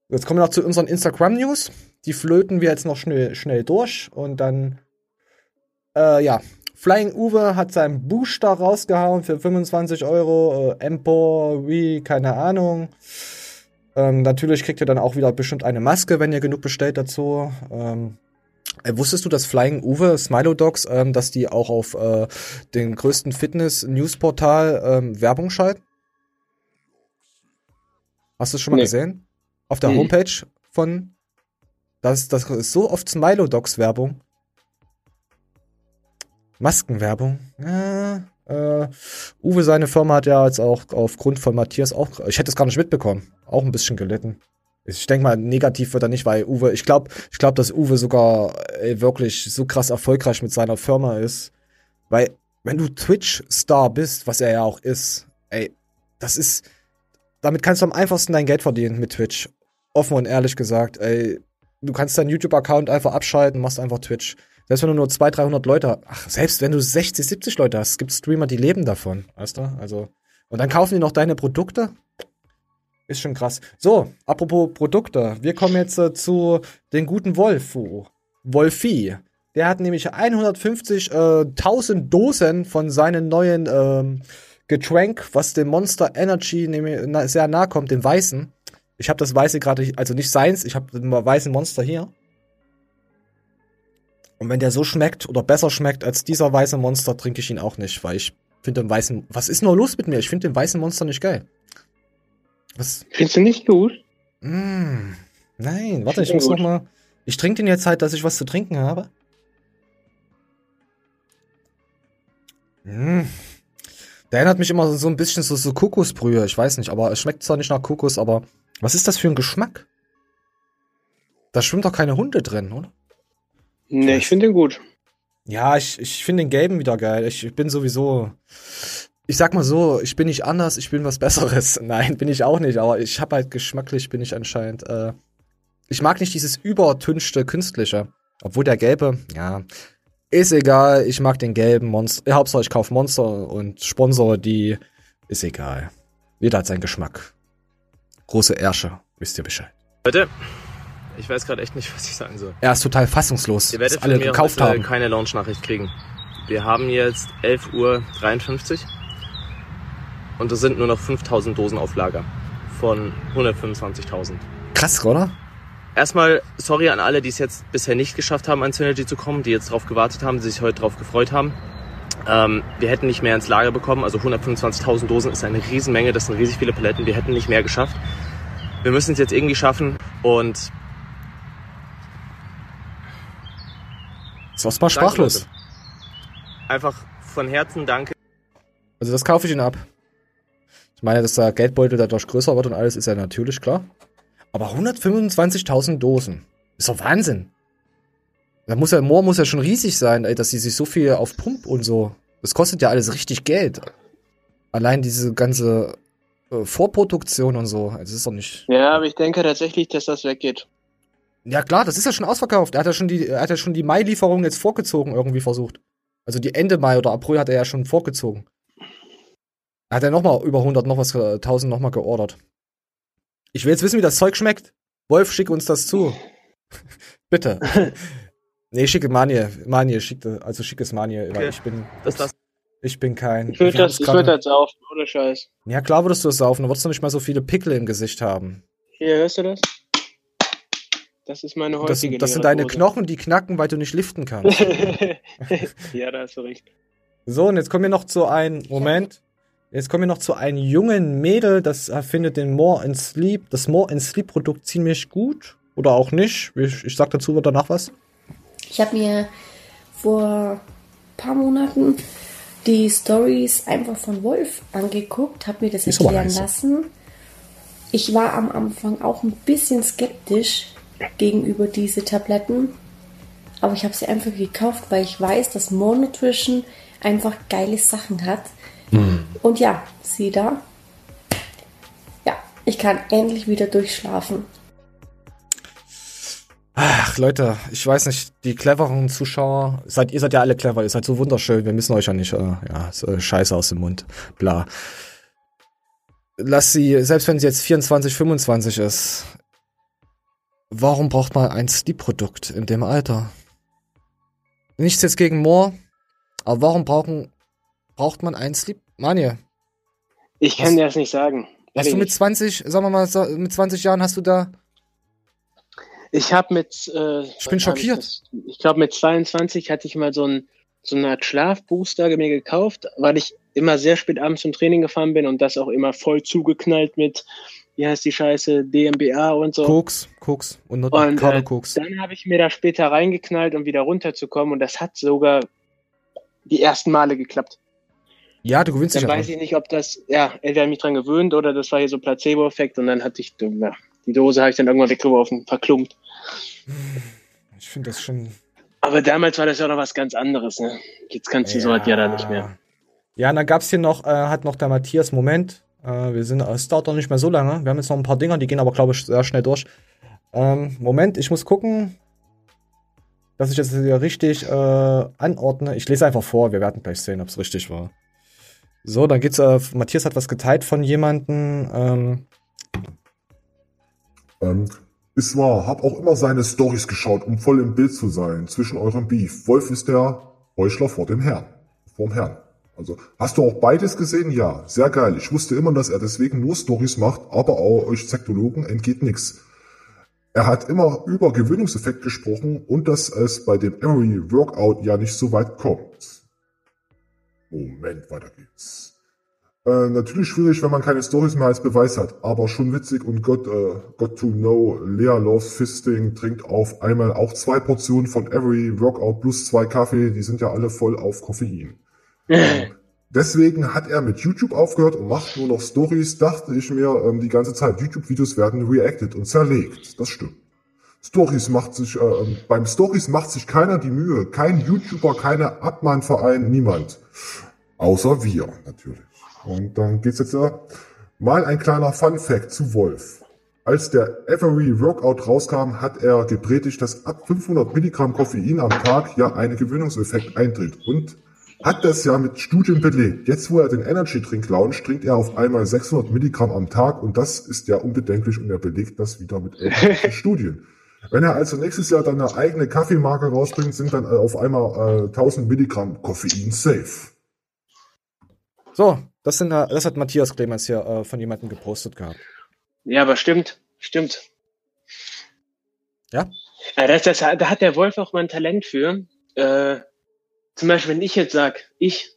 Jetzt kommen wir noch zu unseren Instagram-News. Die flöten wir jetzt noch schnell, schnell durch und dann, äh, ja. Flying Uwe hat seinen Booster rausgehauen für 25 Euro. Äh, Empor, wie, keine Ahnung. Ähm, natürlich kriegt ihr dann auch wieder bestimmt eine Maske, wenn ihr genug bestellt dazu. Ähm, äh, wusstest du, dass Flying Uwe, Smilo Dogs, ähm, dass die auch auf äh, den größten Fitness-News-Portal ähm, Werbung schalten? Hast du es schon mal Nee. gesehen? Auf der Mhm. Homepage von. Das, das ist so oft Smilo Dogs Werbung. Maskenwerbung. Ja, äh, Uwe, seine Firma hat ja jetzt auch aufgrund von Matthias auch. Ich hätte es gar nicht mitbekommen. Auch ein bisschen gelitten. Ich denke mal, negativ wird er nicht, weil Uwe, ich glaube, ich glaube, dass Uwe sogar ey, wirklich so krass erfolgreich mit seiner Firma ist. Weil, wenn du Twitch-Star bist, was er ja auch ist, ey, das ist, damit kannst du am einfachsten dein Geld verdienen mit Twitch. Offen und ehrlich gesagt, ey, du kannst deinen YouTube-Account einfach abschalten, machst einfach Twitch. Selbst wenn du nur 200, 300 Leute, ach, selbst wenn du 60, 70 Leute hast, es gibt Streamer, die leben davon, weißt du? Also, und dann kaufen die noch deine Produkte. Ist schon krass. So, apropos Produkte. Wir kommen jetzt äh, zu den guten Wolfu. Wolfi. Der hat nämlich 150.000 Dosen von seinem neuen ähm, Getränk, was dem Monster Energy nämlich sehr nahe kommt, dem Weißen. Ich habe das Weiße gerade, also nicht seins, ich habe den weißen Monster hier. Und wenn der so schmeckt oder besser schmeckt als dieser weiße Monster, trinke ich ihn auch nicht, weil ich finde den weißen. Was ist nur los mit mir? Ich finde den weißen Monster nicht geil. Was? Findest du nicht gut? Mm, nein, warte, ich muss noch mal. Ich trinke den jetzt halt, dass ich was zu trinken habe. Mm. Der erinnert mich immer so ein bisschen so, so Kokosbrühe, ich weiß nicht, aber es schmeckt zwar nicht nach Kokos, aber was ist das für ein Geschmack? Da schwimmt doch keine Hunde drin, oder? Nee, ich finde den gut. Ja, ich, ich finde den gelben wieder geil. Ich bin sowieso. Ich sag mal so, ich bin nicht anders, ich bin was Besseres. Nein, bin ich auch nicht, aber ich habe halt geschmacklich, bin ich anscheinend. Äh, ich mag nicht dieses übertünchte Künstliche. Obwohl der gelbe, ja, ist egal. Ich mag den gelben Monster. Hauptsache, ich kaufe Monster und Sponsor die. Ist egal. Jeder hat seinen Geschmack. Große Ärsche, wisst ihr Bescheid. Leute, ich weiß gerade echt nicht, was ich sagen soll. Er ist total fassungslos, Ihr dass werdet alle von mir gekauft haben. keine Launch-Nachricht kriegen. Wir haben jetzt 11.53 Uhr und es sind nur noch 5000 Dosen auf Lager von 125.000. Krass, oder? Erstmal sorry an alle, die es jetzt bisher nicht geschafft haben, an Synergy zu kommen, die jetzt drauf gewartet haben, die sich heute drauf gefreut haben. Ähm, wir hätten nicht mehr ins Lager bekommen, also 125.000 Dosen ist eine Riesenmenge, das sind riesig viele Paletten, wir hätten nicht mehr geschafft. Wir müssen es jetzt irgendwie schaffen und Ist Osmar Danke, sprachlos. Einfach von Herzen danke. Also das kaufe ich ihn ab. Ich meine, dass der Geldbeutel dadurch größer wird und alles ist ja natürlich klar. Aber 125.000 Dosen. Ist doch Wahnsinn. Da muss ja, Moor muss ja schon riesig sein, ey, dass sie sich so viel auf Pump und so. Das kostet ja alles richtig Geld. Allein diese ganze äh, Vorproduktion und so. Das ist doch nicht. Ja, aber ich denke tatsächlich, dass das weggeht. Ja klar, das ist ja schon ausverkauft. Er hat ja schon die, er hat ja schon die Mai-Lieferung jetzt vorgezogen irgendwie versucht. Also die Ende Mai oder April hat er ja schon vorgezogen. Er hat ja nochmal über 100 noch was, äh, 1000 nochmal geordert. Ich will jetzt wissen, wie das Zeug schmeckt. Wolf, schick uns das zu. Bitte. nee, schicke Manje. Manje, schicke, also schick es weil Okay. ich bin. Das lass- Ich bin kein. Ich würde das, ich würde das saufen, ohne Scheiß. Ja, klar würdest du es saufen, dann würdest du nicht mal so viele Pickel im Gesicht haben. Hier, hörst du das? Das ist meine Das, heutige das sind deine. Knochen, die knacken, weil du nicht liften kannst. ja, da hast du recht. So, und jetzt kommen wir noch zu einem Moment. Jetzt kommen wir noch zu einem jungen Mädel, das äh, findet den More and Sleep, das More and Sleep Produkt ziemlich gut. Oder auch nicht. Ich, ich sag dazu danach was. Ich habe mir vor ein paar Monaten die Stories einfach von Wolf angeguckt, habe mir das erklären lassen. Ich war am Anfang auch ein bisschen skeptisch gegenüber diese Tabletten, aber ich habe sie einfach gekauft, weil ich weiß, dass More Nutrition einfach geile Sachen hat. Und ja, sieh da. Ja, ich kann endlich wieder durchschlafen. Ach, Leute, ich weiß nicht, die cleveren Zuschauer, seid, ihr seid ja alle clever, ihr seid so wunderschön, wir müssen euch ja nicht, äh, ja, so, Scheiße aus dem Mund, bla. Lass sie, selbst wenn sie jetzt 24, 25 ist, warum braucht man ein Sleep-Produkt in dem Alter? Nichts jetzt gegen Moore, aber warum brauchen, braucht man ein Sleep? Manje, Ich kann dir das nicht sagen. hast du mit 20, sagen wir mal, mit 20 Jahren hast du da, Ich habe mit. Äh, Ich bin schockiert. das- Ich glaube, mit 22 hatte ich mal so, ein, so eine Art Schlafbooster mir gekauft, weil ich immer sehr spät abends zum Training gefahren bin und das auch immer voll zugeknallt mit, wie heißt die Scheiße, DMBA und so. Koks, Koks und, und Und äh, Koks. dann habe ich mir da später reingeknallt, um wieder runterzukommen und das hat sogar die ersten Male geklappt. Ja, du gewöhnst dich Dann ja weiß dran. ich nicht, ob das, ja, entweder mich dran gewöhnt oder das war hier so Placebo-Effekt und dann hatte ich, ja, die Dose habe ich dann irgendwann weggeworfen, verklumpt. Ich finde das schon. Aber damals war das ja noch was ganz anderes, ne? Jetzt kannst du so halt ja da nicht mehr. Ja, und dann gab's hier noch, äh, hat noch der Matthias Moment. Äh, wir sind, es dauert doch nicht mehr so lange. Wir haben jetzt noch ein paar Dinger, die gehen aber, glaube ich, sehr schnell durch. Ähm, Moment, ich muss gucken, dass ich das hier richtig äh, anordne. Ich lese einfach vor, wir werden gleich sehen, ob es richtig war. So, dann geht's, äh, Matthias hat was geteilt von jemandem. Ähm, Ähm, ist wahr, hab auch immer seine Stories geschaut, um voll im Bild zu sein, zwischen eurem Beef. Wolf ist der Heuchler vor dem Herrn. Vorm Herrn. Also, hast du auch beides gesehen? Ja, sehr geil. Ich wusste immer, dass er deswegen nur Stories macht, aber auch euch Sektologen entgeht nix. Er hat immer über Gewöhnungseffekt gesprochen und dass es bei dem Emery Workout ja nicht so weit kommt. Moment, weiter geht's. Äh, natürlich schwierig, wenn man keine Stories mehr als Beweis hat, aber schon witzig und Got, äh, got to know, Lea loves Fisting, trinkt auf einmal auch zwei Portionen von Every Workout plus zwei Kaffee, die sind ja alle voll auf Koffein. Deswegen hat er mit YouTube aufgehört und macht nur noch Stories, dachte ich mir ähm, die ganze Zeit. YouTube-Videos werden reacted und zerlegt. Das stimmt. Stories macht sich, äh, ähm, beim Stories macht sich keiner die Mühe. Kein YouTuber, keine Abmahnverein, niemand. Außer wir, natürlich. Und dann geht's jetzt äh, mal ein kleiner Fun Fact zu Wolf. Als der Every Workout rauskam, hat er gepredigt, dass ab 500 Milligramm Koffein am Tag ja ein Gewöhnungseffekt eintritt und hat das ja mit Studien belegt. Jetzt, wo er den Energy Drink launcht, trinkt er auf einmal 600 Milligramm am Tag und das ist ja unbedenklich und er belegt das wieder mit Studien. Wenn er also nächstes Jahr dann eine eigene Kaffeemarke rausbringt, sind dann auf einmal äh, 1000 Milligramm Koffein safe. so, das, sind, äh, das hat Matthias Clemens hier äh, von jemandem gepostet gehabt. Ja, aber stimmt, stimmt. Ja? Ja, das, das, da hat der Wolf auch mal ein Talent für. Äh, zum Beispiel, wenn ich jetzt sage, ich,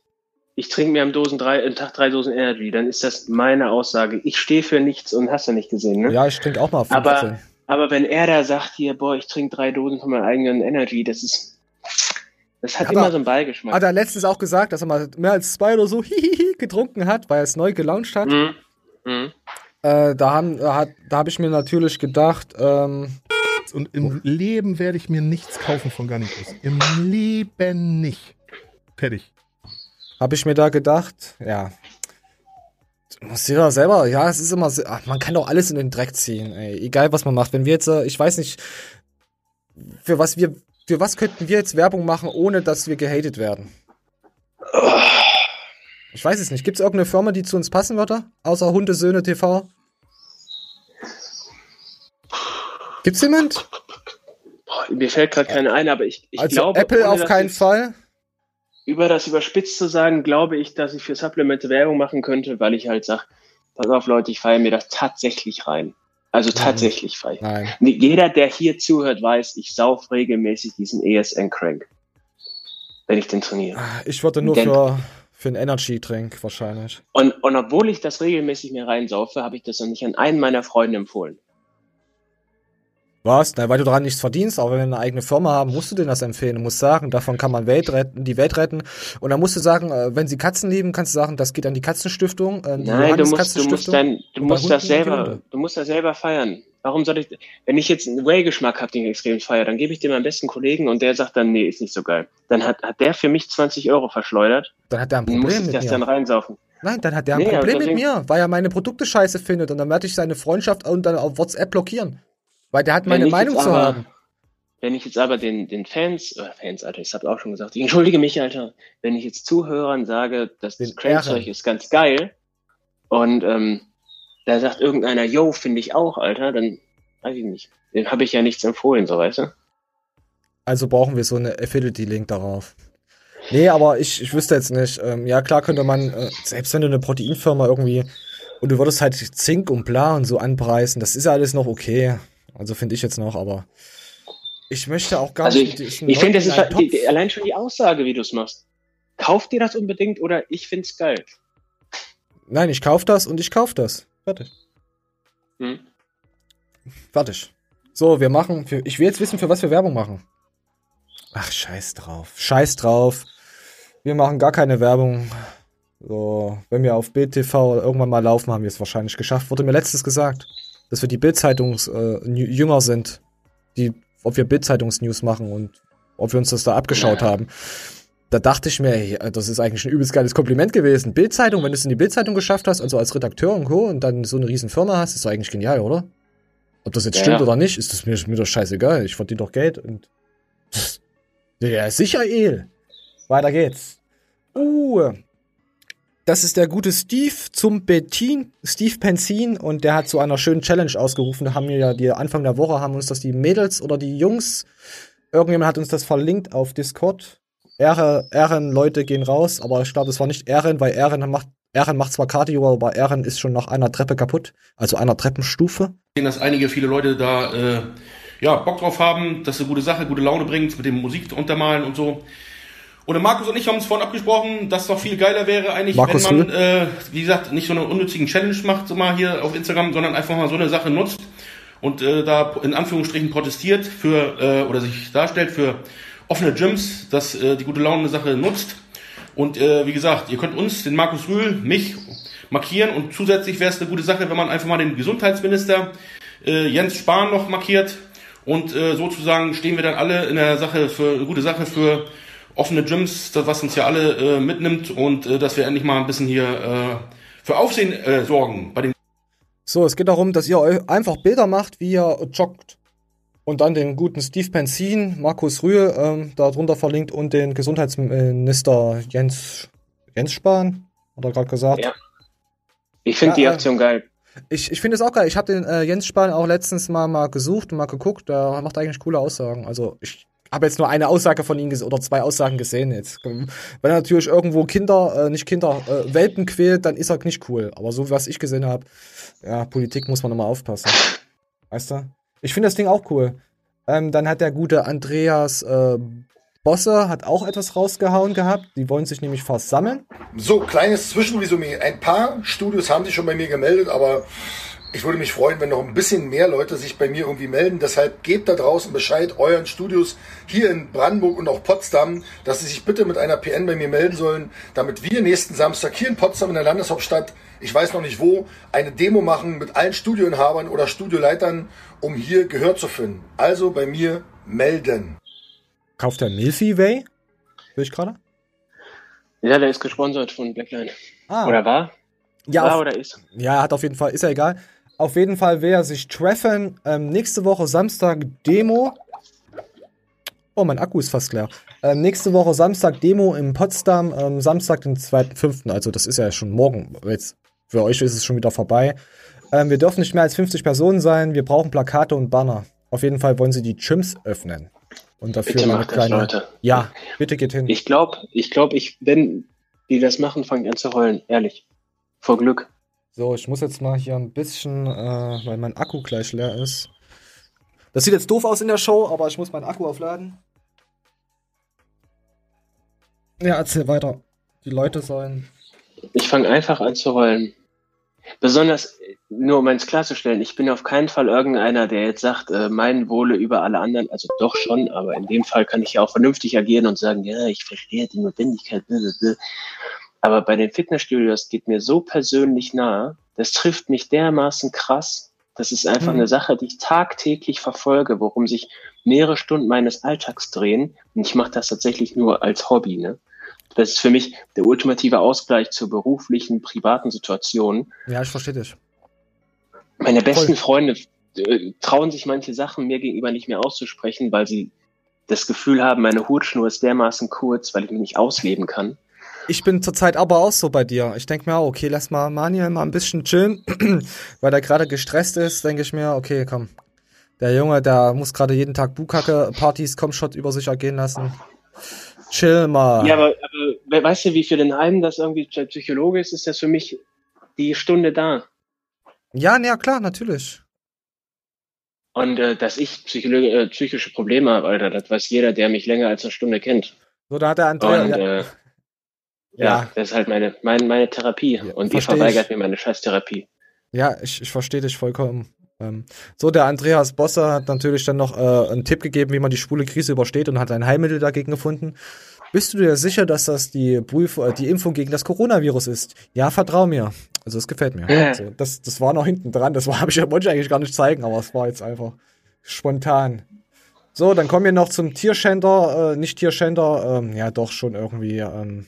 ich trinke mir am, Dosen drei, am Tag drei Dosen Energy, dann ist das meine Aussage. Ich stehe für nichts und hast du nicht gesehen, ne? Ja, ich trinke auch mal 15. aber, aber wenn er da sagt hier, boah, ich trinke drei Dosen von meinem eigenen Energy, das ist, das hat Ja, immer so einen Beigeschmack. Hat er letztens auch gesagt, dass er mal mehr als zwei oder so hihihi getrunken hat, weil er es neu gelauncht hat. Mhm. Mhm. Äh, da haben, da hat, da habe ich mir natürlich gedacht, ähm, Und im Leben werde ich mir nichts kaufen von Garnicus. Im Leben nicht. Fertig. habe ich mir da gedacht, ja. Muss jeder selber, ja, es ist immer, ach, man kann doch alles in den Dreck ziehen, ey. Egal was man macht. Wenn wir jetzt, äh, ich weiß nicht, für was wir, für was könnten wir jetzt Werbung machen, ohne dass wir gehatet werden? Ich weiß es nicht. Gibt es irgendeine Firma, die zu uns passen würde? Außer Hundesöhne TV? Gibt's jemand? Boah, mir fällt gerade keine ein, aber ich, ich also glaube, Apple auf keinen Fall. Über das überspitzt zu sagen, glaube ich, dass ich für Supplemente Werbung machen könnte, weil ich halt sage, pass auf Leute, ich feiere mir das tatsächlich rein. Also tatsächlich frei. Nein. Jeder, der hier zuhört, weiß, ich sauf regelmäßig diesen ESN-Crank. Wenn ich den trainiere. Ich würde nur Denk- für, für einen Energy-Drink wahrscheinlich. Und, und obwohl ich das regelmäßig mir reinsaufe, habe ich das noch nicht an einen meiner Freunde empfohlen. Was? Na, weil du daran nichts verdienst, aber wenn wir eine eigene Firma haben, musst du denen das empfehlen. Du musst sagen, davon kann man Welt retten, die Welt retten. Und dann musst du sagen, äh, wenn sie Katzen lieben, kannst du sagen, das geht an die Katzenstiftung. Äh, die Nein, du musst, du musst dann, du musst das selber, du musst das selber feiern. Warum soll ich, wenn ich jetzt einen Whey-Geschmack habe, den ich extrem feiere, dann gebe ich dem am besten Kollegen und der sagt dann, nee, ist nicht so geil. Dann hat, hat der für mich 20 Euro verschleudert. Dann hat der ein Dann muss Problem ich mit das mir. dann reinsaufen. Nein, dann hat der ein Nee, Problem aber mit mir, weil er meine Produkte scheiße findet und dann werde ich seine Freundschaft und dann auf WhatsApp blockieren. Weil der hat meine Meinung zu aber- haben. Wenn ich jetzt aber den, den Fans, äh, Fans, Alter, ich hab's auch schon gesagt, ich entschuldige mich, Alter, wenn ich jetzt Zuhörern sage, dass das Crank-Zeug ist ganz geil und ähm, da sagt irgendeiner, yo, finde ich auch, Alter, dann weiß ich nicht. Dem habe ich ja nichts empfohlen, so weißt du? Also brauchen wir so eine Affiliate-Link darauf. Nee, aber ich, ich wüsste jetzt nicht. Ähm, ja, klar könnte man, äh, selbst wenn du eine Proteinfirma irgendwie und du würdest halt Zink und bla und so anpreisen, das ist ja alles noch okay. Also finde ich jetzt noch, aber ich möchte auch gar Also nicht ich, ich finde, das ist einen die, die, allein schon die Aussage, wie du es machst. Kauf dir das unbedingt oder ich find's geil. Nein, ich kauf das und ich kauf das. Fertig. Hm? Fertig. So, wir machen, für, ich will jetzt wissen, für was wir Werbung machen. Ach, scheiß drauf. Scheiß drauf. Wir machen gar keine Werbung. So, wenn wir auf Bild TV irgendwann mal laufen, haben wir es wahrscheinlich geschafft. Wurde mir letztes gesagt, dass wir die Bildzeitungs äh, Jünger sind, die, ob wir Bildzeitungs-News machen und ob wir uns das da abgeschaut haben. Da dachte ich mir, ey, das ist eigentlich ein übelst geiles Kompliment gewesen. Bildzeitung, wenn du es in die Bildzeitung geschafft hast, also als Redakteur und Co. und dann so eine riesen Firma hast, ist doch eigentlich genial, oder? Ob das jetzt Ja, stimmt ja. oder nicht, ist das mir, mir doch scheißegal. Ich verdiene doch Geld und. Ja, sicher, El. Weiter geht's. Uh. Das ist der gute Steve zum Bettin, Steve Penzin, und der hat zu einer schönen Challenge ausgerufen. Da haben wir ja die Anfang der Woche haben uns das die Mädels oder die Jungs, irgendjemand hat uns das verlinkt auf Discord. Ehre, Ehrenleute gehen raus, aber ich glaube, das war nicht Ehren, weil Ehren macht, Ehren macht zwar Cardio, aber Ehren ist schon nach einer Treppe kaputt, also einer Treppenstufe. sehen, dass einige, viele Leute da äh, ja, Bock drauf haben, dass eine gute Sache, gute Laune bringt, mit dem Musik untermalen und so. Und Markus und ich haben uns vorhin abgesprochen, dass es noch viel geiler wäre eigentlich, Markus wenn man, äh, wie gesagt, nicht so eine unnützigen Challenge macht, so mal hier auf Instagram, sondern einfach mal so eine Sache nutzt und äh, da in Anführungsstrichen protestiert für äh, oder sich darstellt für offene Gyms, dass äh, die gute Laune Sache nutzt. Und äh, wie gesagt, ihr könnt uns, den Markus Rühl, mich markieren und zusätzlich wäre es eine gute Sache, wenn man einfach mal den Gesundheitsminister äh, Jens Spahn noch markiert und äh, sozusagen stehen wir dann alle in der Sache für eine gute Sache für offene Gyms, das, was uns ja alle äh, mitnimmt und äh, dass wir endlich mal ein bisschen hier äh, für Aufsehen äh, sorgen bei den So, es geht darum, dass ihr eu- einfach Bilder macht, wie ihr joggt. Und dann den guten Steve Penzin, Markus Rühe, ähm, da drunter verlinkt und den Gesundheitsminister Jens, Jens Spahn, hat er gerade gesagt. Ja. Ich finde die Ja, äh, Aktion geil. Ich, ich finde es auch geil. Ich habe den äh, Jens Spahn auch letztens mal, mal gesucht und mal geguckt. Der macht eigentlich coole Aussagen. Also ich habe jetzt nur eine Aussage von ihm oder zwei Aussagen gesehen jetzt. Wenn er natürlich irgendwo Kinder, äh, nicht Kinder, äh, Welpen quält, dann ist er nicht cool. Aber so was ich gesehen habe, ja, Politik muss man immer aufpassen. Weißt du? Ich finde das Ding auch cool. Ähm, dann hat der gute Andreas äh, Bosse hat auch etwas rausgehauen gehabt. Die wollen sich nämlich versammeln. So, kleines Zwischenresümee. Ein paar Studios haben sich schon bei mir gemeldet, aber ich würde mich freuen, wenn noch ein bisschen mehr Leute sich bei mir irgendwie melden. Deshalb gebt da draußen Bescheid euren Studios hier in Brandenburg und auch Potsdam, dass sie sich bitte mit einer PN bei mir melden sollen, damit wir nächsten Samstag hier in Potsdam in der Landeshauptstadt, ich weiß noch nicht wo, eine Demo machen mit allen Studioinhabern oder Studioleitern, um hier Gehör zu finden. Also bei mir melden. Kauft der Milky Way? Will ich gerade? Ja, der ist gesponsert von Blackline. Ah. Oder war? Ja, war auf- oder ist? Ja, hat auf jeden Fall, ist ja egal. Auf jeden Fall will er sich treffen. Ähm, nächste Woche Samstag Demo. Oh, mein Akku ist fast leer. Ähm, nächste Woche Samstag Demo in Potsdam. Ähm, Samstag, den 2.5. Also, das ist ja schon morgen. Jetzt, für euch ist es schon wieder vorbei. Ähm, wir dürfen nicht mehr als 50 Personen sein. Wir brauchen Plakate und Banner. Auf jeden Fall wollen sie die Gyms öffnen. Und dafür Bitte macht das, kleine. Leute. Ja, bitte geht hin. Ich glaube, ich glaube, ich, wenn die das machen, fange ich an zu heulen. Ehrlich. Vor Glück. So, ich muss jetzt mal hier ein bisschen, äh, weil mein Akku gleich leer ist. Das sieht jetzt doof aus in der Show, aber ich muss meinen Akku aufladen. Ja, erzähl weiter. Die Leute sollen. Ich fange einfach an zu heulen. Besonders, nur um eins klarzustellen, ich bin auf keinen Fall irgendeiner, der jetzt sagt, äh, mein Wohle über alle anderen. Also doch schon, aber in dem Fall kann ich ja auch vernünftig agieren und sagen, ja, ich verstehe die Notwendigkeit. blablabla. Aber bei den Fitnessstudios geht mir so persönlich nahe, das trifft mich dermaßen krass. Das ist einfach Mhm. eine Sache, die ich tagtäglich verfolge, worum sich mehrere Stunden meines Alltags drehen. Und ich mache das tatsächlich nur als Hobby. Ne? Das ist für mich der ultimative Ausgleich zur beruflichen, privaten Situation. Ja, ich verstehe dich. Meine besten Freunde äh, trauen sich manche Sachen mir gegenüber nicht mehr auszusprechen, weil sie das Gefühl haben, meine Hutschnur ist dermaßen kurz, weil ich mich nicht ausleben kann. Ich bin zurzeit aber auch so bei dir. Ich denke mir auch, okay, lass mal Manuel mal ein bisschen chillen, weil er gerade gestresst ist, denke ich mir, okay, komm. Der Junge, der muss gerade jeden Tag Bukake-Partys, Comshot über sich ergehen lassen. Chill mal. Ja, aber, aber we- weißt du, wie für den einen das irgendwie psychologisch ist, ist das für mich die Stunde da. Ja, na ja, klar, natürlich. Und äh, dass ich äh, psychische Probleme habe, Alter, das weiß jeder, der mich länger als eine Stunde kennt. So, da hat der Andrea. Und ja. äh, ja, Ja. das ist halt meine, meine, meine Therapie. und ihr versteh verweigert ich. mir meine Scheißtherapie. Ja, ich, ich verstehe dich vollkommen. Ähm, so, der Andreas Bosser hat natürlich dann noch äh, einen Tipp gegeben, wie man die schwule Krise übersteht und hat ein Heilmittel dagegen gefunden. Bist du dir sicher, dass das die, Prüf äh, die Impfung gegen das Coronavirus ist? Ja, vertrau mir. Also, es gefällt mir. Ja. Also, das, das war noch hinten dran. Das habe ich, wollte ich eigentlich gar nicht zeigen, aber es war jetzt einfach spontan. So, dann kommen wir noch zum Tierschänder, äh, nicht Tierschänder, ähm, ja doch schon irgendwie, ähm,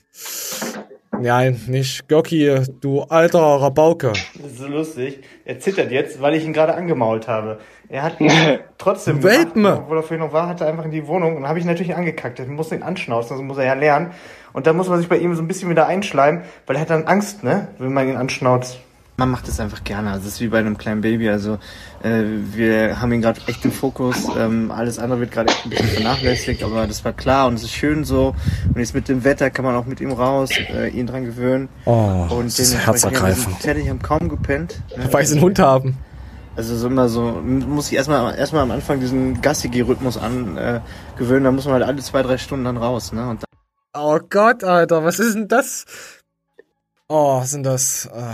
nein, nicht Göcki, du alter Rabauke. Das ist so lustig. Er zittert jetzt, weil ich ihn gerade angemault habe. Er hat trotzdem Welpen! gemacht, obwohl er vorhin noch war, hat er einfach in die Wohnung und habe ich natürlich angekackt. Ich muss ihn anschnauzen, also muss er ja lernen. Und da muss man sich bei ihm so ein bisschen wieder einschleimen, weil er hat dann Angst, ne, wenn man ihn anschnauzt. Man macht es einfach gerne. Also es ist wie bei einem kleinen Baby. Also äh, wir haben ihn gerade echt im Fokus. Ähm, alles andere wird gerade echt ein bisschen vernachlässigt, aber das war klar und es ist schön so. Und jetzt mit dem Wetter kann man auch mit ihm raus, äh, ihn dran gewöhnen. Oh, und das ist herzergreifend. Fertig, haben kaum gepennt. ne? Weil sie einen Hund haben. Also so immer so, muss ich erstmal erstmal am Anfang diesen Gassi-Rhythmus an äh, gewöhnen, da muss man halt alle zwei, drei Stunden dann raus, ne? Und Oh Gott, Alter, was ist denn das? Oh, sind das. Äh,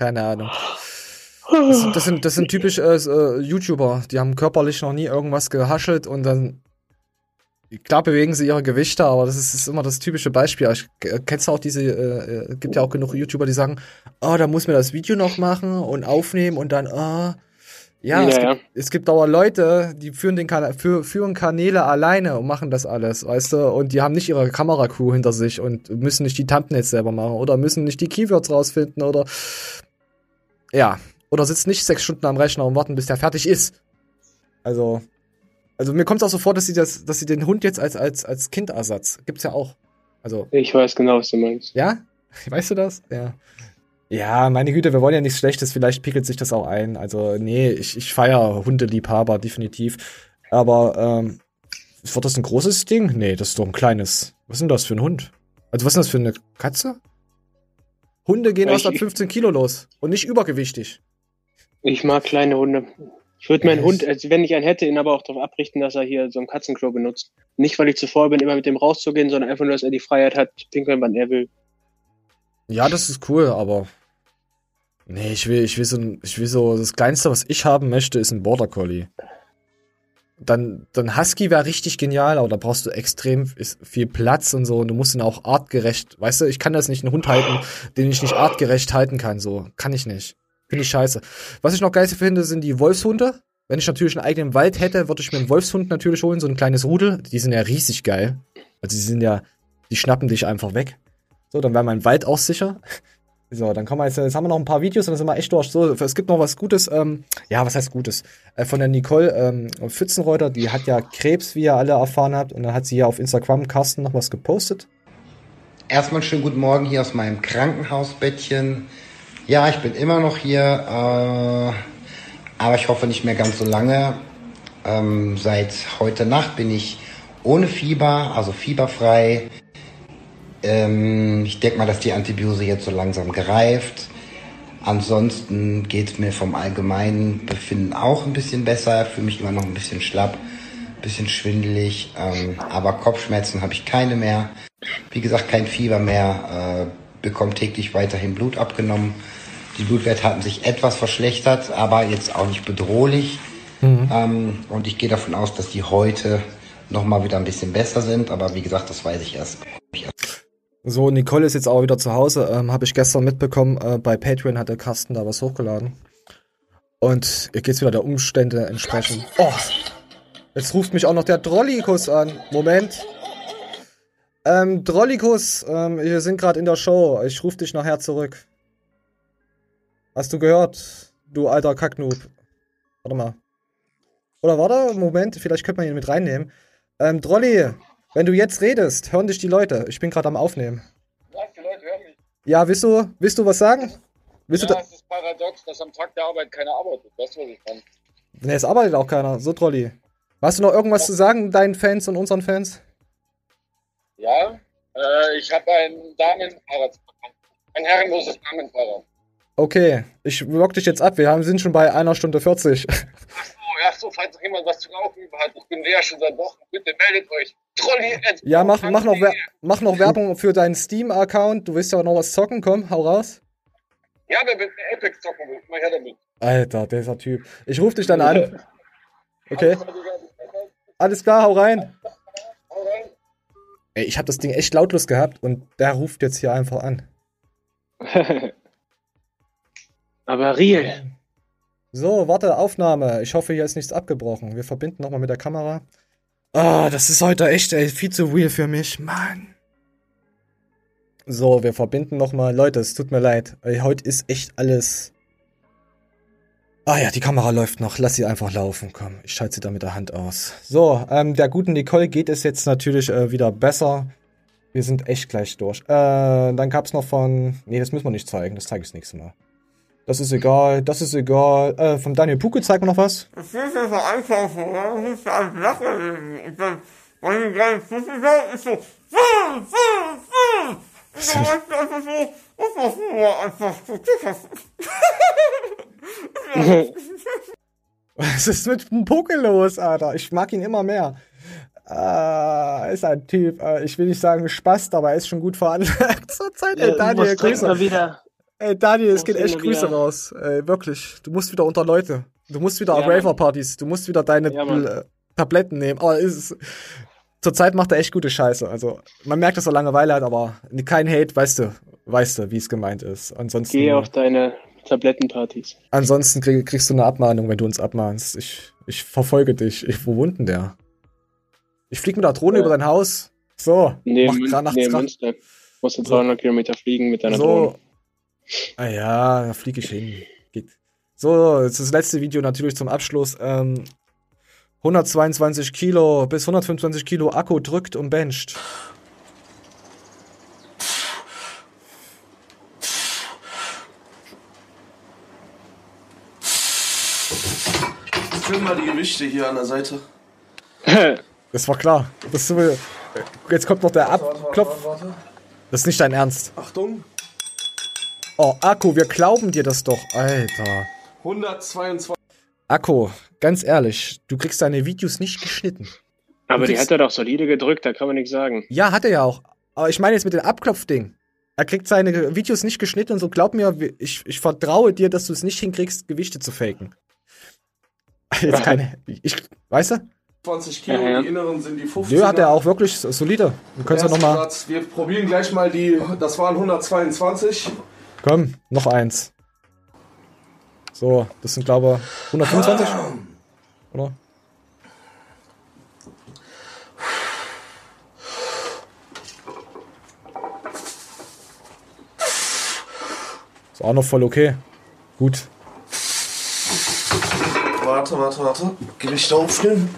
keine Ahnung. Das, sind- das sind, das sind typisch äh, äh, YouTuber, die haben körperlich noch nie irgendwas gehaschelt und dann. Klar bewegen sie ihre Gewichte, aber das ist, ist immer das typische Beispiel. Ich, äh, kennst du auch diese, äh, äh, gibt ja auch genug YouTuber, die sagen, oh, da muss mir das Video noch machen und aufnehmen und dann, ah. Ja, es, Ja, ja. Gibt, es gibt aber Leute, die führen, den Kana für, führen Kanäle alleine und machen das alles, weißt du? Und die haben nicht ihre Kameracrew hinter sich und müssen nicht die Thumbnails selber machen oder müssen nicht die Keywords rausfinden oder ja, oder sitzen nicht sechs Stunden am Rechner und warten, bis der fertig ist. Also, also mir kommt es auch so vor, dass sie das, dass sie den Hund jetzt als als als Kindersatz gibt's ja auch. Also Ich weiß genau, was du meinst. ja, weißt du das? Ja. Ja, meine Güte, wir wollen ja nichts Schlechtes, vielleicht pickelt sich das auch ein. Also, nee, ich, ich feiere Hundeliebhaber, definitiv. Aber, ähm, wird das ein großes Ding? Nee, das ist doch ein kleines. Was ist denn das für ein Hund? Also, was ist denn das für eine Katze? Hunde gehen erst ab 15 Kilo los und nicht übergewichtig. Ich mag kleine Hunde. Ich würde meinen? Hund, also wenn ich einen hätte, ihn aber auch darauf abrichten, dass er hier so ein Katzenklo benutzt. Nicht, weil ich zuvor bin, immer mit dem rauszugehen, sondern einfach nur, dass er die Freiheit hat, zu pinkeln, wann er will. Ja, das ist cool, aber. Nee, ich will, ich will so, ich will so, das Kleinste, was ich haben möchte, ist ein Border Collie. Dann, dann Husky wäre richtig genial, aber da brauchst du extrem viel Platz und so und du musst ihn auch artgerecht, weißt du, ich kann das nicht einen Hund halten, den ich nicht artgerecht halten kann, so. Kann ich nicht. Finde ich scheiße. Was ich noch geil finde, sind die Wolfshunde. Wenn ich natürlich einen eigenen Wald hätte, würde ich mir einen Wolfshund natürlich holen, so ein kleines Rudel. Die sind ja riesig geil. Also die sind ja, die schnappen dich einfach weg. So, dann wäre mein Wald auch sicher. So, dann kommen wir jetzt, jetzt haben wir noch ein paar Videos und dann sind wir echt durch. So, es gibt noch was Gutes, ähm, ja, was heißt Gutes? Äh, von der Nicole ähm, Pfützenreuter, die hat ja Krebs, wie ihr alle erfahren habt, und dann hat sie ja auf Instagram Carsten noch was gepostet. Erstmal schönen guten Morgen hier aus meinem Krankenhausbettchen. Ja, ich bin immer noch hier, äh, aber ich hoffe nicht mehr ganz so lange. Ähm, seit heute Nacht bin ich ohne Fieber, also fieberfrei. Ähm, ich denke mal, dass die Antibiose jetzt so langsam greift. Ansonsten geht mir vom allgemeinen Befinden auch ein bisschen besser. Fühle mich immer noch ein bisschen schlapp, ein bisschen schwindelig. Ähm, aber Kopfschmerzen habe ich keine mehr. Wie gesagt, kein Fieber mehr. Äh, bekomme täglich weiterhin Blut abgenommen. Die Blutwerte hatten sich etwas verschlechtert, aber jetzt auch nicht bedrohlich. Ähm, und ich gehe davon aus, dass die heute nochmal wieder ein bisschen besser sind. Aber wie gesagt, das weiß ich erst. So, Nicole ist jetzt auch wieder zu Hause. Ähm, Habe ich gestern mitbekommen, äh, bei Patreon hat der Carsten da was hochgeladen. Und ihr geht's wieder der Umstände entsprechend. Oh, jetzt ruft mich auch noch der Drollikus an. Moment. Ähm, Drollikus, ähm, wir sind gerade in der Show. Ich rufe dich nachher zurück. Hast du gehört? Du alter Kacknoob. Warte mal. Oder warte, Moment, vielleicht könnte man ihn mit reinnehmen. Ähm, Drolli, wenn du jetzt redest, hören dich die Leute. Ich bin gerade am Aufnehmen. Was, die Leute hören mich. Ja, willst du, willst du was sagen? Willst ja, du da es ist paradox, dass am Tag der Arbeit keiner arbeitet. Weißt du, was ich meine? Nee, es arbeitet auch keiner. So, Trolli. Hast du noch irgendwas zu sagen, deinen Fans und unseren Fans? Ja, äh, ich habe ein Damenfahrrad. Ein herrenloses Damenfahrrad. Okay, ich lock dich jetzt ab. Wir haben, sind schon bei einer Stunde 40. Ja, so, falls noch jemand was zu laufen über hat, ich bin der schon seit Wochen. Bitte meldet euch. Trolli, ja, mach, mach, noch, mach noch Werbung für deinen Steam-Account. Du willst ja auch noch was zocken. Komm, hau raus. Ja, wer mit Apex zocken will, mal her damit. Alter, dieser Typ. Ich ruf dich dann an. Okay. Alles klar, hau rein. Ey, ich hab das Ding echt lautlos gehabt und der ruft jetzt hier einfach an. Aber real. So, warte, Aufnahme. Ich hoffe, hier ist nichts abgebrochen. Wir verbinden nochmal mit der Kamera. Ah, das ist heute echt ey, viel zu real für mich. Mann. So, wir verbinden nochmal. Leute, es tut mir leid. Ey, Heute ist echt alles. Ah ja, die Kamera läuft noch. Lass sie einfach laufen. Komm, ich schalte sie da mit der Hand aus. So, ähm, der guten Nicole geht es jetzt natürlich äh, wieder besser. Wir sind echt gleich durch. Äh, dann gab's noch von. Nee, das müssen wir nicht zeigen. Das zeige ich das nächste Mal. Das ist egal, das ist egal. Äh, von Daniel Puke zeigt mir noch was. Das ist ja so einfach, oder? Das ist alles Lachen. Und dann, die kleinen Füße sagen, ist so, fuh, fuh, fuh. Und dann weißt du einfach so, was machst du nur einfach so, Was ist mit dem Puke los, Alter? Ich mag ihn immer mehr. Äh, ist ein Typ, äh, ich will nicht sagen Spast, aber er ist schon gut veranlagt zur Zeit. Ja, Daniel, muss Grüße. wieder- Ey, Daniel, es geht echt Grüße wieder- raus. Ey, wirklich. Du musst wieder unter Leute. Du musst wieder Ja. Raver-Partys. Du musst wieder deine Ja, äh, Tabletten nehmen. Aber ist es, zurzeit macht er echt gute Scheiße. Also, man merkt, dass er Langeweile hat, aber kein Hate, weißt du, weißt du, wie es gemeint ist. Ansonsten, Geh auf deine Tablettenpartys. ansonsten krieg, kriegst du eine Abmahnung, wenn du uns abmahnst. Ich, ich verfolge dich. Ich, wo wohnt denn der? Ich flieg mit der Drohne Ja. über dein Haus. So, Nee, mach Mün nee. Münster. Musst du 300 Kilometer fliegen mit deiner so. Drohne. Ah ja, da fliege ich hin. Geht. So, jetzt das letzte Video natürlich zum Abschluss. Ähm, 122 Kilo bis 125 Kilo Akku drückt und bencht. Film mal die Gewichte hier an der Seite. Das war klar. Das so, jetzt kommt noch der Abklopf. Das ist nicht dein Ernst. Achtung. Oh, Akku, wir glauben dir das doch. Alter. 122. Akku, ganz ehrlich, du kriegst deine Videos nicht geschnitten. Aber die hat er doch solide gedrückt, da kann man nichts sagen. Ja, hat er ja auch. Aber ich meine jetzt mit dem Abklopfding. Er kriegt seine Videos nicht geschnitten und so. Glaub mir, ich, ich vertraue dir, dass du es nicht hinkriegst, Gewichte zu faken. Jetzt keine. Ich, weißt du? 20 Kilo, Ja, ja. die inneren sind die 50. Nö, hat er auch wirklich so- solide. Du kannst ja nochmal. Wir probieren gleich mal die, das waren 122. Komm, noch eins. So, das sind glaube ich 125? Oder? Ist auch noch voll okay. Gut. Warte, warte, warte. Gewicht aufnehmen.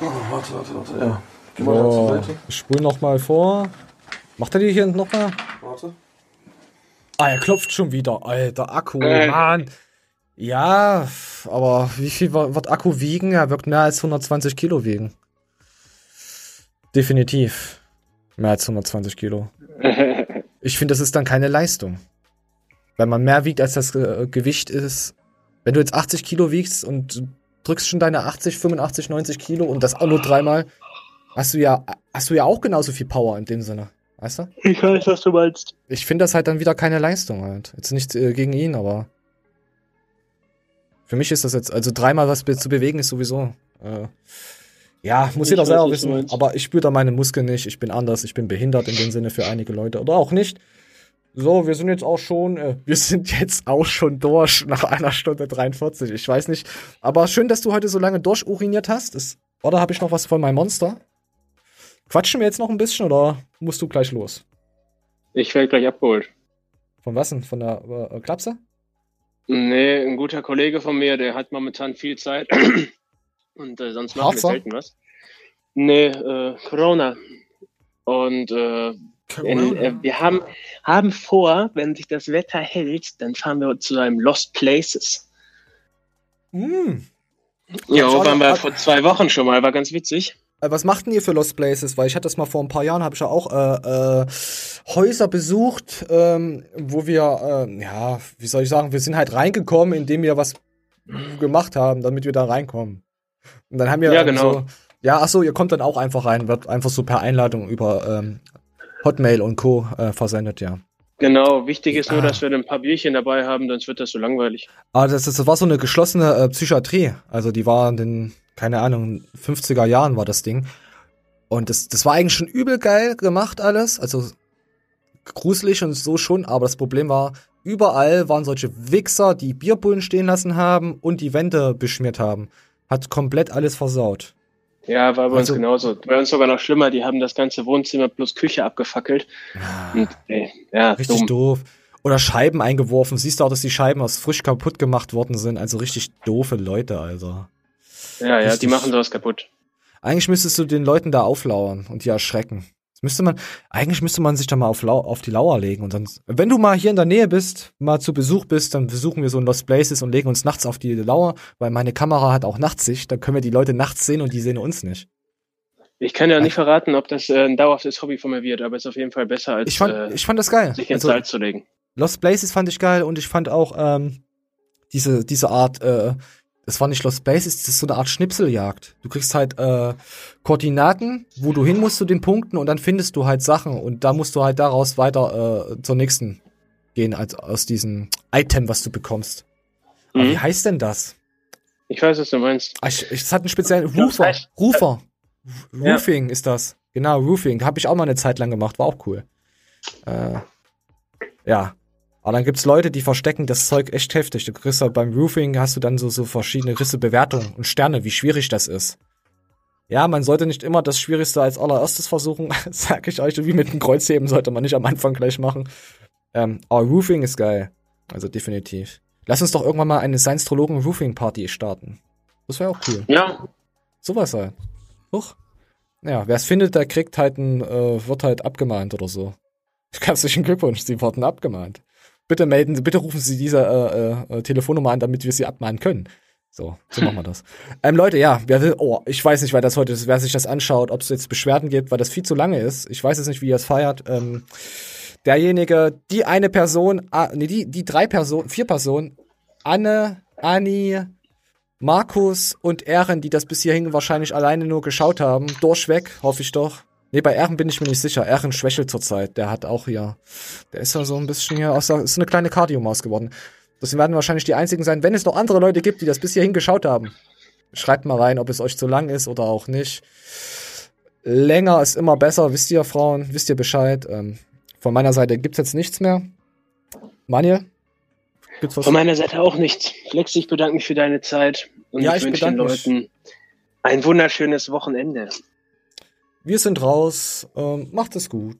Oh, warte, warte, warte. Ja. Geh mal da zur So, Seite. ich spule nochmal vor. Macht er die hier nochmal? Warte. Ah, er klopft schon wieder. Alter, Akku, Äh. Mann. Ja, aber wie viel wird Akku wiegen? Er wird mehr als 120 Kilo wiegen. Definitiv. Mehr als 120 Kilo. Ich finde, das ist dann keine Leistung. Wenn man mehr wiegt, als das äh, Gewicht ist. Wenn du jetzt 80 Kilo wiegst und drückst schon deine 80, 85, 90 Kilo und das auch nur dreimal, hast du ja, hast du ja auch genauso viel Power in dem Sinne. Weißt du? Ich weiß, was du meinst. Ich finde das halt dann wieder keine Leistung halt. Jetzt nicht äh, gegen ihn, aber für mich ist das jetzt, also dreimal was zu bewegen ist sowieso. Äh, ja, muss Ich jeder weiß, selber wissen. Aber ich spüre da meine Muskeln nicht. Ich bin anders. Ich bin behindert in dem Sinne für einige Leute. Oder auch nicht. So, wir sind jetzt auch schon, äh, wir sind jetzt auch schon durch nach einer Stunde 43. Ich weiß nicht. Aber schön, dass du heute so lange durchuriniert hast. Ist, oder habe ich noch was von meinem Monster? Quatschen wir jetzt noch ein bisschen oder musst du gleich los? Ich werde gleich abgeholt. Von was denn? Von der äh, Klapse? Nee, ein guter Kollege von mir, der hat momentan viel Zeit. Und äh, sonst machen Harzer? wir selten was. Nee, äh, Corona. Und äh, in, äh, wir haben, haben vor, wenn sich das Wetter hält, dann fahren wir zu einem Lost Places. Hm. Ja, waren wir vor zwei Wochen schon mal, war ganz witzig. Äh, Was macht denn ihr für Lost Places? Weil ich hatte das mal vor ein paar Jahren, habe ich ja auch äh, äh, Häuser besucht, ähm, wo wir, äh, ja, wie soll ich sagen, wir sind halt reingekommen, indem wir was gemacht haben, damit wir da reinkommen. Und dann haben wir Ja, genau. so, ja, ach so, ihr kommt dann auch einfach rein, wird einfach so per Einladung über ähm, Hotmail und Co. Äh, versendet, ja. Genau, wichtig ist nur, Ah. dass wir ein paar Bierchen dabei haben, sonst wird das so langweilig. Aber das, das war so eine geschlossene äh, Psychiatrie. Also die war in den, keine Ahnung, 50er Jahren war das Ding. Und das, das war eigentlich schon übel geil gemacht alles. Also gruselig und so schon. Aber das Problem war, überall waren solche Wichser, die Bierbullen stehen lassen haben und die Wände beschmiert haben. Hat komplett alles versaut. Ja, war bei Also- uns genauso. Bei uns sogar noch schlimmer, die haben das ganze Wohnzimmer plus Küche abgefackelt. Und, ey, ja, Richtig dumm. doof. Oder Scheiben eingeworfen. Siehst du auch, dass die Scheiben aus frisch kaputt gemacht worden sind. Also richtig doofe Leute, Alter. Ja, ja, die Richtig- machen sowas kaputt. Eigentlich müsstest du den Leuten da auflauern und die erschrecken. Müsste man, eigentlich müsste man sich da mal auf, Lau auf die Lauer legen und dann, wenn du mal hier in der Nähe bist, mal zu Besuch bist, dann besuchen wir so ein Lost Places und legen uns nachts auf die Lauer, weil meine Kamera hat auch Nachtsicht, dann können wir die Leute nachts sehen und die sehen uns nicht. Ich kann ja nicht verraten, ob das äh, ein dauerhaftes Hobby von mir wird, aber es ist auf jeden Fall besser, als Ich fand, äh, ich fand das geil. sich ins Also, Salz zu legen. Lost Places fand ich geil und ich fand auch ähm, diese, diese Art, äh, das war nicht Lost Places, das ist so eine Art Schnipseljagd. Du kriegst halt äh, Koordinaten, wo du hin musst zu den Punkten und dann findest du halt Sachen und da musst du halt daraus weiter äh, zur nächsten gehen, als aus diesem Item, was du bekommst. Mhm. wie heißt denn das? Ich weiß, was du meinst. Ah, es hat einen speziellen Roofer. Roofer. Ja. Roofing ist das. Genau, Roofing. Habe ich auch mal eine Zeit lang gemacht. War auch cool. Äh, ja. Aber dann gibt's Leute, die verstecken das Zeug echt heftig. Du kriegst halt beim Roofing hast du dann so, so verschiedene Risse Bewertungen und Sterne, wie schwierig das ist. Ja, man sollte nicht immer das Schwierigste als allererstes versuchen, sag ich euch. Wie mit dem Kreuzheben sollte man nicht am Anfang gleich machen. Ähm, aber Roofing ist geil. Also definitiv. Lass uns doch irgendwann mal eine Science-Trologen Roofing Party starten. Das wäre auch cool. Ja. Sowas halt. Huch. Ja, wer es findet, der kriegt halt ein, äh, wird halt abgemahnt oder so. Herzlichen Glückwunsch, Sie wurden abgemahnt. Bitte melden Sie, bitte rufen Sie diese äh, äh, Telefonnummer an, damit wir Sie abmahnen können. So, so machen wir das. Ähm, Leute, ja, wer will, oh, ich weiß nicht, wer das heute ist, wer sich das anschaut, ob es jetzt Beschwerden gibt, weil das viel zu lange ist. Ich weiß jetzt nicht, wie ihr es feiert. Ähm, derjenige, die eine Person, ah, nee, die, die drei Personen, vier Personen, Anne, Anni, Markus und Ehren, die das bis hierhin wahrscheinlich alleine nur geschaut haben, durchweg, hoffe ich doch. Nee, bei Ehren bin ich mir nicht sicher. Ehren schwächelt zurzeit. Der hat auch hier, der ist ja so ein bisschen hier aus der, ist eine kleine Kardiomaus geworden. Das werden wahrscheinlich die einzigen sein, wenn es noch andere Leute gibt, die das bis hierhin geschaut haben. Schreibt mal rein, ob es euch zu lang ist oder auch nicht. Länger ist immer besser, wisst ihr, Frauen, wisst ihr Bescheid. Ähm, von meiner Seite gibt's jetzt nichts mehr. Manuel? Gibt's was? Von meiner Seite auch nichts. Flex, ich bedanke mich für deine Zeit und Ja, ich ich wünsche den bedanke mich. Leuten ein wunderschönes Wochenende. Wir sind raus. Ähm, macht es gut.